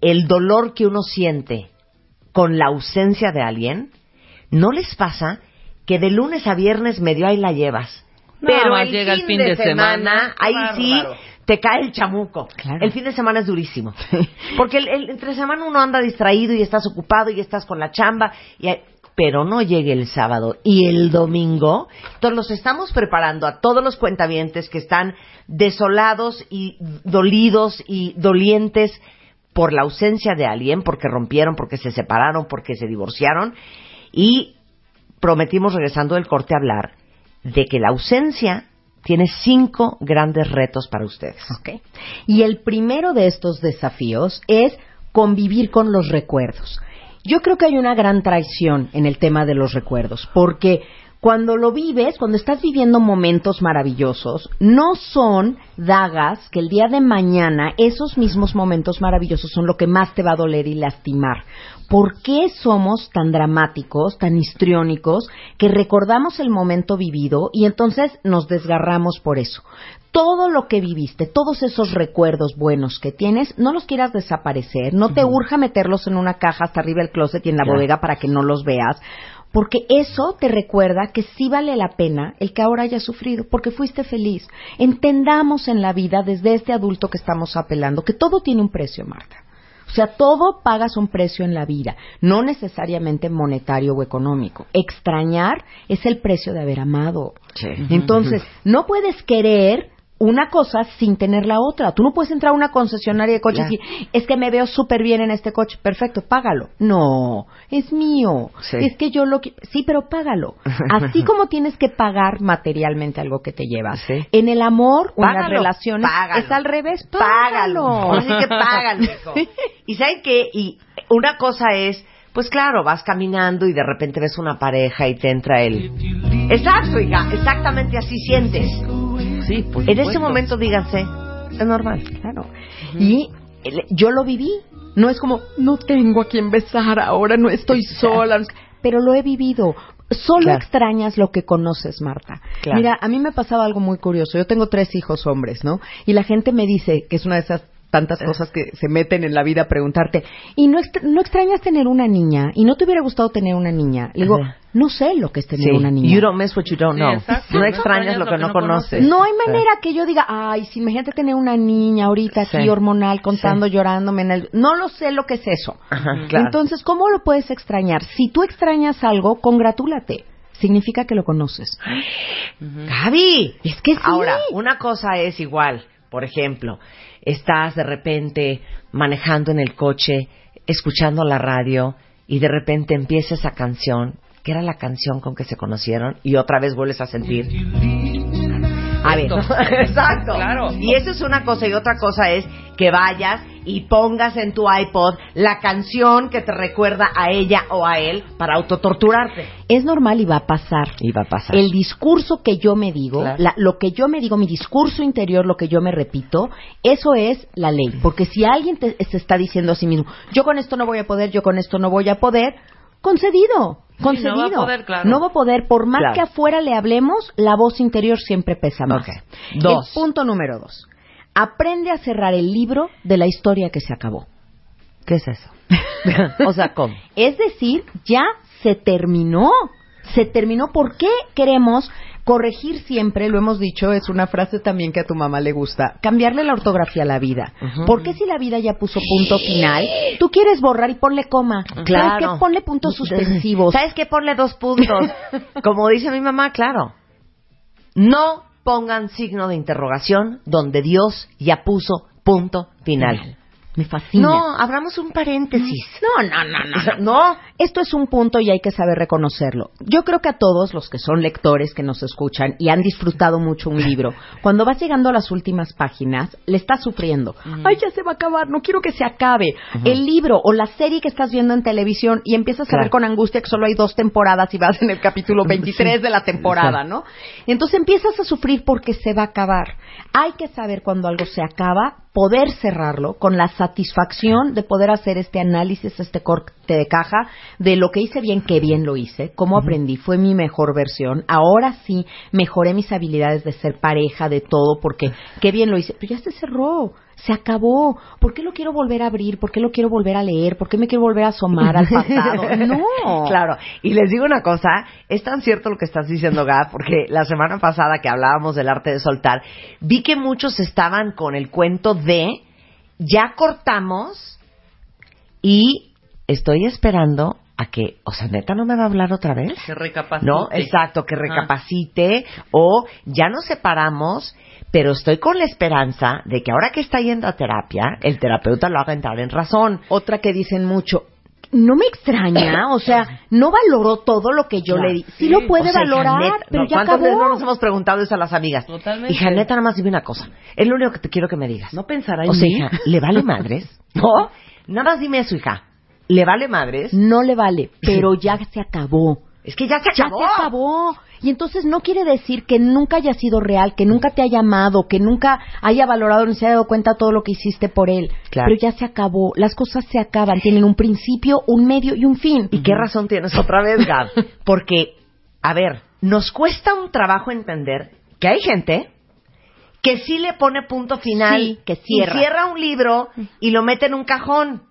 el dolor que uno siente con la ausencia de alguien, ¿no les pasa que de lunes a viernes medio ahí la llevas? Pero más el llega fin, el fin de, de semana, semana, ahí sí te cae el chamuco. El fin de semana es durísimo. Porque el, el- entre semana uno anda distraído y estás ocupado y estás con la chamba, y, hay- pero no llegue el sábado y el domingo. Entonces los estamos preparando a todos los cuentavientes que están desolados y dolidos y dolientes por la ausencia de alguien, porque rompieron, porque se separaron, porque se divorciaron. Y prometimos regresando del corte a hablar de que la ausencia tiene cinco grandes retos para ustedes. Ok. Y el primero de estos desafíos es convivir con los recuerdos. Yo creo que hay una gran traición en el tema de los recuerdos, porque cuando lo vives, cuando estás viviendo momentos maravillosos, no son dagas que el día de mañana esos mismos momentos maravillosos son lo que más te va a doler y lastimar. ¿Por qué somos tan dramáticos, tan histriónicos, que recordamos el momento vivido y entonces nos desgarramos por eso? Todo lo que viviste, todos esos recuerdos buenos que tienes, no los quieras desaparecer, no te urja meterlos en una caja hasta arriba del closet y en la bodega para que no los veas, porque eso te recuerda que sí vale la pena el que ahora hayas sufrido, porque fuiste feliz. Entendamos en la vida, desde este adulto que estamos apelando, que todo tiene un precio, Marta. O sea, todo pagas un precio en la vida, no necesariamente monetario o económico. Extrañar es el precio de haber amado. Entonces, no puedes querer una cosa sin tener la otra. Tú no puedes entrar a una concesionaria de coches Claro. y es que me veo súper bien en este coche. Perfecto, págalo. No, es mío. Sí. Es que yo lo que... Sí, pero págalo. Así como tienes que pagar materialmente algo que te llevas. En el amor o en las relaciones págalo. es al revés. Págalo. Págalo. Así que págalo. hijo. Y ¿saben qué? Y una cosa es, pues claro, vas caminando y de repente ves una pareja y te entra el... Exacto, hija, exactamente así sientes. Sí, por En ese momento díganse, es normal. Claro. Y el- yo lo viví No es como, no tengo a quien besar ahora, no estoy sola. Pero lo he vivido. Solo Claro. extrañas lo que conoces, Marta. Claro. Mira, a mí me pasaba algo muy curioso. Yo tengo tres hijos hombres, ¿no? Y la gente me dice que es una de esas tantas cosas que se meten en la vida a preguntarte, ¿y no, extra- no extrañas tener una niña? ¿Y no te hubiera gustado tener una niña? Le digo, Ajá. no sé lo que es tener Sí. una niña. You don't miss what you don't know. No extrañas lo que no conoces. No hay manera que yo diga, ay, si imagínate tener una niña ahorita aquí Sí. hormonal contando, llorándome en el... No lo sé lo que es eso. Ajá, claro. Entonces, ¿cómo lo puedes extrañar? Si tú extrañas algo, congratúlate. Significa que lo conoces. Gaby, es que sí. Ahora, una cosa es igual. Por ejemplo, estás de repente manejando en el coche, escuchando la radio y de repente empieza esa canción, que era la canción con que se conocieron, y otra vez vuelves a sentir. A ver, exacto. Claro. Y eso es una cosa y otra cosa es que vayas y pongas en tu iPod la canción que te recuerda a ella o a él para autotorturarte. Es normal y va a pasar. Y va a pasar. El discurso que yo me digo, Claro. la- lo que yo me digo, mi discurso interior, lo que yo me repito, eso es la ley. Porque si alguien te- se está diciendo a sí mismo, yo con esto no voy a poder, yo con esto no voy a poder, concedido, Sí, concedido. no va a poder, claro. No va a poder, por más Claro. que afuera le hablemos, la voz interior siempre pesa más. Dos. El punto número dos. Aprende a cerrar el libro de la historia que se acabó. ¿Qué es eso? o sea, ¿cómo? Es decir, ya se terminó. Se terminó. ¿Por qué queremos corregir siempre? Lo hemos dicho, es una frase también que a tu mamá le gusta. Cambiarle la ortografía a la vida. Ujú. ¿Por qué si la vida ya puso punto final, tú quieres borrar y ponle coma? ¿Sabes Claro. qué? Ponle puntos suspensivos. ¿Sabes qué? Ponle dos puntos. Como dice mi mamá, claro. No pongan signo de interrogación donde Dios ya puso punto final. Me fascina. No, abramos un paréntesis. No, no, no, no. No. Esto es un punto y hay que saber reconocerlo. Yo creo que a todos los que son lectores que nos escuchan y han disfrutado mucho un libro, cuando vas llegando a las últimas páginas, le estás sufriendo. Ay, ya se va a acabar, no quiero que se acabe. El libro o la serie que estás viendo en televisión y empiezas a ver con angustia que solo hay dos temporadas y vas en el capítulo 23 de la temporada, ¿no? Entonces empiezas a sufrir porque se va a acabar. Hay que saber cuando algo se acaba, poder cerrarlo con la satisfacción de poder hacer este análisis, este corte de caja de lo que hice bien, qué bien lo hice, cómo aprendí, fue mi mejor versión. Ahora sí mejoré mis habilidades de ser pareja, de todo, porque qué bien lo hice. Pero ya se cerró, se acabó. ¿Por qué lo quiero volver a abrir? ¿Por qué lo quiero volver a leer? ¿Por qué me quiero volver a asomar al pasado? No. Claro. Y les digo una cosa, es tan cierto lo que estás diciendo, Gab, porque la semana pasada que hablábamos del arte de soltar, vi que muchos estaban con el cuento de ya cortamos y estoy esperando a que, o sea, neta no me va a hablar otra vez. Que recapacite. No, exacto, que recapacite o ya nos separamos, pero estoy con la esperanza de que ahora que está yendo a terapia, el terapeuta lo haga entrar en razón. Otra que dicen mucho, no me extraña, o sea, no valoró todo lo que yo Claro. le di. Sí, lo puede O sea, valorar, pero no, ya ¿cuántas veces no acabó. nos hemos preguntado eso a las amigas? Totalmente. Hija, neta, nada más dime una cosa. Es lo único que te quiero que me digas. No pensará en O sea, mí. hija, ¿le vale madres? ¿No? Nada más dime eso, hija. ¿Le vale madres? No le vale, pero ya se acabó. Es que ya se Ya acabó. se acabó. Y entonces no quiere decir que nunca haya sido real, que nunca te haya amado, que nunca haya valorado ni se haya dado cuenta todo lo que hiciste por él. Claro. Pero ya se acabó. Las cosas se acaban. Tienen un principio, un medio y un fin. ¿Y qué razón tienes otra vez, Gab? Porque, a ver, nos cuesta un trabajo entender que hay gente que sí le pone punto final, Sí, que cierra. y cierra un libro y lo mete en un cajón.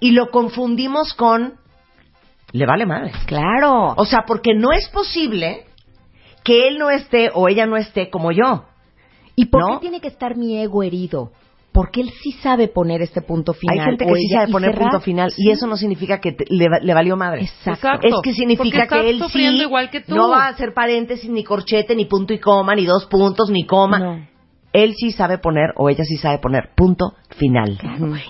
Y lo confundimos con... Le vale madre. Claro. O sea, porque no es posible que él no esté o ella no esté como yo. ¿Y por ¿No? qué tiene que estar mi ego herido? Porque él sí sabe poner este punto final. Hay gente que sí sabe y poner cerrar. punto final Sí. y eso no significa que te- le, le valió madre. Exacto. Es que significa que él sí sufriendo igual que tú. no va a hacer paréntesis, ni corchete, ni punto y coma, ni dos puntos, ni coma. No. Él sí sabe poner o ella sí sabe poner punto final.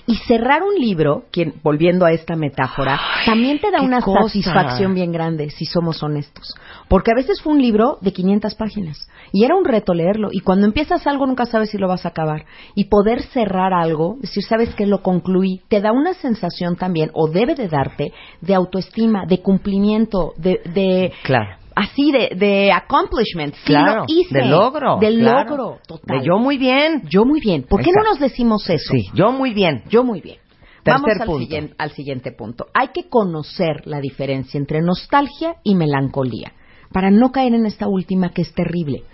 Y cerrar un libro, quien, volviendo a esta metáfora, también te da una cosa. satisfacción bien grande, si somos honestos. Porque a veces fue un libro de 500 páginas y era un reto leerlo. Y cuando empiezas algo nunca sabes si lo vas a acabar. Y poder cerrar algo, decir, sabes que lo concluí, te da una sensación también, o debe de darte, de autoestima, de cumplimiento, de... de Claro. Así de, de accomplishment. Sí, Claro, lo hice. de logro, De claro. logro, total. De yo muy bien. Yo muy bien. ¿Por qué Exacto. no nos decimos eso? Sí, yo muy bien. Yo muy bien. Vamos Tercer al, punto. siguiente, al siguiente punto. Hay que conocer la diferencia entre nostalgia y melancolía para no caer en esta última que es terrible.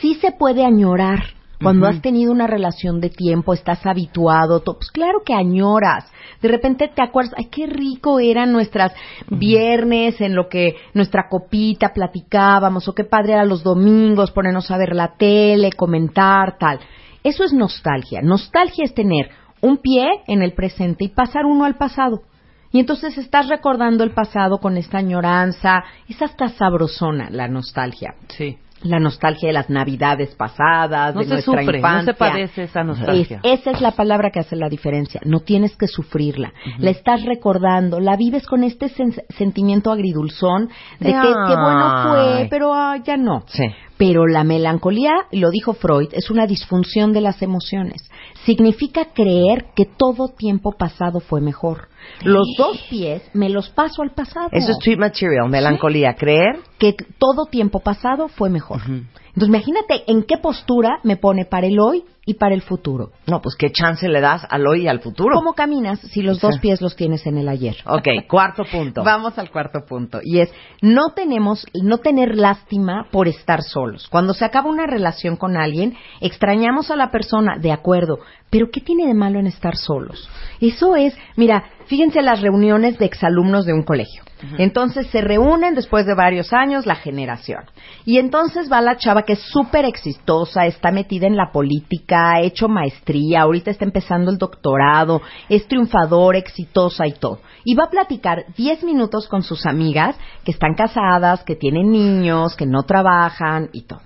Sí se puede añorar cuando has tenido una relación de tiempo, estás habituado, pues claro que añoras. De repente te acuerdas, ay, qué rico eran nuestras viernes en lo que nuestra copita platicábamos, o qué padre eran los domingos, ponernos a ver la tele, comentar, tal. Eso es nostalgia. Nostalgia es tener un pie en el presente y pasar uno al pasado. Y entonces estás recordando el pasado con esta añoranza, es hasta sabrosona la nostalgia. Sí. La nostalgia de las navidades pasadas, No de se nuestra sufre, no infancia. se padece esa nostalgia. Es- esa es la palabra que hace la diferencia. No tienes que sufrirla. La estás recordando, la vives con este sen- sentimiento agridulzón de que qué bueno fue, pero ah, ya no. Sí. Pero la melancolía, lo dijo Freud, es una disfunción de las emociones. Significa creer que todo tiempo pasado fue mejor. Los dos pies me los paso al pasado. Eso es tweet material, melancolía. Creer que todo tiempo pasado fue mejor. Entonces, imagínate en qué postura me pone para el hoy y para el futuro. No, pues qué chance le das al hoy y al futuro. ¿Cómo caminas si los dos pies los tienes en el ayer? Ok, cuarto punto. Vamos al cuarto punto y es no tenemos no tener lástima por estar solos. Cuando se acaba una relación con alguien, extrañamos a la persona, de acuerdo, pero ¿qué tiene de malo en estar solos? Eso es, mira, fíjense las reuniones de exalumnos de un colegio. Entonces se reúnen después de varios años la generación. Y entonces va la chava que es súper exitosa, está metida en la política, ha hecho maestría, ahorita está empezando el doctorado, es triunfadora, exitosa y todo. Y va a platicar 10 minutos con sus amigas que están casadas, que tienen niños, que no trabajan y todo.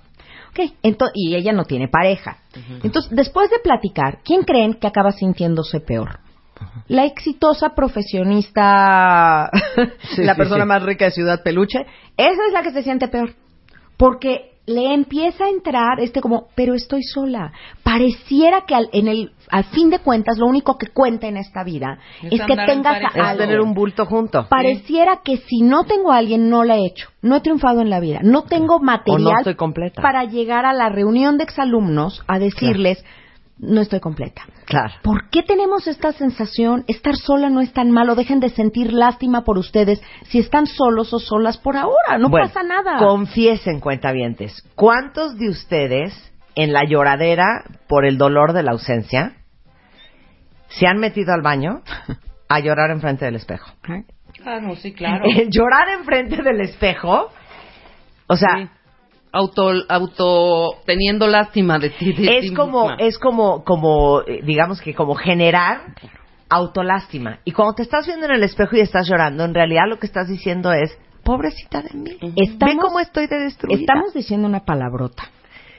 Ok, ento- y ella no tiene pareja. Entonces, después de platicar, ¿quién creen que acaba sintiéndose peor? La exitosa profesionista, Sí, la sí, persona sí. más rica de Ciudad Peluche, esa es la que se siente peor. Porque le empieza a entrar este como, pero estoy sola. Pareciera que al, en el, al fin de cuentas lo único que cuenta en esta vida Es es, que tengas a Es alguien. tener un bulto junto. Pareciera que si no tengo a alguien no la he hecho. No he triunfado en la vida. No tengo material para llegar a la reunión de exalumnos a decirles, no estoy completa. Claro. ¿Por qué tenemos esta sensación? Estar sola no es tan malo. Dejen de sentir lástima por ustedes si están solos o solas por ahora. No Bueno, pasa nada. Confiesen, cuentavientes, ¿cuántos de ustedes en la lloradera por el dolor de la ausencia se han metido al baño a llorar enfrente del espejo? Ah, no, sí, claro. El llorar enfrente del espejo, o sea, auto, auto teniendo lástima de ti. de es ti como, misma. es como, como, eh, digamos que como generar autolástima. Y cuando te estás viendo en el espejo y estás llorando, en realidad lo que estás diciendo es, pobrecita de mí. Estamos- Ve cómo estoy de destruida. Estamos diciendo una palabrota.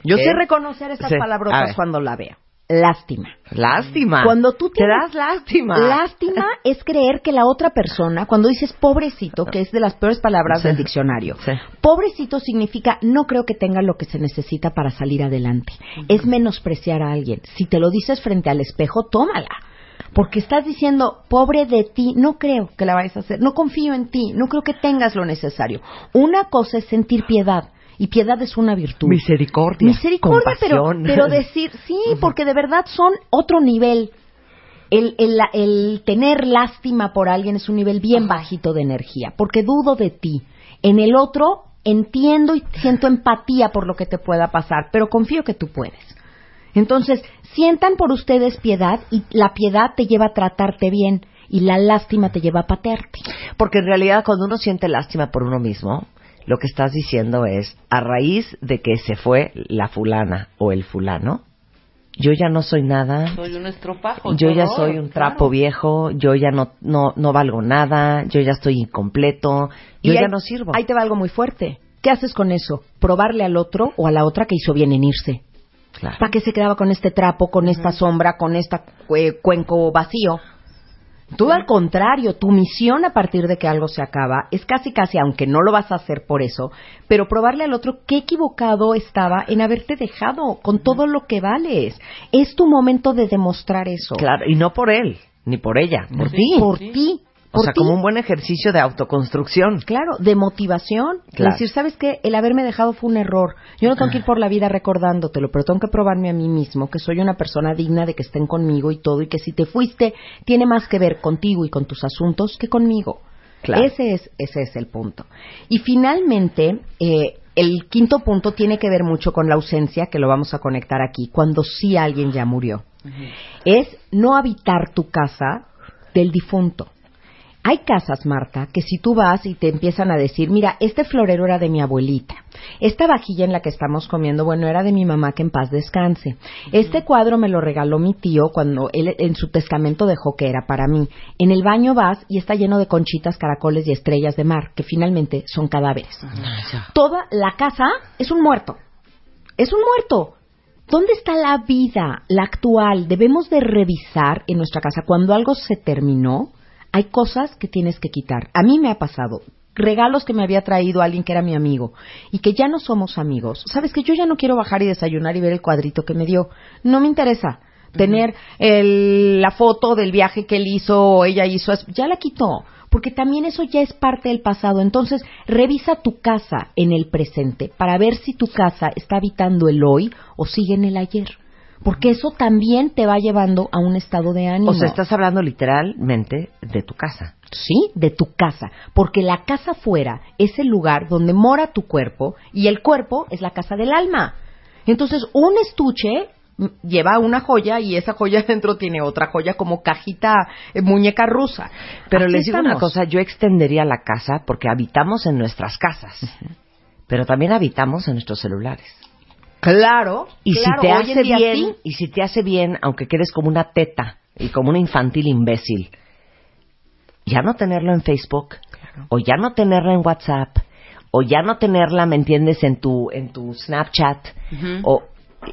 Yo ¿Qué? sé reconocer esas Sí, palabrotas cuando la veo. Lástima. Lástima. Cuando tú Te das lástima. Lástima es creer que la otra persona, cuando dices pobrecito, que es de las peores palabras Sí. del diccionario, Sí. pobrecito significa no creo que tenga lo que se necesita para salir adelante. Es menospreciar a alguien. Si te lo dices frente al espejo, tómala. Porque estás diciendo, pobre de ti, no creo que la vayas a hacer, no confío en ti, no creo que tengas lo necesario. Una cosa es sentir piedad, y piedad es una virtud. Misericordia. Misericordia, pero, compasión. pero decir, sí, porque de verdad son otro nivel. El, el, el tener lástima por alguien es un nivel bien bajito de energía, porque dudo de ti. En el otro entiendo y siento empatía por lo que te pueda pasar, pero confío que tú puedes. Entonces, sientan por ustedes piedad y la piedad te lleva a tratarte bien y la lástima te lleva a patearte. Porque en realidad cuando uno siente lástima por uno mismo, lo que estás diciendo es, a raíz de que se fue la fulana o el fulano, yo ya no soy nada, Soy un estropajo. yo ya horror, soy un claro. trapo viejo, yo ya no, no, no valgo nada, yo ya estoy incompleto, yo Y ya ahí- no sirvo. Ahí te va algo muy fuerte. ¿Qué haces con eso? Probarle al otro o a la otra que hizo bien en irse. Claro. ¿Para qué se quedaba con este trapo, con esta sombra, con este cuenco vacío? Tú al contrario, tu misión a partir de que algo se acaba es casi casi, aunque no lo vas a hacer por eso, pero probarle al otro qué equivocado estaba en haberte dejado con todo lo que vales. Es tu momento de demostrar eso. Claro, y no por él, ni por ella, por Sí, ti. Por ti. O sea, ti. como un buen ejercicio de autoconstrucción. Claro, de motivación. Claro. Decir, ¿sabes qué? El haberme dejado fue un error. Yo no tengo que ir por la vida recordándotelo, pero tengo que probarme a mí mismo que soy una persona digna de que estén conmigo y todo, y que si te fuiste, tiene más que ver contigo y con tus asuntos que conmigo. Claro. Ese es, ese es el punto. Y finalmente, eh, el quinto punto tiene que ver mucho con la ausencia, que lo vamos a conectar aquí, cuando sí alguien ya murió. Es no habitar tu casa del difunto. Hay casas, Marta, que si tú vas y te empiezan a decir, mira, este florero era de mi abuelita, esta vajilla en la que estamos comiendo, bueno, era de mi mamá que en paz descanse. Este cuadro me lo regaló mi tío cuando él en su testamento dejó que era para mí. En el baño vas y está lleno de conchitas, caracoles y estrellas de mar, que finalmente son cadáveres. Toda la casa es un muerto. Es un muerto. ¿Dónde está la vida, la actual? Debemos de revisar en nuestra casa cuando algo se terminó. Hay cosas que tienes que quitar. A mí me ha pasado regalos que me había traído alguien que era mi amigo y que ya no somos amigos. Sabes que yo ya no quiero bajar y desayunar y ver el cuadrito que me dio. No me interesa tener el- la foto del viaje que él hizo o ella hizo. Ya la quitó porque también eso ya es parte del pasado. Entonces, revisa tu casa en el presente para ver si tu casa está habitando el hoy o sigue en el ayer. Porque eso también te va llevando a un estado de ánimo. O sea, estás hablando literalmente de tu casa. Sí, de tu casa. Porque la casa fuera es el lugar donde mora tu cuerpo y el cuerpo es la casa del alma. Entonces, un estuche lleva una joya y esa joya dentro tiene otra joya como cajita, eh, muñeca rusa. Pero Así les digo una cosa, yo extendería la casa porque habitamos en nuestras casas, pero también habitamos en nuestros celulares. Claro. Y claro, si te hace bien, sí. y si te hace bien, aunque quedes como una teta y como una infantil imbécil, ya no tenerlo en Facebook, o ya no tenerla en WhatsApp, o ya no tenerla, ¿me entiendes?, en tu, en tu Snapchat, o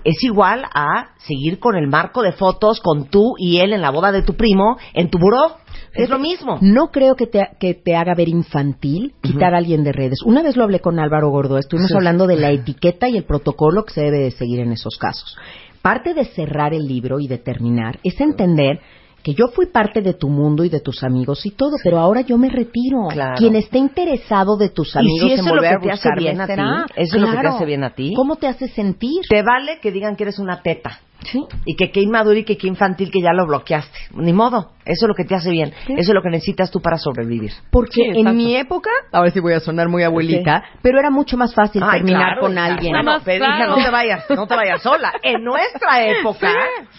es igual a seguir con el marco de fotos con tú y él en la boda de tu primo, en tu buró. Es lo mismo. No creo que te, que te haga ver infantil quitar a alguien de redes. Una vez lo hablé con Álvaro Gordo, estuvimos Sí. hablando de la etiqueta y el protocolo que se debe de seguir en esos casos. Parte de cerrar el libro y de terminar es entender que yo fui parte de tu mundo y de tus amigos y todo, pero ahora yo me retiro. Claro. Quien esté interesado de tus Y amigos si eso en lo volver que a te hace buscarme, bien a ti, eso es lo que te Claro. hace bien a ti. ¿Cómo te hace sentir? Te vale que digan que eres una teta. Sí. Y que qué inmaduro y que qué infantil que ya lo bloqueaste. Ni modo. Eso es lo que te hace bien. Eso es lo que necesitas tú para sobrevivir. Porque Sí, en mi época, ahora sí voy a sonar muy abuelita, pero era mucho más fácil Ay, terminar claro, con alguien. Pero hija, no te vayas, no te vayas sola. En nuestra época,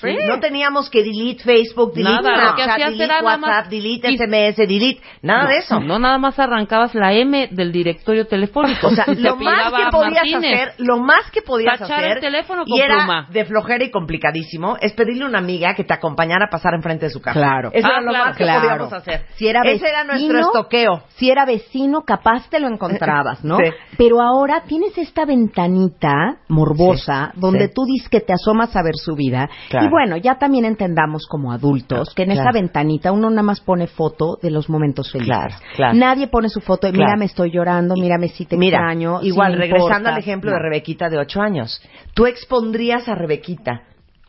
Sí, sí. no teníamos que delete Facebook, delete Nada, Snapchat, delete era nada WhatsApp, más- delete y- SMS, delete, nada No, de eso. No, nada más arrancabas la M del directorio telefónico. O sea, Se lo más que podías Martínez. hacer, lo más que podías Tachar hacer, el teléfono y con era pluma. de flojera y complicadísimo, es pedirle a una amiga que te acompañara a pasar enfrente de su casa. Claro. Eso Ah, era lo claro, más que claro. podíamos hacer. Si era Ese era vecino, nuestro estoqueo. Si era vecino, capaz te lo encontrabas, ¿no? Sí. Pero ahora tienes esta ventanita morbosa Sí, donde sí. tú dices que te asomas a ver su vida. Claro. Y bueno, ya también entendamos como adultos que en Claro. esa ventanita uno nada más pone foto de los momentos felices. Claro, claro. Nadie pone su foto de Claro. mírame, estoy llorando, mírame si te Mira, extraño. igual, me regresando al ejemplo No. de Rebequita de ocho años. Tú expondrías a Rebequita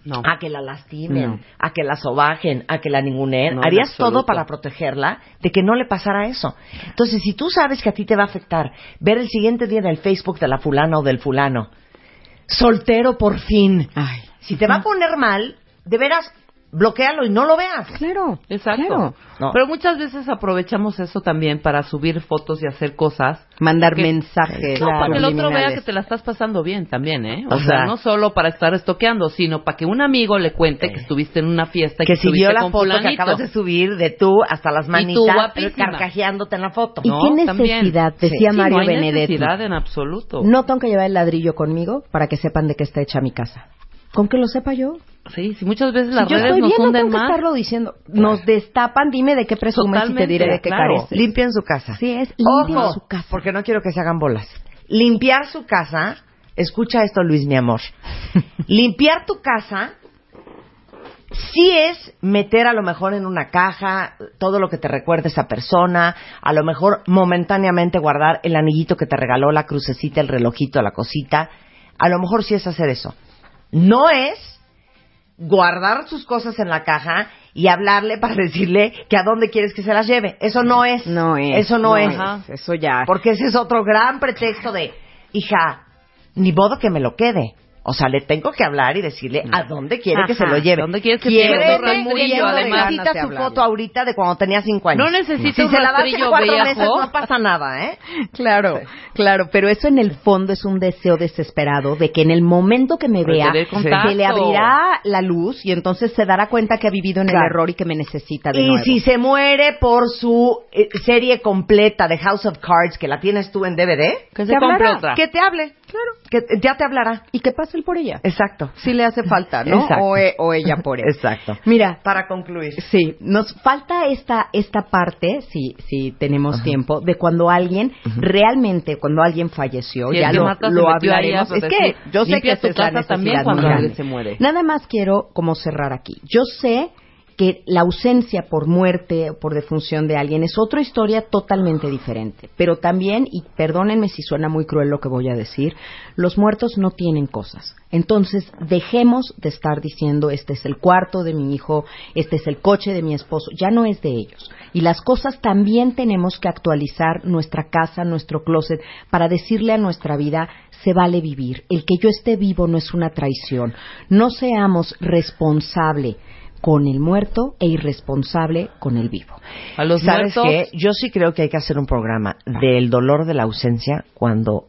No. a que la lastimen, No. a que la sobajen, a que la ninguneen. No, Harías todo para protegerla de que no le pasara eso. Entonces, si tú sabes que a ti te va a afectar ver el siguiente día en el Facebook de la fulana o del fulano, soltero por fin. Ay. Si te va a poner mal, de veras, bloquealo y no lo veas. Claro. Exacto. Claro. No. Pero muchas veces aprovechamos eso también para subir fotos y hacer cosas. Mandar Porque- mensajes. No, para que el otro vea que te la estás pasando bien también, ¿eh? O, O sea, sea- no solo para estar estoqueando, sino para que un amigo le cuente que estuviste en una fiesta y Que que, si vio la con foto que acabas de subir de tú hasta las Y tú manitas carcajeándote en la foto. ¿Y No, qué también. necesidad? Sí. Decía Sí, Mario no hay Benedetti. necesidad en absoluto. No tengo que llevar el ladrillo conmigo para que sepan de qué está hecha mi casa. Con que lo sepa yo. Sí, sí, muchas veces las si yo redes estoy nos bien, no hunden que más. estarlo diciendo. Nos destapan, dime de qué presumes y te diré de qué claro. careces. Limpien su casa. Sí, es limpien Ojo, su casa. porque no quiero que se hagan bolas. Limpiar su casa, escucha esto Luis, mi amor. Limpiar tu casa sí es meter a lo mejor en una caja todo lo que te recuerde esa persona, a lo mejor momentáneamente guardar el anillito que te regaló, la crucecita, el relojito, la cosita. A lo mejor sí es hacer eso. No es guardar sus cosas en la caja y hablarle para decirle que a dónde quieres que se las lleve. Eso no es. No es. Eso no, no es. es. Eso ya. Porque ese es otro gran pretexto de, hija, ni modo que me lo quede. O sea, le tengo que hablar y decirle a dónde quiere que se lo lleve. ¿Dónde quieres que te Quiere lleve que rastrillo, no necesita su foto ahorita de cuando tenía cinco años. No necesita si un se la das en cuatro meses no pasa nada, ¿eh? Claro, claro, pero eso en el fondo es un deseo desesperado de que en el momento que me De vea se le abrirá la luz y entonces se dará cuenta que ha vivido en Claro. el error y que me necesita de Y nuevo. si se muere por su eh, serie completa de House of Cards, que la tienes tú en DVD, Que ¿Te se compre otra. que te hable. Claro. Que ya te hablará. y que pase él por ella. Exacto. Si le hace falta, ¿no? Exacto. O, e- o ella por él. Exacto. Mira, Para concluir. Sí, nos falta esta esta parte, si si tenemos tiempo, de cuando alguien realmente, cuando alguien falleció, ya lo, lo hablaremos. Es que yo sé que es la también necesidad cuando alguien se muere. Nada más quiero como cerrar aquí. Yo sé que la ausencia por muerte o por defunción de alguien es otra historia totalmente diferente. Pero también, y perdónenme si suena muy cruel lo que voy a decir, los muertos no tienen cosas. Entonces, dejemos de estar diciendo, este es el cuarto de mi hijo, este es el coche de mi esposo, ya no es de ellos. Y las cosas también tenemos que actualizar nuestra casa, nuestro closet, para decirle a nuestra vida, se vale vivir. El que yo esté vivo no es una traición. No seamos responsable con el muerto e irresponsable con el vivo. A los ¿Sabes muertos, qué? Yo sí creo que hay que hacer un programa del dolor de la ausencia cuando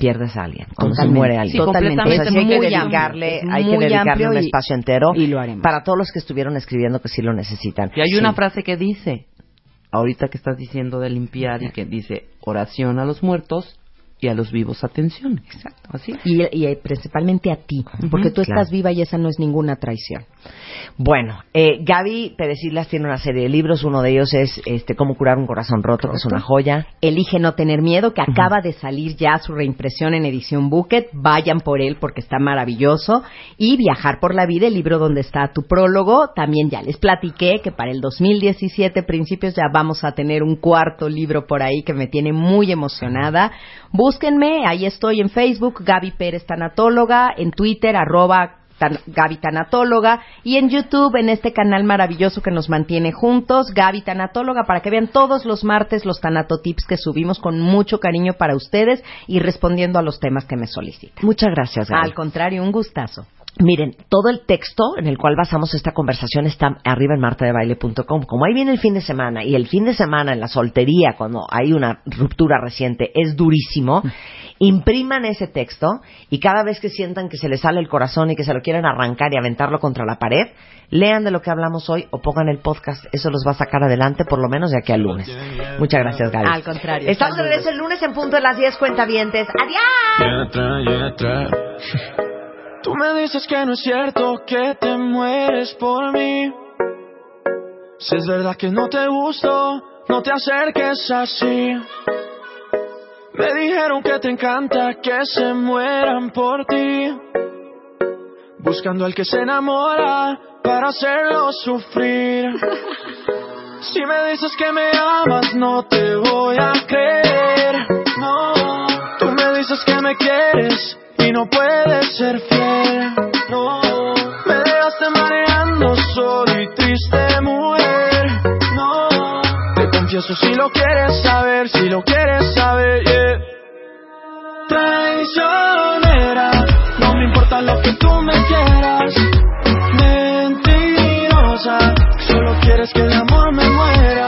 pierdes a alguien, cuando se Totalmente. muere alguien. Sí, totalmente. O sea, Es sí hay que dedicarle, hay que dedicarle un y- espacio entero y lo haremos. para todos los que estuvieron escribiendo que sí lo necesitan. Y hay Sí. una frase que dice, ahorita que estás diciendo de limpiar y que dice oración a los muertos y a los vivos atención. Exacto. Así. Y, y, eh, principalmente a ti, porque tú claro. estás viva y esa no es ninguna traición. Bueno, eh, Gaby Pérez Islas tiene una serie de libros. Uno de ellos es este, Cómo curar un corazón roto, que es una joya. Elige no tener miedo, que acaba de salir ya su reimpresión en edición Bucket. Vayan por él porque está maravilloso. Y Viajar por la vida, el libro donde está tu prólogo. También ya les platiqué que para el 2017, principios, ya vamos a tener un cuarto libro por ahí que me tiene muy emocionada. Búsquenme, ahí estoy en Facebook, Gaby Pérez Tanatóloga, en Twitter, arroba tan- Gaby Tanatóloga y en YouTube en este canal maravilloso que nos mantiene juntos, Gaby Tanatóloga, para que vean todos los martes los tanatotips que subimos con mucho cariño para ustedes y respondiendo a los temas que me solicitan. Muchas gracias, Gaby. Al contrario, un gustazo. Miren, todo el texto en el cual basamos esta conversación está arriba en martadebaile.com. Como ahí viene el fin de semana y el fin de semana en la soltería, cuando hay una ruptura reciente, es durísimo, impriman ese texto y cada vez que sientan que se les sale el corazón y que se lo quieren arrancar y aventarlo contra la pared, lean de lo que hablamos hoy o pongan el podcast. Eso los va a sacar adelante por lo menos de aquí al lunes. Muchas gracias, Gaby. Al contrario. Estamos de regreso el lunes en punto de las 10 cuentavientes. ¡Adiós! Tú me dices que no es cierto que te mueres por mí. Si es verdad que no te gusto, no te acerques así. Me dijeron que te encanta que se mueran por ti. Buscando al que se enamora para hacerlo sufrir. Si me dices que me amas, no te voy a creer. No, tú me dices que me quieres y no puedes ser fiel. No, me dejaste mareando solo y triste, mujer. No, te confieso si lo quieres saber, si lo quieres saber, yeah. Traicionera, no me importa lo que tú me quieras. Mentirosa, solo quieres que de amor me muera.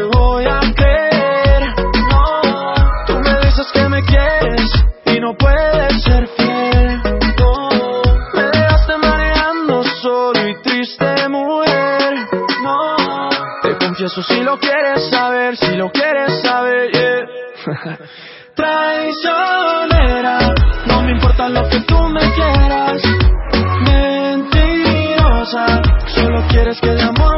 eso si lo quieres saber, si lo quieres saber, yeah. Traicionera, no me importa lo que tú me quieras. Mentirosa, solo quieres que de amor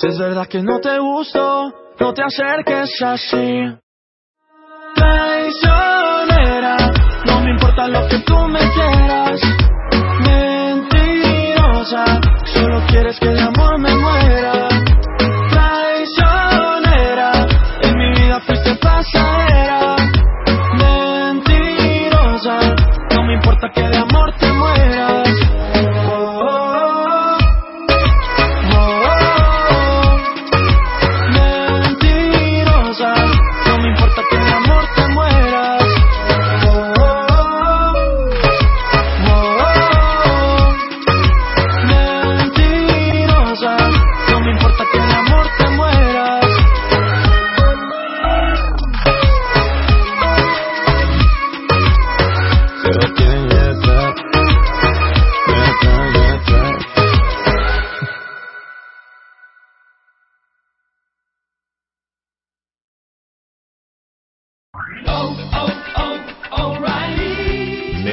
Si es verdad que no te gusto, no te acerques así. Traicionera, no me importa lo que tú me quieras. Mentirosa, solo quieres que de amor me muera. Traicionera, en mi vida fuiste pasajera. Mentirosa, no me importa que de amor